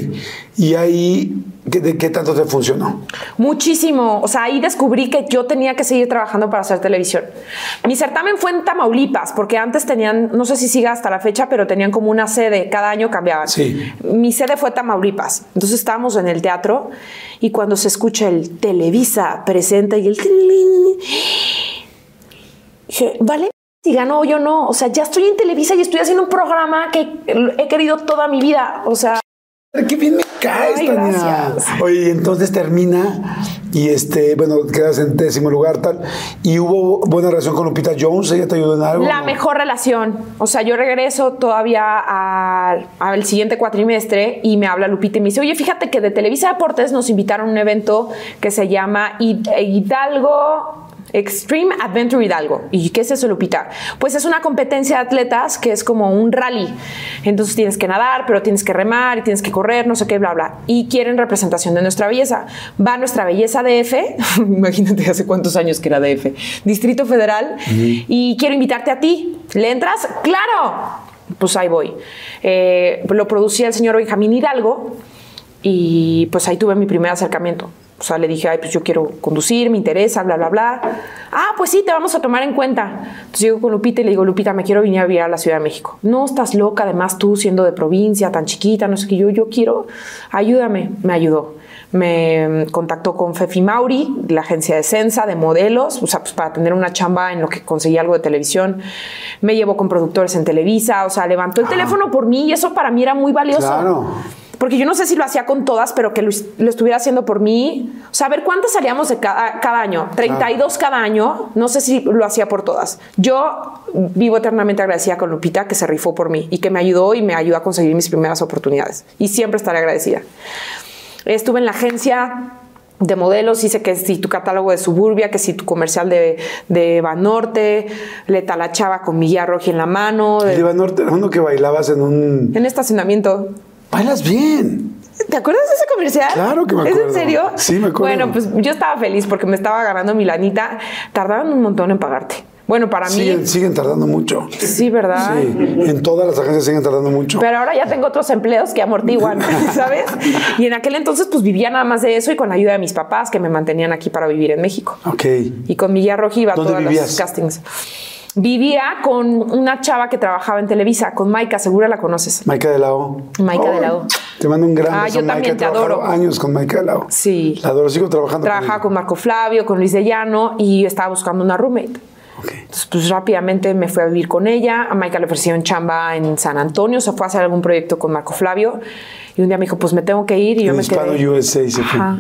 ¿Y ahí de qué tanto te funcionó? Muchísimo. O sea, ahí descubrí que yo tenía que seguir trabajando para hacer televisión. Mi certamen fue en Tamaulipas, porque antes tenían, no sé si siga hasta la fecha, pero tenían como una sede, cada año cambiaban. Sí. Mi sede fue Tamaulipas. Entonces estábamos en el teatro y cuando se escucha el Televisa presenta y el... dije, ¿vale? Si gano o yo no. O sea, ya estoy en Televisa y estoy haciendo un programa que he querido toda mi vida. O sea, ¡Qué bien me caes, Ay, Tania! Oye, entonces termina y este, bueno, quedas en décimo lugar tal. Y hubo buena relación con Lupita Jones, ella te ayudó en algo. La ¿no? mejor relación. O sea, yo regreso todavía al, al siguiente cuatrimestre y me habla Lupita y me dice, oye, fíjate que de Televisa Deportes nos invitaron a un evento que se llama Hid- Hidalgo. Extreme Adventure Hidalgo. ¿Y qué es eso, Lupita? Pues es una competencia de atletas que es como un rally. Entonces tienes que nadar, pero tienes que remar y tienes que correr, no sé qué, bla, bla. Y quieren representación de nuestra belleza. Va nuestra belleza DF, imagínate hace cuántos años que era DF, Distrito Federal, y quiero invitarte a ti. ¿Le entras? ¡Claro! Pues ahí voy. Eh, lo producía el señor Benjamín Hidalgo y pues ahí tuve mi primer acercamiento. O sea, le dije, ay, pues yo quiero conducir, me interesa, bla, bla, bla. Ah, pues sí, te vamos a tomar en cuenta. Entonces llego con Lupita y le digo, Lupita, me quiero venir a vivir a la Ciudad de México. No, estás loca, además tú siendo de provincia, tan chiquita, no sé qué, yo, yo quiero, ayúdame. Me ayudó. Me mm, contactó con Fefi Mauri, la agencia de Sensa, de modelos, o sea, pues para tener una chamba en lo que conseguí algo de televisión. Me llevó con productores en Televisa, o sea, levantó el teléfono por mí y eso para mí era muy valioso. Claro. Porque yo no sé si lo hacía con todas, pero que lo, lo estuviera haciendo por mí. O sea, a ver cuántas salíamos de cada, cada año. 32 cada año. No sé si lo hacía por todas. Yo vivo eternamente agradecida con Lupita, que se rifó por mí y que me ayudó y me ayudó a conseguir mis primeras oportunidades. Y siempre estaré agradecida. Estuve en la agencia de modelos, hice que si tu catálogo de Suburbia, que si tu comercial de, de Banorte, le talachaba con mi guía roja en la mano, de- El Iván Norte era uno que bailabas en un. en estacionamiento. Bailas bien. ¿Te acuerdas de ese comercial? Claro que me ¿Es acuerdo. en serio? Sí, me acuerdo. Bueno, pues yo estaba feliz porque me estaba ganando mi lanita. Tardaron un montón en pagarte. Bueno, para mí, Siguen, siguen tardando mucho. sí, ¿verdad? Sí, en todas las agencias siguen tardando mucho. Pero ahora ya tengo otros empleos que amortiguan, ¿sabes? Y en aquel entonces pues vivía nada más de eso y con la ayuda de mis papás que me mantenían aquí para vivir en México. Ok. Y con mi guía roja iba a ¿Dónde todos vivías? los castings. Vivía con una chava que trabajaba en Televisa, con Maika, segura la conoces. Maika de la O. Maika de la O. Te mando un gran Ah, beso, yo Maika. también He te trabajado adoro. años con Maika de la O. Sí. La adoro, sigo trabajando Trabajaba con con Marco Flavio, con Luis de Llano y estaba buscando una roommate. ella. Ok. Entonces, pues rápidamente me fui a vivir con ella. A Maika le ofrecieron chamba en San Antonio, se fue a hacer algún proyecto con Marco Flavio. Y un día me dijo, pues me tengo que ir. Y yo En me quedé. USA se fue. Ajá.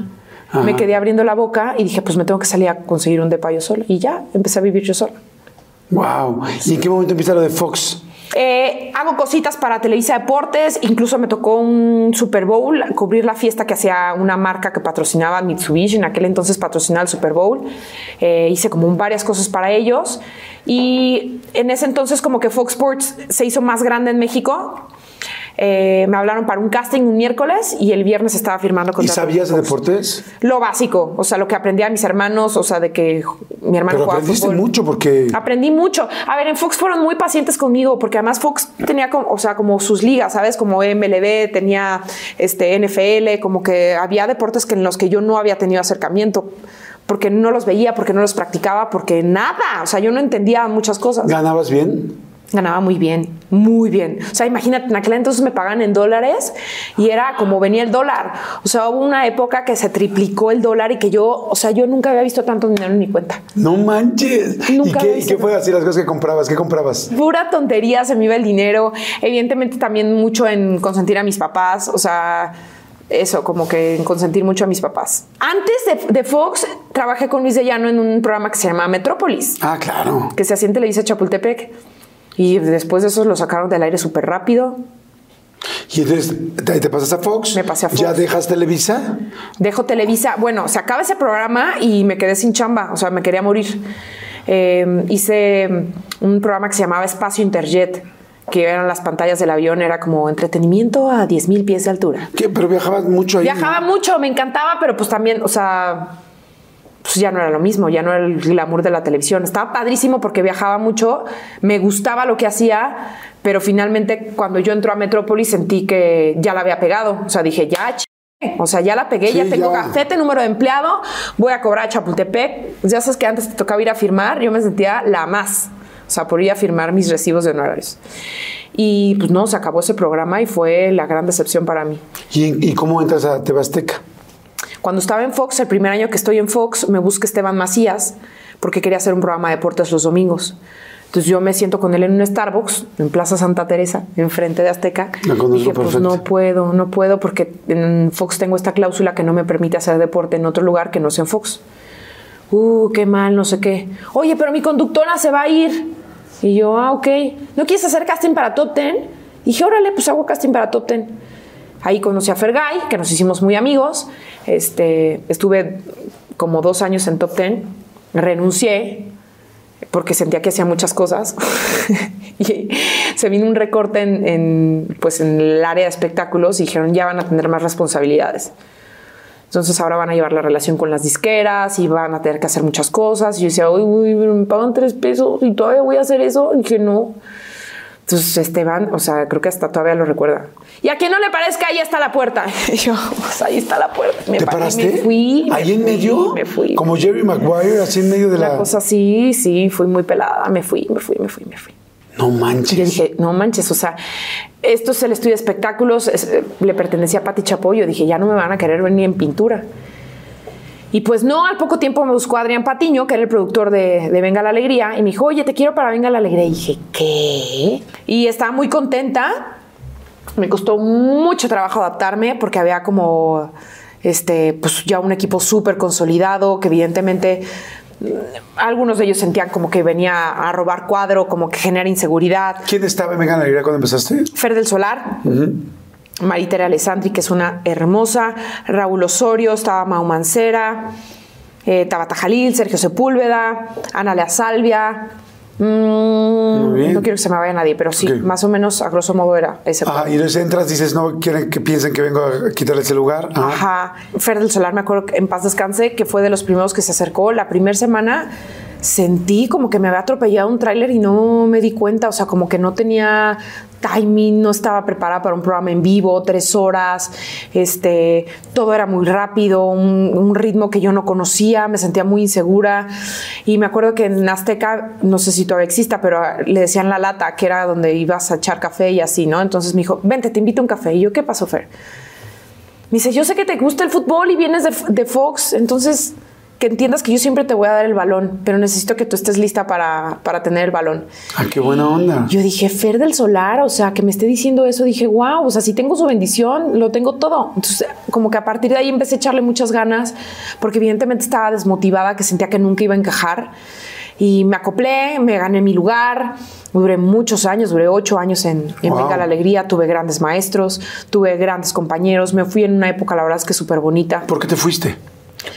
Me quedé abriendo la boca y dije, pues me tengo que salir a conseguir un depa yo sola. Y ya, empecé a vivir yo sola. Wow. ¿Y en qué momento empieza lo de Fox? Eh, hago cositas para Televisa Deportes, incluso me tocó un Super Bowl, cubrir la fiesta que hacía una marca que patrocinaba Mitsubishi, en aquel entonces patrocinaba el Super Bowl. Eh, hice como varias cosas para ellos y en ese entonces como que Fox Sports se hizo más grande en México. Eh, me hablaron para un casting un miércoles y el viernes estaba firmando ¿Y contrato sabías de con deportes? Lo básico, o sea, lo que aprendí a mis hermanos, o sea, de que mi hermano Pero jugaba aprendiste fútbol. mucho porque... Aprendí mucho. A ver, en Fox fueron muy pacientes conmigo, porque además Fox tenía como, o sea, como sus ligas, ¿sabes? Como MLB, tenía este NFL, como que había deportes que en los que yo no había tenido acercamiento, porque no los veía, porque no los practicaba, porque nada. O sea, yo no entendía muchas cosas. ¿Ganabas bien? Ganaba muy bien, muy bien. O sea, imagínate, en aquel entonces me pagaban en dólares y era como venía el dólar. O sea, hubo una época que se triplicó el dólar y que yo, o sea, yo nunca había visto tanto dinero en mi cuenta. No manches. ¿Y Nunca qué, y qué fue así las cosas que comprabas? ¿Qué comprabas? pura tontería se me iba el dinero. Evidentemente también mucho en consentir a mis papás, o sea, eso, como que en consentir mucho a mis papás. Antes de, de Fox, trabajé con Luis de Llano en un programa que se llama Metrópolis, Ah, claro. que se hacía en Televisa Chapultepec. Y después de eso lo sacaron del aire súper rápido. Y entonces te, pasas a Fox. Me pasé a Fox. ¿Ya dejas Televisa? Dejo Televisa. Bueno, se acaba ese programa y me quedé sin chamba. O sea, me quería morir. Eh, hice un programa que se llamaba Espacio Interjet, que eran las pantallas del avión. Era como entretenimiento a 10 mil pies de altura. ¿Qué? Pero viajabas mucho ahí. Viajaba ¿no? mucho, me encantaba, pero pues también, o sea, pues ya no era lo mismo, ya no era el glamour de la televisión. Estaba padrísimo porque viajaba mucho, me gustaba lo que hacía, pero finalmente cuando yo entró a Metrópolis sentí que ya la había pegado. O sea, dije, ya, ch- o sea, ya la pegué, Sí, ya tengo ya. gafete, número de empleado, voy a cobrar a Chapultepec. Pues Ya sabes que antes te tocaba ir a firmar, yo me sentía la más. O sea, por ir a firmar mis recibos de honorarios. Y pues no, se acabó ese programa y fue la gran decepción para mí. ¿Y, y cómo entras a Tebasteca? Cuando estaba en Fox, el primer año que estoy en Fox, me busca Esteban Macías porque quería hacer un programa de deportes los domingos. Entonces yo me siento con él en un Starbucks en Plaza Santa Teresa, enfrente de Azteca. Conozco Dije, pues perfecto. no puedo, no puedo porque en Fox tengo esta cláusula que no me permite hacer deporte en otro lugar que no sea en Fox. Uh, qué mal, no sé qué. Oye, pero mi conductora se va a ir. Y yo, ah, ok. ¿No quieres hacer casting para Top Ten? Y dije, órale, pues hago casting para Top Ten. Ahí conocí a Fergay, que nos hicimos muy amigos. Este, estuve como dos años en Top Ten. Renuncié porque sentía que hacía muchas cosas. y se vino un recorte en, en, pues en el área de espectáculos y dijeron, ya van a tener más responsabilidades. Entonces ahora van a llevar la relación con las disqueras y van a tener que hacer muchas cosas. Y yo decía, uy, uy, me pagan tres pesos y todavía voy a hacer eso. Y dije, no. Entonces Esteban, o sea, creo que hasta todavía lo recuerda. Y a quien no le parezca, ahí está la puerta. Y yo, pues ahí está la puerta. Me ¿Te paré, paraste? Me fui. me ¿Ahí en fui, medio? Me fui. Como Jerry Maguire, así en medio de Una la. cosa así, sí, fui muy pelada. Me fui, me fui, me fui, me fui. No manches. Yo dije, no manches, o sea, esto es el estudio de espectáculos, es- eh, le pertenecía a Pati Chapoy. Yo dije, ya no me van a querer ver ni en pintura. Y pues no, al poco tiempo me buscó Adrián Patiño, que era el productor de, de Venga la Alegría, y me dijo, oye, te quiero para Venga la Alegría. Y dije, ¿qué? Y estaba muy contenta. Me costó mucho trabajo adaptarme porque había como, este, pues ya un equipo súper consolidado, que evidentemente mm, algunos de ellos sentían como que venía a robar cuadro, como que genera inseguridad. ¿Quién estaba en Venga la Alegría cuando empezaste? Fer del Solar, Maritere Alessandri, que es una hermosa, Raúl Osorio, estaba Mau Mancera, eh, Tabata Jalil, Sergio Sepúlveda, Ana Lea Salvia. Mm, Muy bien. no quiero que se me vaya nadie, pero sí, más o menos a grosso modo era ese. Ah, y entonces entras, dices, no quieren que piensen que vengo a quitarle ese lugar. Ah. Ajá. Fer del Solar, me acuerdo que en paz descanse, que fue de los primeros que se acercó. La primera semana sentí como que me había atropellado un tráiler y no me di cuenta, o sea, como que no tenía timing, no estaba preparada para un programa en vivo, tres horas, este, todo era muy rápido, un, ritmo que yo no conocía, me sentía muy insegura y me acuerdo que en Azteca, no sé si todavía exista, pero le decían la lata, que era donde ibas a echar café y así, ¿no? Entonces me dijo, vente, te invito a un café. Y yo, ¿qué pasó, Fer? Me dice, yo sé que te gusta el fútbol y vienes de Fox, entonces que entiendas que yo siempre te voy a dar el balón, pero necesito que tú estés lista para, para tener el balón. Ah, qué buena onda. Yo dije, Fer del Solar, o sea, que me esté diciendo eso, dije, wow, o sea, si tengo su bendición, lo tengo todo. Entonces, como que a partir de ahí empecé a echarle muchas ganas, porque evidentemente estaba desmotivada, que sentía que nunca iba a encajar. Y me acoplé, me gané mi lugar, duré muchos años, duré ocho años en, en Wow. Venga la Alegría, tuve grandes maestros, tuve grandes compañeros, me fui en una época, la verdad es que súper bonita. ¿Por qué te fuiste?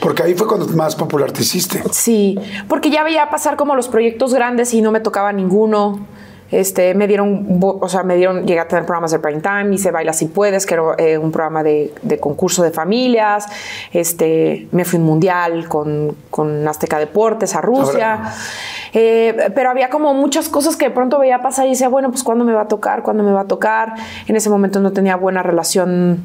Porque ahí fue cuando más popular te hiciste. Sí, porque ya veía pasar como los proyectos grandes y no me tocaba ninguno. Este, me dieron, o sea, me dieron, llegué a tener programas de prime time, hice Baila si puedes, que era eh, un programa de, de concurso de familias. Este, me fui un mundial con, con Azteca Deportes a Rusia. Eh, pero había como muchas cosas que de pronto veía pasar y decía, bueno, pues ¿cuándo me va a tocar? ¿Cuándo me va a tocar? En ese momento no tenía buena relación,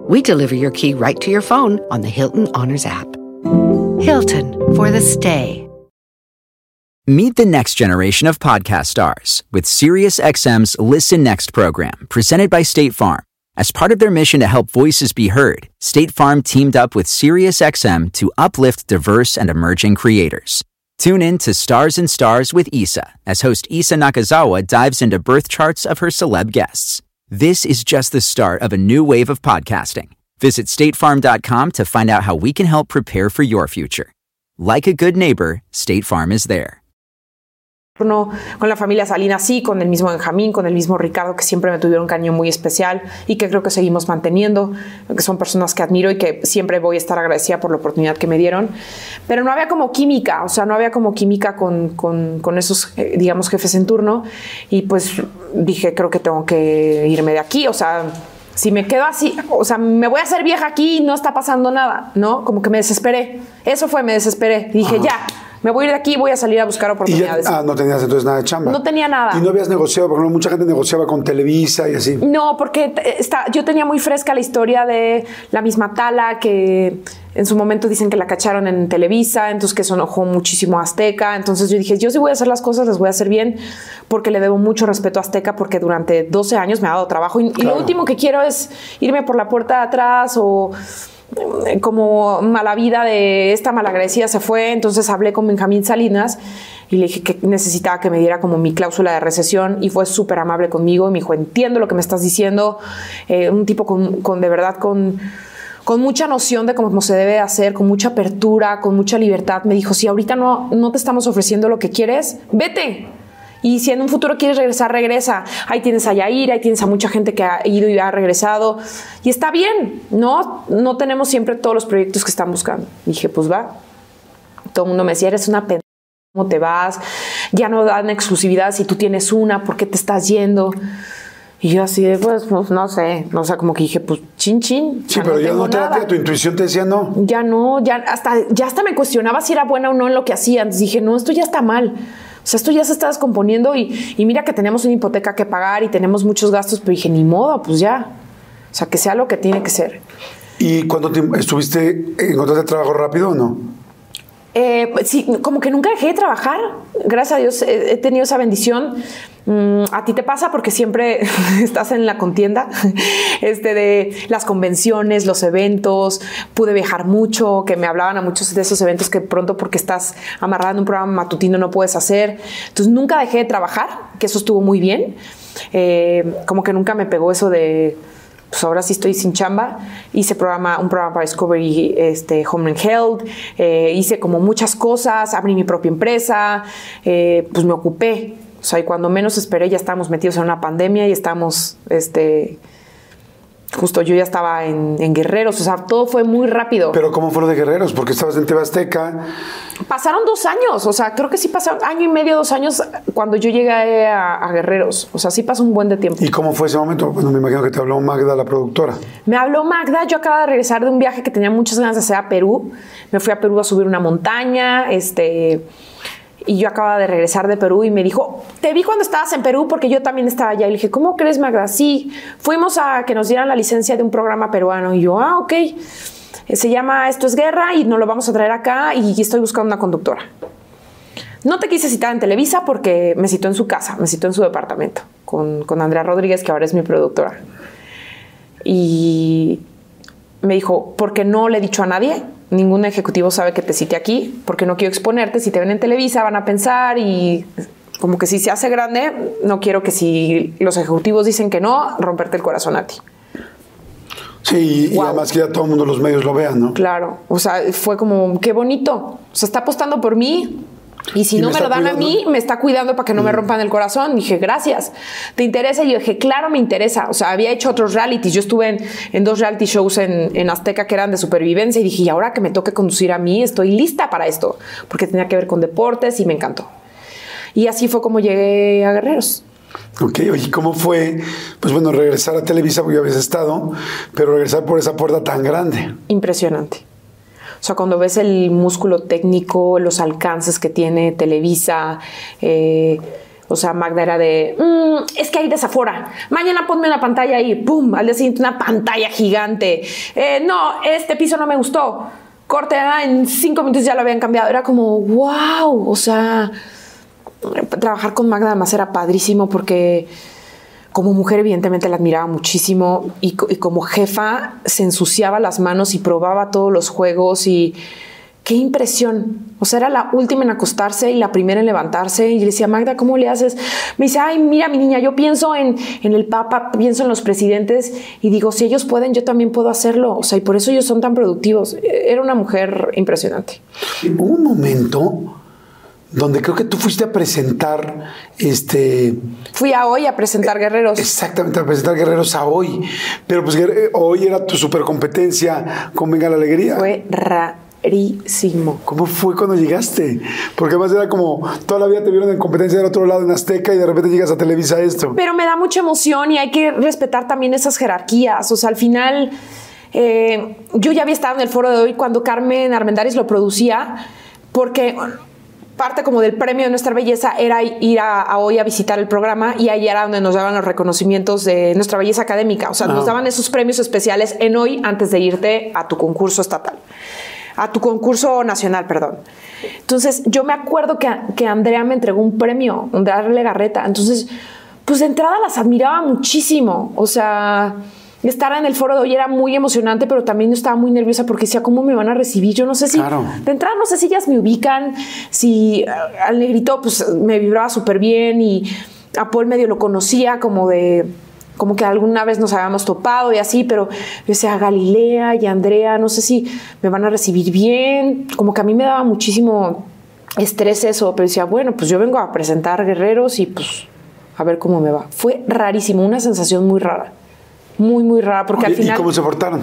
we deliver your key right to your phone on the Hilton Honors app. Hilton for the stay. Meet the next generation of podcast stars with SiriusXM's Listen Next program, presented by State Farm. As part of their mission to help voices be heard, State Farm teamed up with SiriusXM to uplift diverse and emerging creators. Tune in to Stars and Stars with Issa as host Issa Nakazawa dives into birth charts of her celeb guests. This is just the start of a new wave of podcasting. Visit statefarm.com to find out how we can help prepare for your future. Like a good neighbor, State Farm is there. Con la familia Salinas sí, con el mismo Benjamín, con el mismo Ricardo, que siempre me tuvieron un cariño muy especial y que creo que seguimos manteniendo, que son personas que admiro y que siempre voy a estar agradecida por la oportunidad que me dieron. Pero no había como química, o sea, no había como química con, con, con esos, eh, digamos, jefes en turno. Y pues dije, creo que tengo que irme de aquí, o sea, si me quedo así, o sea, me voy a hacer vieja aquí y no está pasando nada, ¿no? Como que me desesperé. Eso fue, me desesperé. Dije, ya, me voy a ir de aquí, voy a salir a buscar Y ya, oportunidades. ah, no tenías entonces nada de chamba. No tenía nada. Y no habías negociado, por ejemplo, mucha gente negociaba con Televisa y así. No, porque t- está, yo tenía muy fresca la historia de la misma Tala, que en su momento dicen que la cacharon en Televisa, entonces que se enojó muchísimo a Azteca. Entonces yo dije, yo sí voy a hacer las cosas, las voy a hacer bien, porque le debo mucho respeto a Azteca, porque durante 12 años me ha dado trabajo. Y, y lo último que quiero es irme por la puerta de atrás o eh, como mala vida de esta malagradecida se fue, entonces hablé con Benjamín Salinas y le dije que necesitaba que me diera como mi cláusula de recesión y fue súper amable conmigo y me dijo, entiendo lo que me estás diciendo, Eh, un tipo con, con de verdad con con mucha noción de cómo se debe hacer, con mucha apertura, con mucha libertad. Me dijo, si ahorita no, no te estamos ofreciendo lo que quieres, vete. Y si en un futuro quieres regresar, regresa. Ahí tienes a Yair, ahí tienes a mucha gente que ha ido y ha regresado. Y está bien, ¿no? No tenemos siempre todos los proyectos que están buscando. dije, pues va. Todo el mundo me decía, eres una pendeja, ¿cómo te vas? Ya no dan exclusividad si tú tienes una, ¿por qué te estás yendo? Y yo así de, pues, pues, no sé. O sea, como que dije, pues, chin, chin. Sí, pero ya tengo no te nada. tu intuición te decía no. Ya no, ya hasta, ya hasta me cuestionaba si era buena o no en lo que hacía. Entonces dije, no, esto ya está mal. O sea, esto ya se está descomponiendo y, y mira que tenemos una hipoteca que pagar y tenemos muchos gastos, pero dije, ni modo, pues ya. O sea, que sea lo que tiene que ser. ¿Y cuando estuviste, encontraste trabajo rápido o no? Eh, pues sí, como que nunca dejé de trabajar. Gracias a Dios he, he tenido esa bendición. Mm, a ti te pasa porque siempre estás en la contienda este, de las convenciones, los eventos. Pude viajar mucho, que me hablaban a muchos de esos eventos que pronto porque estás amarrada en un programa matutino no puedes hacer. Entonces nunca dejé de trabajar, que eso estuvo muy bien. Eh, como que nunca me pegó eso de pues ahora sí estoy sin chamba. Hice programa, un programa para Discovery este, Home Health, eh, hice como muchas cosas, abrí mi propia empresa, eh, pues me ocupé. O sea, y cuando menos esperé ya estábamos metidos en una pandemia y estamos, este, justo yo ya estaba en, en Guerreros, o sea, todo fue muy rápido. Pero ¿cómo fue lo de Guerreros? Porque estabas en TV Azteca. Pasaron dos años, o sea, creo que sí pasaron año y medio, dos años cuando yo llegué a, a Guerreros. O sea, sí pasó un buen de tiempo. ¿Y cómo fue ese momento? Bueno, me imagino que te habló Magda, la productora. Me habló Magda, yo acababa de regresar de un viaje que tenía muchas ganas de hacer a Perú. Me fui a Perú a subir una montaña, este, y yo acababa de regresar de Perú y me dijo, te vi cuando estabas en Perú porque yo también estaba allá. Y le dije, ¿cómo crees, Magda? Sí, fuimos a que nos dieran la licencia de un programa peruano. Y yo, ah, ok. Se llama Esto es Guerra y nos lo vamos a traer acá y estoy buscando una conductora. No te quise citar en Televisa porque me citó en su casa, me citó en su departamento con, con Andrea Rodríguez, que ahora es mi productora. Y me dijo, porque no le he dicho a nadie, ningún ejecutivo sabe que te cite aquí, porque no quiero exponerte, si te ven en Televisa van a pensar y como que si se hace grande, no quiero que si los ejecutivos dicen que no, romperte el corazón a ti. Sí, y Wow. además que ya todo el mundo, los medios lo vean, ¿no? Claro, o sea, fue como, qué bonito. O sea, está apostando por mí. Y si Y no me me, lo dan a cuidando. mí, me está cuidando para que no me rompan el corazón. Dije, gracias. ¿Te interesa? Y yo dije, claro, me interesa. O sea, había hecho otros realities. Yo estuve en, en dos reality shows en, en Azteca que eran de supervivencia y dije, y ahora que me toque conducir a mí, estoy lista para esto. Porque tenía que ver con deportes y me encantó. Y así fue como llegué a Guerreros. Ok, oye, ¿cómo fue? Pues bueno, regresar a Televisa, porque ya habías estado, pero regresar por esa puerta tan grande. impresionante. O sea, cuando ves el músculo técnico, los alcances que tiene Televisa, eh, o sea, Magda era de, "Mm, es que hay desafora. Mañana ponme una pantalla ahí, pum, al día siguiente una pantalla gigante. Eh, no, este piso no me gustó. Corte, ah, en cinco minutos ya lo habían cambiado. Era como, wow, o sea, trabajar con Magda además era padrísimo porque como mujer evidentemente la admiraba muchísimo y, co- y como jefa se ensuciaba las manos y probaba todos los juegos y qué impresión. O sea, era la última en acostarse y la primera en levantarse y le decía, Magda, ¿cómo le haces? Me dice, ay, mira mi niña, yo pienso en, en el Papa, pienso en los presidentes y digo, si ellos pueden, yo también puedo hacerlo. O sea, y por eso ellos son tan productivos. Era una mujer impresionante. Hubo un momento donde creo que tú fuiste a presentar, este, Fui a hoy a presentar Guerreros. exactamente a presentar Guerreros a hoy, pero pues Guerre- hoy era tu super competencia con Venga la Alegría. Fue rarísimo. ¿Cómo fue cuando llegaste? Porque además era como, toda la vida te vieron en competencia del otro lado en Azteca y de repente llegas a Televisa a esto. Pero me da mucha emoción y hay que respetar también esas jerarquías. O sea, al final, eh, yo ya había estado en el foro de hoy cuando Carmen Armendáriz lo producía, porque parte como del premio de nuestra belleza era ir a, a hoy a visitar el programa y ahí era donde nos daban los reconocimientos de nuestra belleza académica. O sea, nos daban esos premios especiales en hoy antes de irte a tu concurso estatal, a tu concurso nacional, perdón. Entonces, yo me acuerdo que, que Andrea me entregó un premio, Andrea Legarreta. Entonces, pues de entrada las admiraba muchísimo. O sea, estar en el foro de hoy era muy emocionante, pero también yo estaba muy nerviosa porque decía, ¿cómo me van a recibir? Yo no sé si, Claro. de entrada no sé si ellas me ubican, si eh, al negrito pues me vibraba súper bien y a Paul medio lo conocía como de como que alguna vez nos habíamos topado y así, pero yo decía Galilea y Andrea, no sé si me van a recibir bien, como que a mí me daba muchísimo estrés eso, pero decía, bueno, pues yo vengo a presentar guerreros y pues a ver cómo me va. Fue rarísimo, una sensación muy rara, muy, muy rara, porque al ¿Y- ¿Y final cómo se portaron?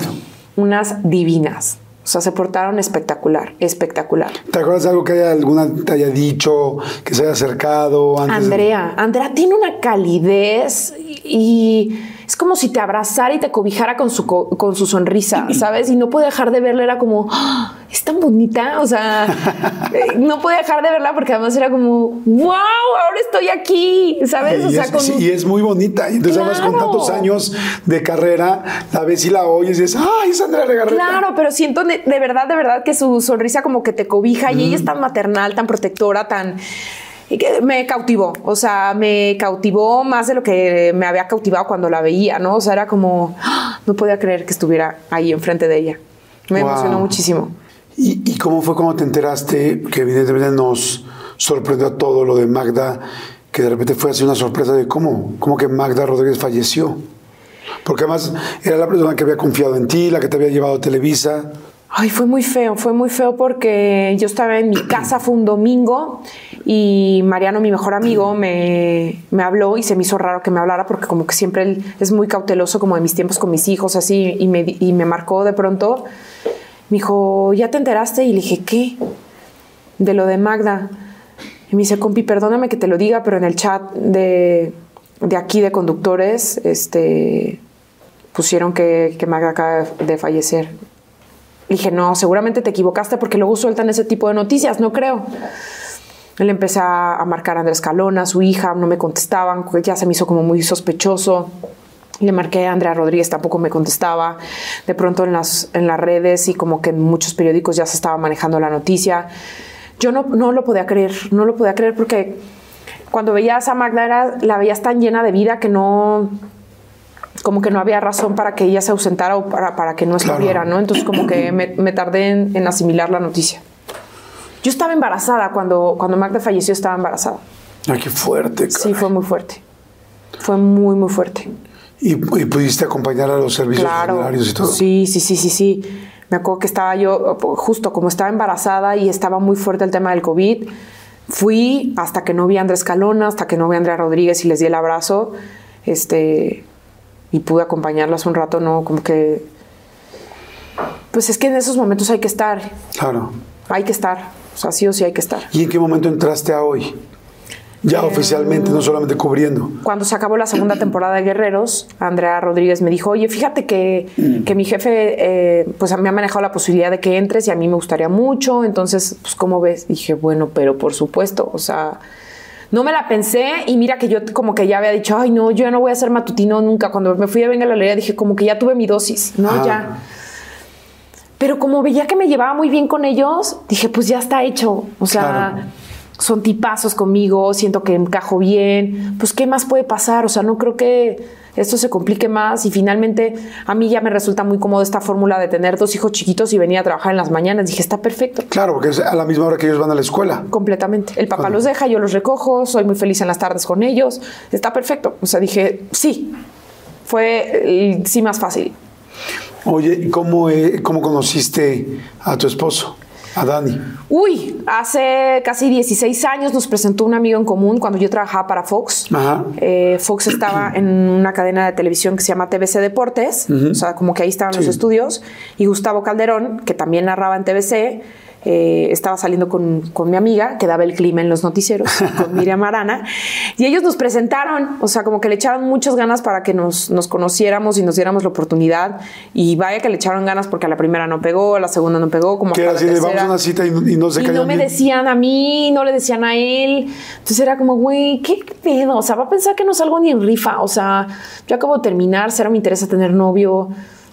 unas divinas. O sea, se portaron espectacular, espectacular. ¿Te acuerdas de algo que haya alguna te haya dicho, que se haya acercado antes? de- Andrea, Andrea tiene una calidez y es como si te abrazara y te cobijara con su, co- con su sonrisa, ¿sabes? Y no puede dejar de verla, era como, "Ah, es tan bonita, o sea, eh, no puede dejar de verla porque además era como, wow, ahora estoy aquí, ¿sabes? O Y, sea, es, con... sí, y es muy bonita. Y entonces, además, con tantos años de carrera, la ves y la oyes y dices, ¡ay, es Andrea Legarreta! Claro, pero siento de, de verdad, de verdad que su sonrisa como que te cobija y ella es tan maternal, tan protectora, tan... y que me cautivó, o sea, me cautivó más de lo que me había cautivado cuando la veía, ¿no? O sea, era como, ¡ah! no podía creer que estuviera ahí enfrente de ella. Me Wow. emocionó muchísimo. ¿Y, y cómo fue cuando te enteraste que evidentemente nos sorprendió todo lo de Magda, que de repente fue así una sorpresa de cómo, cómo que Magda Rodríguez falleció? Porque además era la persona que había confiado en ti, la que te había llevado a Televisa. Ay, fue muy feo, fue muy feo porque yo estaba en mi casa, fue un domingo y Mariano, mi mejor amigo, me, me habló y se me hizo raro que me hablara porque como que siempre él es muy cauteloso como de mis tiempos con mis hijos, así, y me, y me marcó de pronto. Me dijo, ¿ya te enteraste? Y le dije, ¿qué? De lo de Magda. Y me dice, compi, perdóname que te lo diga, pero en el chat de, de aquí de conductores, este, pusieron que, que Magda acaba de fallecer. Le dije, no, seguramente te equivocaste porque luego sueltan ese tipo de noticias, no creo. Él empezó a marcar a Andrés Calona, su hija, no me contestaban, ya se me hizo como muy sospechoso. Le marqué a Andrea Rodríguez, tampoco me contestaba. De pronto en las, en las redes y como que en muchos periódicos ya se estaba manejando la noticia. Yo no, no lo podía creer, no lo podía creer porque cuando veías a Magda era, la veías tan llena de vida que no, como que no había razón para que ella se ausentara o para, para que no estuviera, ¿no? Entonces como que me, me tardé en, en, asimilar la noticia. Yo estaba embarazada cuando, cuando Magda falleció, estaba embarazada. Ay, qué fuerte. Caray. Sí, fue muy fuerte. Fue muy, muy fuerte. ¿Y, y pudiste acompañar a los servicios claro. funerarios y todo? Sí, sí, sí, sí, sí. Me acuerdo que estaba yo, justo como estaba embarazada y estaba muy fuerte el tema del COVID, fui hasta que no vi a Andrés Calona, hasta que no vi a Andrea Rodríguez y les di el abrazo, este, y pude acompañarlas un rato, ¿no? Como que, pues es que en esos momentos hay que estar. Claro. Hay que estar, o sea, sí o sí hay que estar. ¿Y en qué momento entraste a hoy? Ya eh, oficialmente, no solamente cubriendo. Cuando se acabó la segunda temporada de Guerreros, Andrea Rodríguez me dijo, oye, fíjate que, mm. que mi jefe eh, pues me ha manejado la posibilidad de que entres y a mí me gustaría mucho, entonces, pues, ¿cómo ves? dije, bueno, pero por supuesto, o sea, no me la pensé y mira que yo como que ya había dicho, ay, no, yo ya no voy a ser matutino nunca. Cuando me fui a Venga la Alegría dije, como que ya tuve mi dosis, ¿no? Ah. Ya. Pero como veía que me llevaba muy bien con ellos, dije, pues ya está hecho. O sea... Claro son tipazos conmigo, siento que encajo bien, pues ¿qué más puede pasar? O sea, no creo que esto se complique más y finalmente a mí ya me resulta muy cómodo esta fórmula de tener dos hijos chiquitos y venir a trabajar en las mañanas. Dije, está perfecto. Claro, porque es a la misma hora que ellos van a la escuela. Completamente. El papá los deja, yo los recojo, soy muy feliz en las tardes con ellos. Está perfecto. O sea, dije, sí, fue sí más fácil. Oye, ¿cómo, eh, cómo conociste a tu esposo? A Dani. Uy, hace casi 16 años nos presentó un amigo en común cuando yo trabajaba para Fox. Ajá. Eh, Fox estaba en una cadena de televisión que se llama TBC Deportes, uh -huh. o sea, como que ahí estaban sí. los estudios, y Gustavo Calderón, que también narraba en TBC, eh, estaba saliendo con, con, mi amiga, que daba el clima en los noticieros, con Miriam Arana, y ellos nos presentaron, o sea, como que le echaron muchas ganas para que nos, nos, conociéramos y nos diéramos la oportunidad, y vaya que le echaron ganas porque a la primera no pegó, a la segunda no pegó, como que así de vamos a una cita y, y no se Y no me bien. decían a mí, no le decían a él, entonces era como, güey, ¿qué pedo? O sea, va a pensar que no salgo ni en rifa, o sea, yo acabo de terminar, cero me interesa tener novio,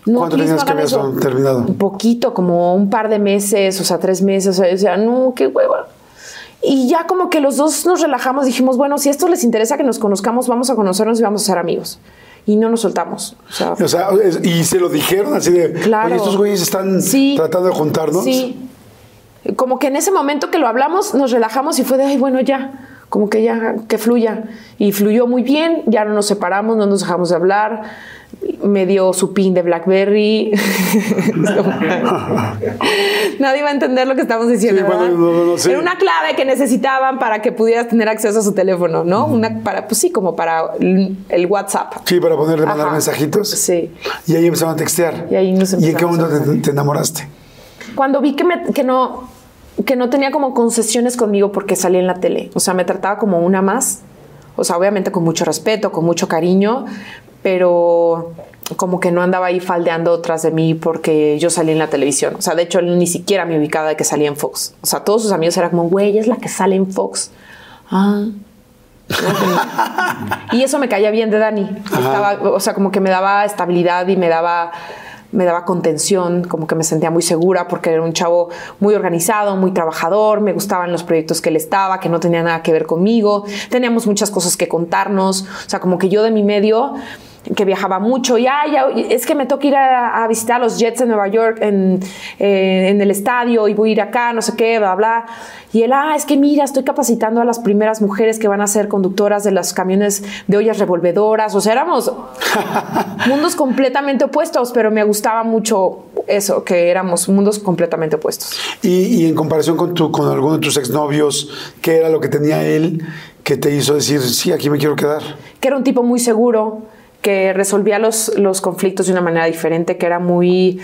no, ¿Cuánto tenías que habías terminado? Un poquito, como un par de meses, o sea, tres meses. O sea, no, qué hueva. Y ya como que los dos nos relajamos, dijimos, bueno, si esto les interesa que nos conozcamos, vamos a conocernos y vamos a ser amigos. Y no nos soltamos. O sea, o sea y se lo dijeron así de, claro. oye, estos güeyes están sí, tratando de juntarnos. Sí. Como que en ese momento que lo hablamos, nos relajamos y fue de, ay, bueno, ya como que ya, que fluya. Y fluyó muy bien, ya no nos separamos, no nos dejamos de hablar. Me dio su pin de Blackberry. Nadie va a entender lo que estamos diciendo. Sí, bueno, no, no, sí. Era una clave que necesitaban para que pudieras tener acceso a su teléfono, ¿no? Una para, pues sí, como para el WhatsApp. Sí, para ponerle mandar mensajitos. Sí. Y ahí empezaron a textear. Y ahí nos ¿Y en qué momento te, te enamoraste? Cuando vi que, me, que no que no tenía como concesiones conmigo porque salía en la tele. O sea, me trataba como una más. O sea, obviamente con mucho respeto, con mucho cariño, pero como que no andaba ahí faldeando tras de mí porque yo salí en la televisión. O sea, de hecho, él ni siquiera me ubicaba de que salía en Fox. O sea, todos sus amigos eran como, güey, es la que sale en Fox. Ah. y eso me caía bien de Dani. Estaba, o sea, como que me daba estabilidad y me daba me daba contención, como que me sentía muy segura porque era un chavo muy organizado, muy trabajador, me gustaban los proyectos que él estaba, que no tenía nada que ver conmigo, teníamos muchas cosas que contarnos, o sea, como que yo de mi medio que viajaba mucho y "Ay, ya, es que me toca ir a, a visitar los Jets en Nueva York en, eh, en el estadio y voy a ir acá, no sé qué, bla, bla. Y él, ah, es que mira, estoy capacitando a las primeras mujeres que van a ser conductoras de los camiones de ollas revolvedoras. O sea, éramos mundos completamente opuestos, pero me gustaba mucho eso, que éramos mundos completamente opuestos. Y, y en comparación con, tu, con alguno de tus exnovios, ¿qué era lo que tenía él que te hizo decir, sí, aquí me quiero quedar? que era un tipo muy seguro, que resolvía los, los conflictos de una manera diferente, que era muy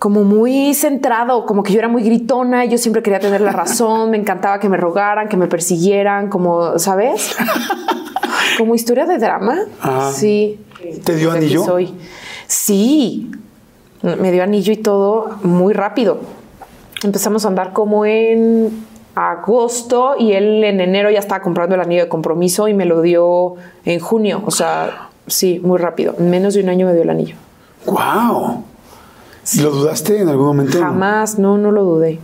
como muy centrado, como que yo era muy gritona y yo siempre quería tener la razón, me encantaba que me rogaran, que me persiguieran, como, ¿sabes? Como historia de drama. Ah. Sí. ¿Te dio anillo? Soy. Sí, me dio anillo y todo muy rápido. Empezamos a andar como en agosto y él en enero ya estaba comprando el anillo de compromiso y me lo dio en junio. O sea, sí, muy rápido. En menos de un año me dio el anillo. ¡Wow! ¿Y lo dudaste en algún momento? Jamás, no, no lo dudé.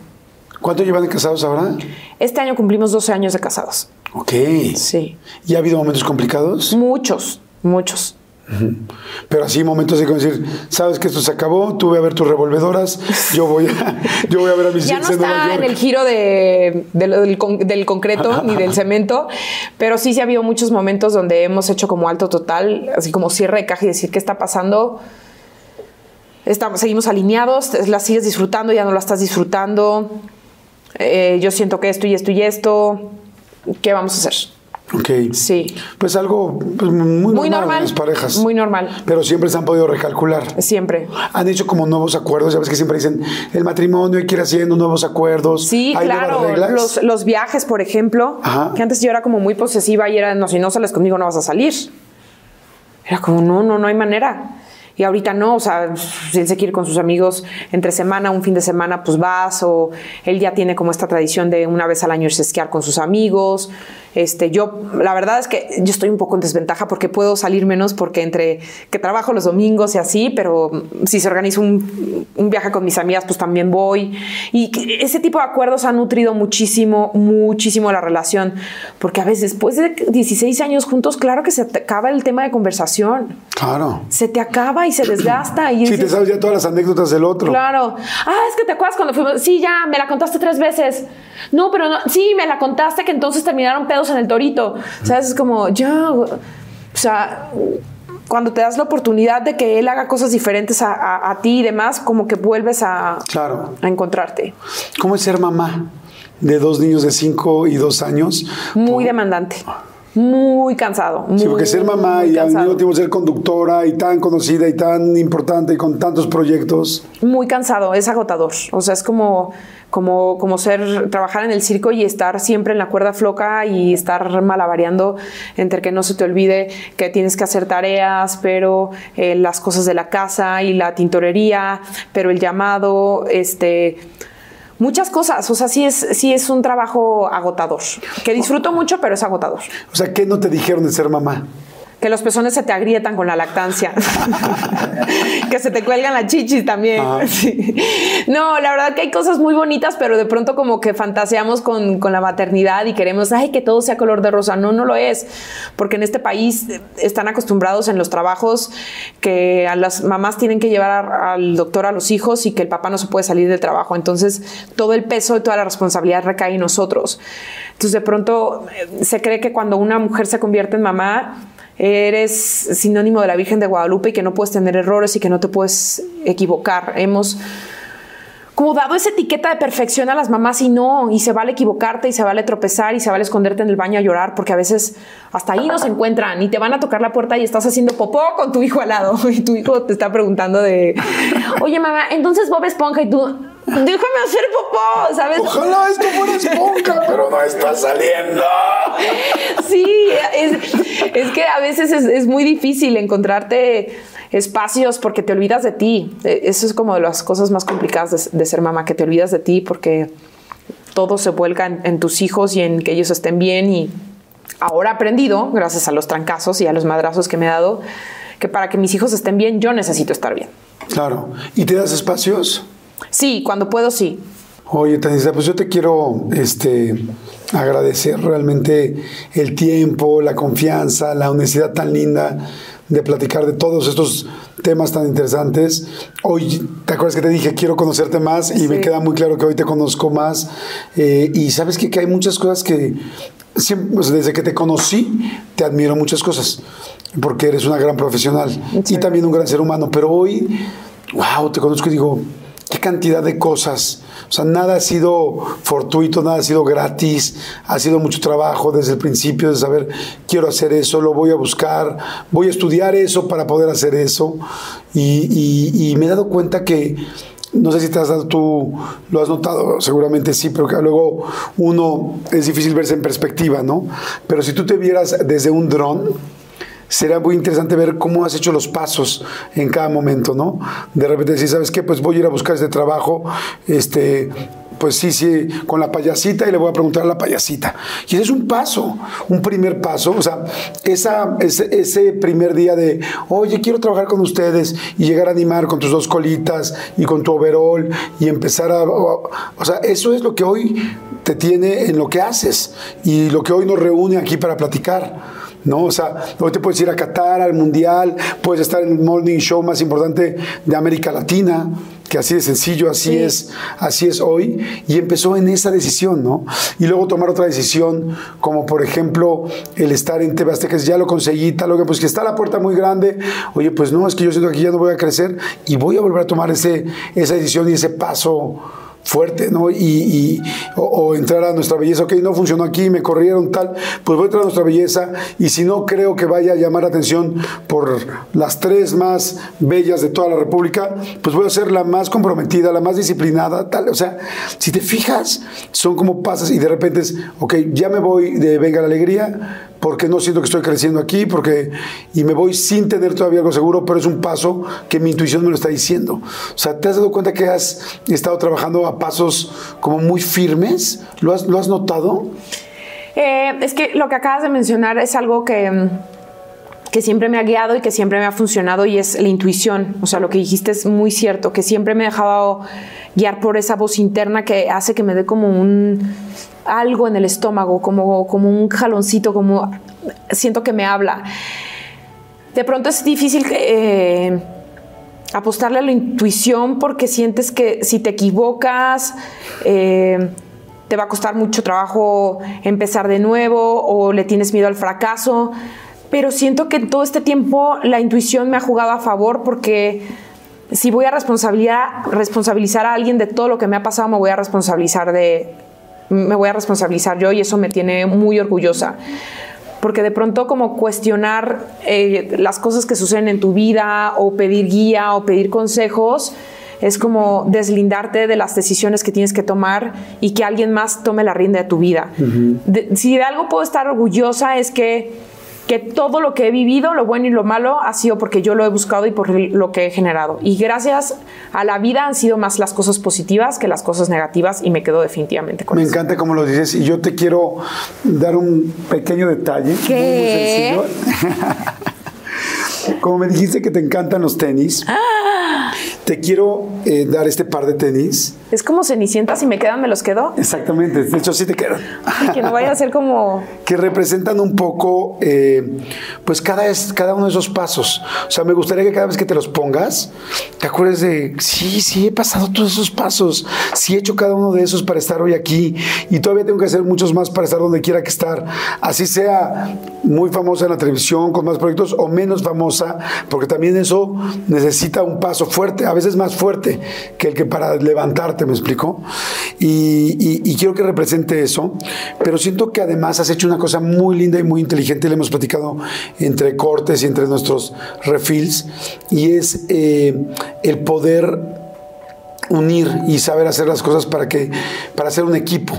¿Cuánto llevan de casados ahora? Este año cumplimos 12 años de casados. Ok. Sí. ¿Y ha habido momentos complicados? Muchos, muchos. Pero así momentos de como decir, sabes que esto se acabó, tú ve a ver tus revolvedoras, yo voy a, yo voy a ver a mis Ya no en está en el giro de, de del concreto ni del cemento, pero sí, sí ha habido muchos momentos donde hemos hecho como alto total, así como cierre de caja y decir qué está pasando. Estamos, seguimos alineados, la sigues disfrutando, ya no la estás disfrutando. Eh, yo siento que esto y esto y esto. ¿Qué vamos a hacer? Ok. Sí. Pues algo pues, muy, Muy normal, en las parejas. Muy normal. Pero siempre se han podido recalcular. Siempre. Han hecho como nuevos acuerdos, ya ves que siempre dicen el matrimonio hay que ir haciendo nuevos acuerdos. Sí, hay claro. Los, los viajes, por ejemplo, Ajá. que antes yo era como muy posesiva y era, no, si no sales conmigo no vas a salir. Era como, no, no, no hay manera. Y ahorita no, o sea, si él se quiere ir con sus amigos entre semana, un fin de semana, pues vas, o él ya tiene como esta tradición de una vez al año irse a esquiar con sus amigos. Este, yo, la verdad es que yo estoy un poco en desventaja porque puedo salir menos porque entre que trabajo los domingos y así, pero si se organiza un, un viaje con mis amigas, pues también voy. Y ese tipo de acuerdos han nutrido muchísimo, muchísimo la relación, porque a veces después de 16 años juntos, claro que se te acaba el tema de conversación, Claro. se te acaba y se desgasta. Y Sí, te sabes ya todas las anécdotas del otro. Claro. Ah, es que te acuerdas cuando fuimos. Sí, ya, me la contaste tres veces. No, pero no. Sí, me la contaste que entonces terminaron pedos en el torito. ¿Sabes? Es como, ya. O sea, cuando te das la oportunidad de que él haga cosas diferentes a, a- a ti y demás, como que vuelves a, Claro. a encontrarte. ¿Cómo es ser mamá de dos niños de 5 y 2 años? Muy demandante. Muy cansado. Sí, porque ser mamá muy y al cansado. mismo tiempo ser conductora y tan conocida y tan importante y con tantos proyectos. muy cansado, es agotador. O sea, es como, como, como ser, trabajar en el circo y estar siempre en la cuerda floca y estar malabareando entre que no se te olvide que tienes que hacer tareas, pero eh, las cosas de la casa y la tintorería, pero el llamado, este. Muchas cosas, o sea, sí es, sí es un trabajo agotador, que disfruto mucho, pero es agotador. O sea, ¿qué no te dijeron de ser mamá? Que los pezones se te agrietan con la lactancia. que se te cuelgan las chichis también. Sí. No, la verdad que hay cosas muy bonitas, pero de pronto como que fantaseamos con, con la maternidad y queremos, ay, que todo sea color de rosa. No, no lo es. Porque en este país eh, están acostumbrados en los trabajos que a las mamás tienen que llevar a- al doctor a los hijos y que el papá no se puede salir del trabajo. Entonces, todo el peso y toda la responsabilidad recae en nosotros. Entonces, de pronto eh, se cree que cuando una mujer se convierte en mamá, eres sinónimo de la Virgen de Guadalupe y que no puedes tener errores y que no te puedes equivocar. Hemos como dado esa etiqueta de perfección a las mamás y no, y se vale equivocarte y se vale tropezar y se vale esconderte en el baño a llorar porque a veces hasta ahí no se encuentran y te van a tocar la puerta y estás haciendo popó con tu hijo al lado y tu hijo te está preguntando de, oye mamá, entonces Bob Esponja y tú, déjame hacer popó, ¿sabes? Ojalá esto fuera esponja, pero no está saliendo. Sí, es, es que a veces es, es muy difícil encontrarte espacios porque te olvidas de ti. Eh, Eso es como de las cosas más complicadas de, de ser mamá, que te olvidas de ti porque todo se vuelca en, en tus hijos y en que ellos estén bien. Y ahora he aprendido, gracias a los trancazos y a los madrazos que me he dado, que para que mis hijos estén bien, yo necesito estar bien. Claro. ¿Y te das espacios? Sí, cuando puedo, sí. Oye, Tanisa, pues yo te quiero este, agradecer realmente el tiempo, la confianza, la honestidad tan linda, de platicar de todos estos temas tan interesantes. Hoy, ¿te acuerdas que te dije, quiero conocerte más? Y me queda muy claro que hoy te conozco más. Eh, y sabes que, que hay muchas cosas que, siempre, pues, desde que te conocí, te admiro muchas cosas, porque eres una gran profesional y también un gran ser humano. Pero hoy, wow, te conozco y digo, qué cantidad de cosas. O sea, nada ha sido fortuito, nada ha sido gratis, ha sido mucho trabajo desde el principio de saber, quiero hacer eso, lo voy a buscar, voy a estudiar eso para poder hacer eso. Y, y- y me he dado cuenta que, no sé si te has dado tú, lo has notado, seguramente sí, pero que luego uno es difícil verse en perspectiva, ¿no? Pero si tú te vieras desde un dron, será muy interesante ver cómo has hecho los pasos en cada momento, ¿no? De repente decir, ¿sabes qué? Pues voy a ir a buscar este trabajo, este, pues sí, sí, con la payasita y le voy a preguntar a la payasita. Y ese es un paso, un primer paso, o sea, esa, ese, ese primer día de, oye, quiero trabajar con ustedes y llegar a animar con tus dos colitas y con tu overall y empezar a, o, o sea, eso es lo que hoy te tiene en lo que haces y lo que hoy nos reúne aquí para platicar. ¿No? O sea, hoy te puedes ir a Qatar, al Mundial, puedes estar en el morning show más importante de América Latina, que así de sencillo, así Sí. es, así es hoy, y empezó en esa decisión, ¿no? Y luego tomar otra decisión, como por ejemplo el estar en TV Azteca, ya lo conseguí, tal, que pues que está la puerta muy grande, oye, pues no, es que yo siento que ya no voy a crecer y voy a volver a tomar ese, esa decisión y ese paso fuerte, ¿no? Y, y- o, o entrar a nuestra belleza, ok, no funcionó aquí, me corrieron tal, pues voy a entrar a nuestra belleza y si no creo que vaya a llamar la atención por las tres más bellas de toda la República, pues voy a ser la más comprometida, la más disciplinada, tal, o sea, si te fijas, son como pasas y de repente es, ok, ya me voy de Venga la Alegría, porque no siento que estoy creciendo aquí, porque y me voy sin tener todavía algo seguro, pero es un paso que mi intuición me lo está diciendo. O sea, ¿te has dado cuenta que has estado trabajando a pasos como muy firmes? ¿Lo has, lo has notado? Eh, es que lo que acabas de mencionar es algo que, mm, que siempre me ha guiado y que siempre me ha funcionado y es la intuición. O sea, lo que dijiste es muy cierto, que siempre me he dejado guiar por esa voz interna que hace que me dé como un algo en el estómago, como, como un jaloncito, como siento que me habla. De pronto es difícil eh, apostarle a la intuición porque sientes que si te equivocas, eh, te va a costar mucho trabajo empezar de nuevo o le tienes miedo al fracaso. Pero siento que todo este tiempo la intuición me ha jugado a favor porque si voy a responsabilizar, responsabilizar a alguien de todo lo que me ha pasado, me voy a responsabilizar de me voy a responsabilizar yo y eso me tiene muy orgullosa porque de pronto como cuestionar eh, las cosas que suceden en tu vida o pedir guía o pedir consejos es como deslindarte de las decisiones que tienes que tomar y que alguien más tome la rienda de tu vida. De- si de algo puedo estar orgullosa es que, que todo lo que he vivido, lo bueno y lo malo, ha sido porque yo lo he buscado y por lo que he generado. Y gracias a la vida han sido más las cosas positivas que las cosas negativas y me quedo definitivamente con Me eso. encanta cómo lo dices y yo te quiero dar un pequeño detalle. muy, muy ¿Qué? sencillo. Como me dijiste que te encantan los tenis, Ah. Te quiero eh, dar este par de tenis. Es como Cenicienta, si me quedan, me los quedo. Exactamente, de hecho sí te quedan. Y que no vaya a ser como. que representan un poco, eh, pues cada, es, cada uno de esos pasos. O sea, me gustaría que cada vez que te los pongas, te acuerdes de, sí, sí, he pasado todos esos pasos, sí he hecho cada uno de esos para estar hoy aquí y todavía tengo que hacer muchos más para estar donde quiera que estar. Así sea muy famosa en la televisión, con más proyectos o menos famosa, porque también eso necesita un paso fuerte, a veces más fuerte que el que para levantarte, ¿me explico? Y, y- y quiero que represente eso, pero siento que además has hecho una cosa muy linda y muy inteligente, le hemos platicado entre cortes y entre nuestros refills, y es eh, el poder unir y saber hacer las cosas para que para hacer un equipo.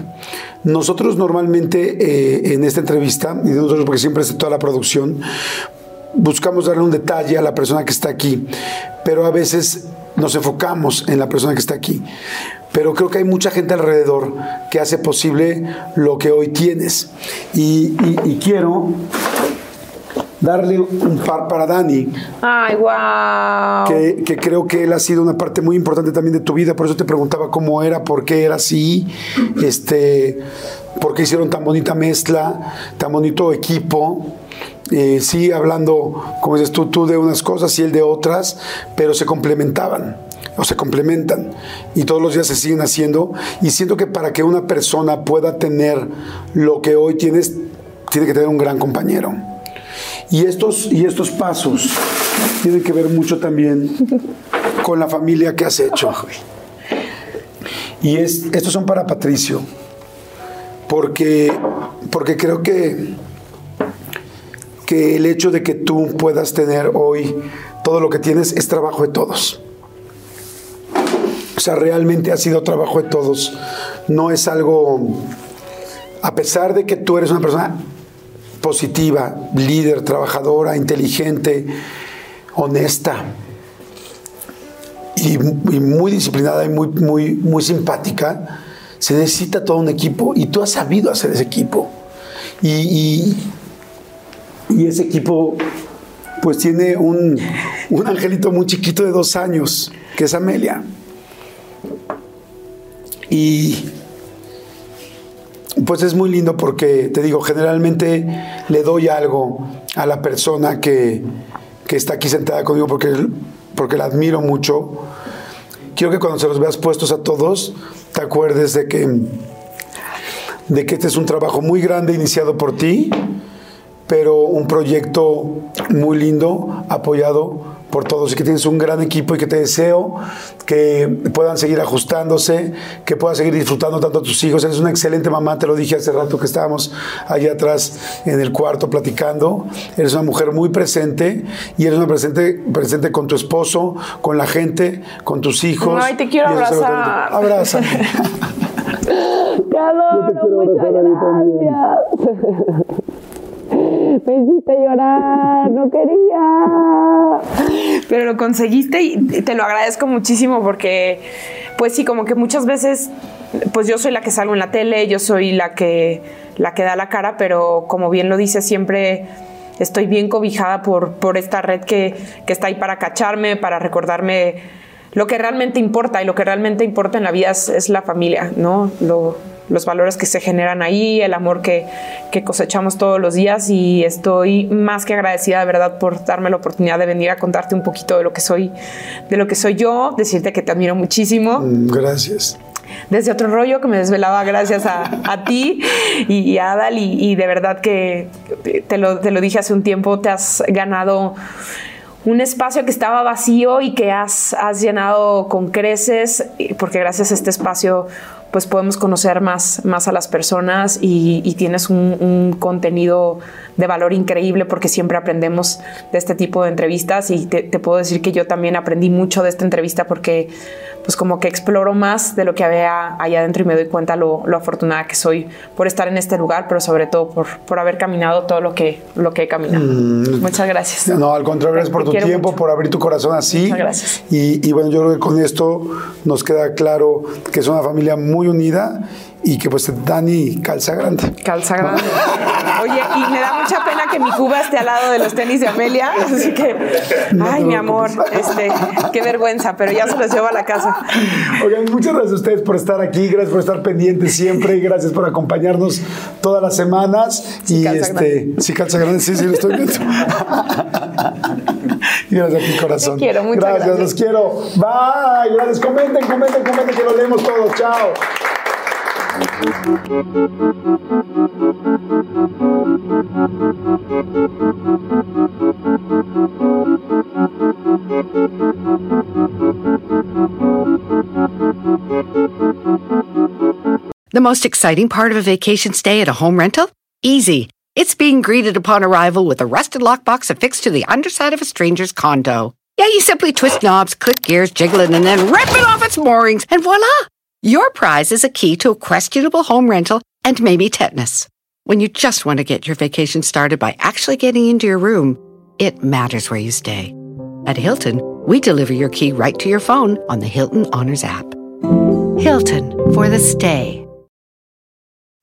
Nosotros normalmente eh, en esta entrevista y nosotros porque siempre es de toda la producción buscamos darle un detalle a la persona que está aquí, pero a veces nos enfocamos en la persona que está aquí. Pero creo que hay mucha gente alrededor que hace posible lo que hoy tienes. Y, y- y quiero darle un par para Dani, Ay, wow. que, que creo que él ha sido una parte muy importante también de tu vida, por eso te preguntaba cómo era, por qué era así, este, por qué hicieron tan bonita mezcla, tan bonito equipo. Eh, sí hablando, como dices tú, tú de unas cosas y él de otras, pero se complementaban o se complementan y todos los días se siguen haciendo y siento que para que una persona pueda tener lo que hoy tienes, tiene que tener un gran compañero. Y estos, y estos pasos tienen que ver mucho también con la familia que has hecho. Y es, estos son para Patricio, porque, porque creo que, que el hecho de que tú puedas tener hoy todo lo que tienes es trabajo de todos. O sea, realmente ha sido trabajo de todos. No es algo, a pesar de que tú eres una persona positiva, líder, trabajadora, inteligente, honesta y, muy disciplinada y muy, muy, muy simpática, se necesita todo un equipo y tú has sabido hacer ese equipo. Y, y ese equipo pues tiene un, un angelito muy chiquito de dos años, que es Amelia. Y pues es muy lindo porque, te digo, generalmente le doy algo a la persona que, que está aquí sentada conmigo porque, porque la admiro mucho. Quiero que cuando se los veas puestos a todos, te acuerdes de que, de que este es un trabajo muy grande iniciado por ti, pero un proyecto muy lindo, apoyado por todos y que tienes un gran equipo y que te deseo que puedan seguir ajustándose, que puedas seguir disfrutando tanto a tus hijos. Eres una excelente mamá, te lo dije hace rato que estábamos allá atrás en el cuarto platicando. Eres una mujer muy presente y eres una presente, presente con tu esposo, con la gente, con tus hijos. Ay, te quiero abrazar. Abrázame. Te adoro, muchas gracias. Me hiciste llorar, no quería. Pero lo conseguiste y te lo agradezco muchísimo porque, pues sí, como que muchas veces, pues yo soy la que salgo en la tele, yo soy la que, la que da la cara, pero como bien lo dice, siempre estoy bien cobijada por, por esta red que, que está ahí para cacharme, para recordarme lo que realmente importa y lo que realmente importa en la vida es, es la familia, ¿no? Lo- los valores que se generan ahí, el amor que, que cosechamos todos los días y estoy más que agradecida de verdad por darme la oportunidad de venir a contarte un poquito de lo que soy, de lo que soy yo, decirte que te admiro muchísimo Mm, Gracias. desde otro rollo que me desvelaba gracias a, a ti y, a Adal y, y de verdad que te lo, te lo dije hace un tiempo, te has ganado un espacio que estaba vacío y que has, has llenado con creces, porque gracias a este espacio pues podemos conocer más, más a las personas y, y tienes un, un contenido de valor increíble porque siempre aprendemos de este tipo de entrevistas y te, te puedo decir que yo también aprendí mucho de esta entrevista porque pues como que exploro más de lo que había allá adentro y me doy cuenta lo, lo afortunada que soy por estar en este lugar, pero sobre todo por, por haber caminado todo lo que, lo que he caminado. Muchas gracias. No, al contrario, gracias por Te tu tiempo, mucho. por abrir tu corazón así. Muchas gracias. Y, y bueno, yo creo que con esto nos queda claro que es una familia muy unida y que pues Dani calza grande. Calza grande. Oye, y me da mucha pena que mi cuba esté al lado de los tenis de Amelia, así que, ay, mi amor, este, qué vergüenza, pero ya se los llevo a la casa. Oigan, muchas gracias a ustedes por estar aquí, gracias por estar pendientes siempre, y gracias por acompañarnos todas las semanas. y calza este, sí, calza grande, sí, sí, lo estoy viendo. y gracias a ti, corazón. Te quiero, muchas gracias. gracias. los quiero. Bye, gracias. Comenten, comenten, comenten, que lo leemos todos. Chao. The most exciting part of a vacation stay at a home rental? Easy. It's being greeted upon arrival with a rusted lockbox affixed to the underside of a stranger's condo. Yeah, you simply twist knobs, click gears, jiggle it, and then rip it off its moorings, and voila! Your prize is a key to a questionable home rental and maybe tetanus. When you just want to get your vacation started by actually getting into your room, it matters where you stay. At Hilton, we deliver your key right to your phone on the Hilton Honors app. Hilton for the stay.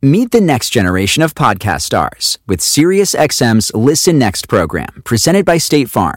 Meet the next generation of podcast stars with SiriusXM's Listen Next program, presented by State Farm.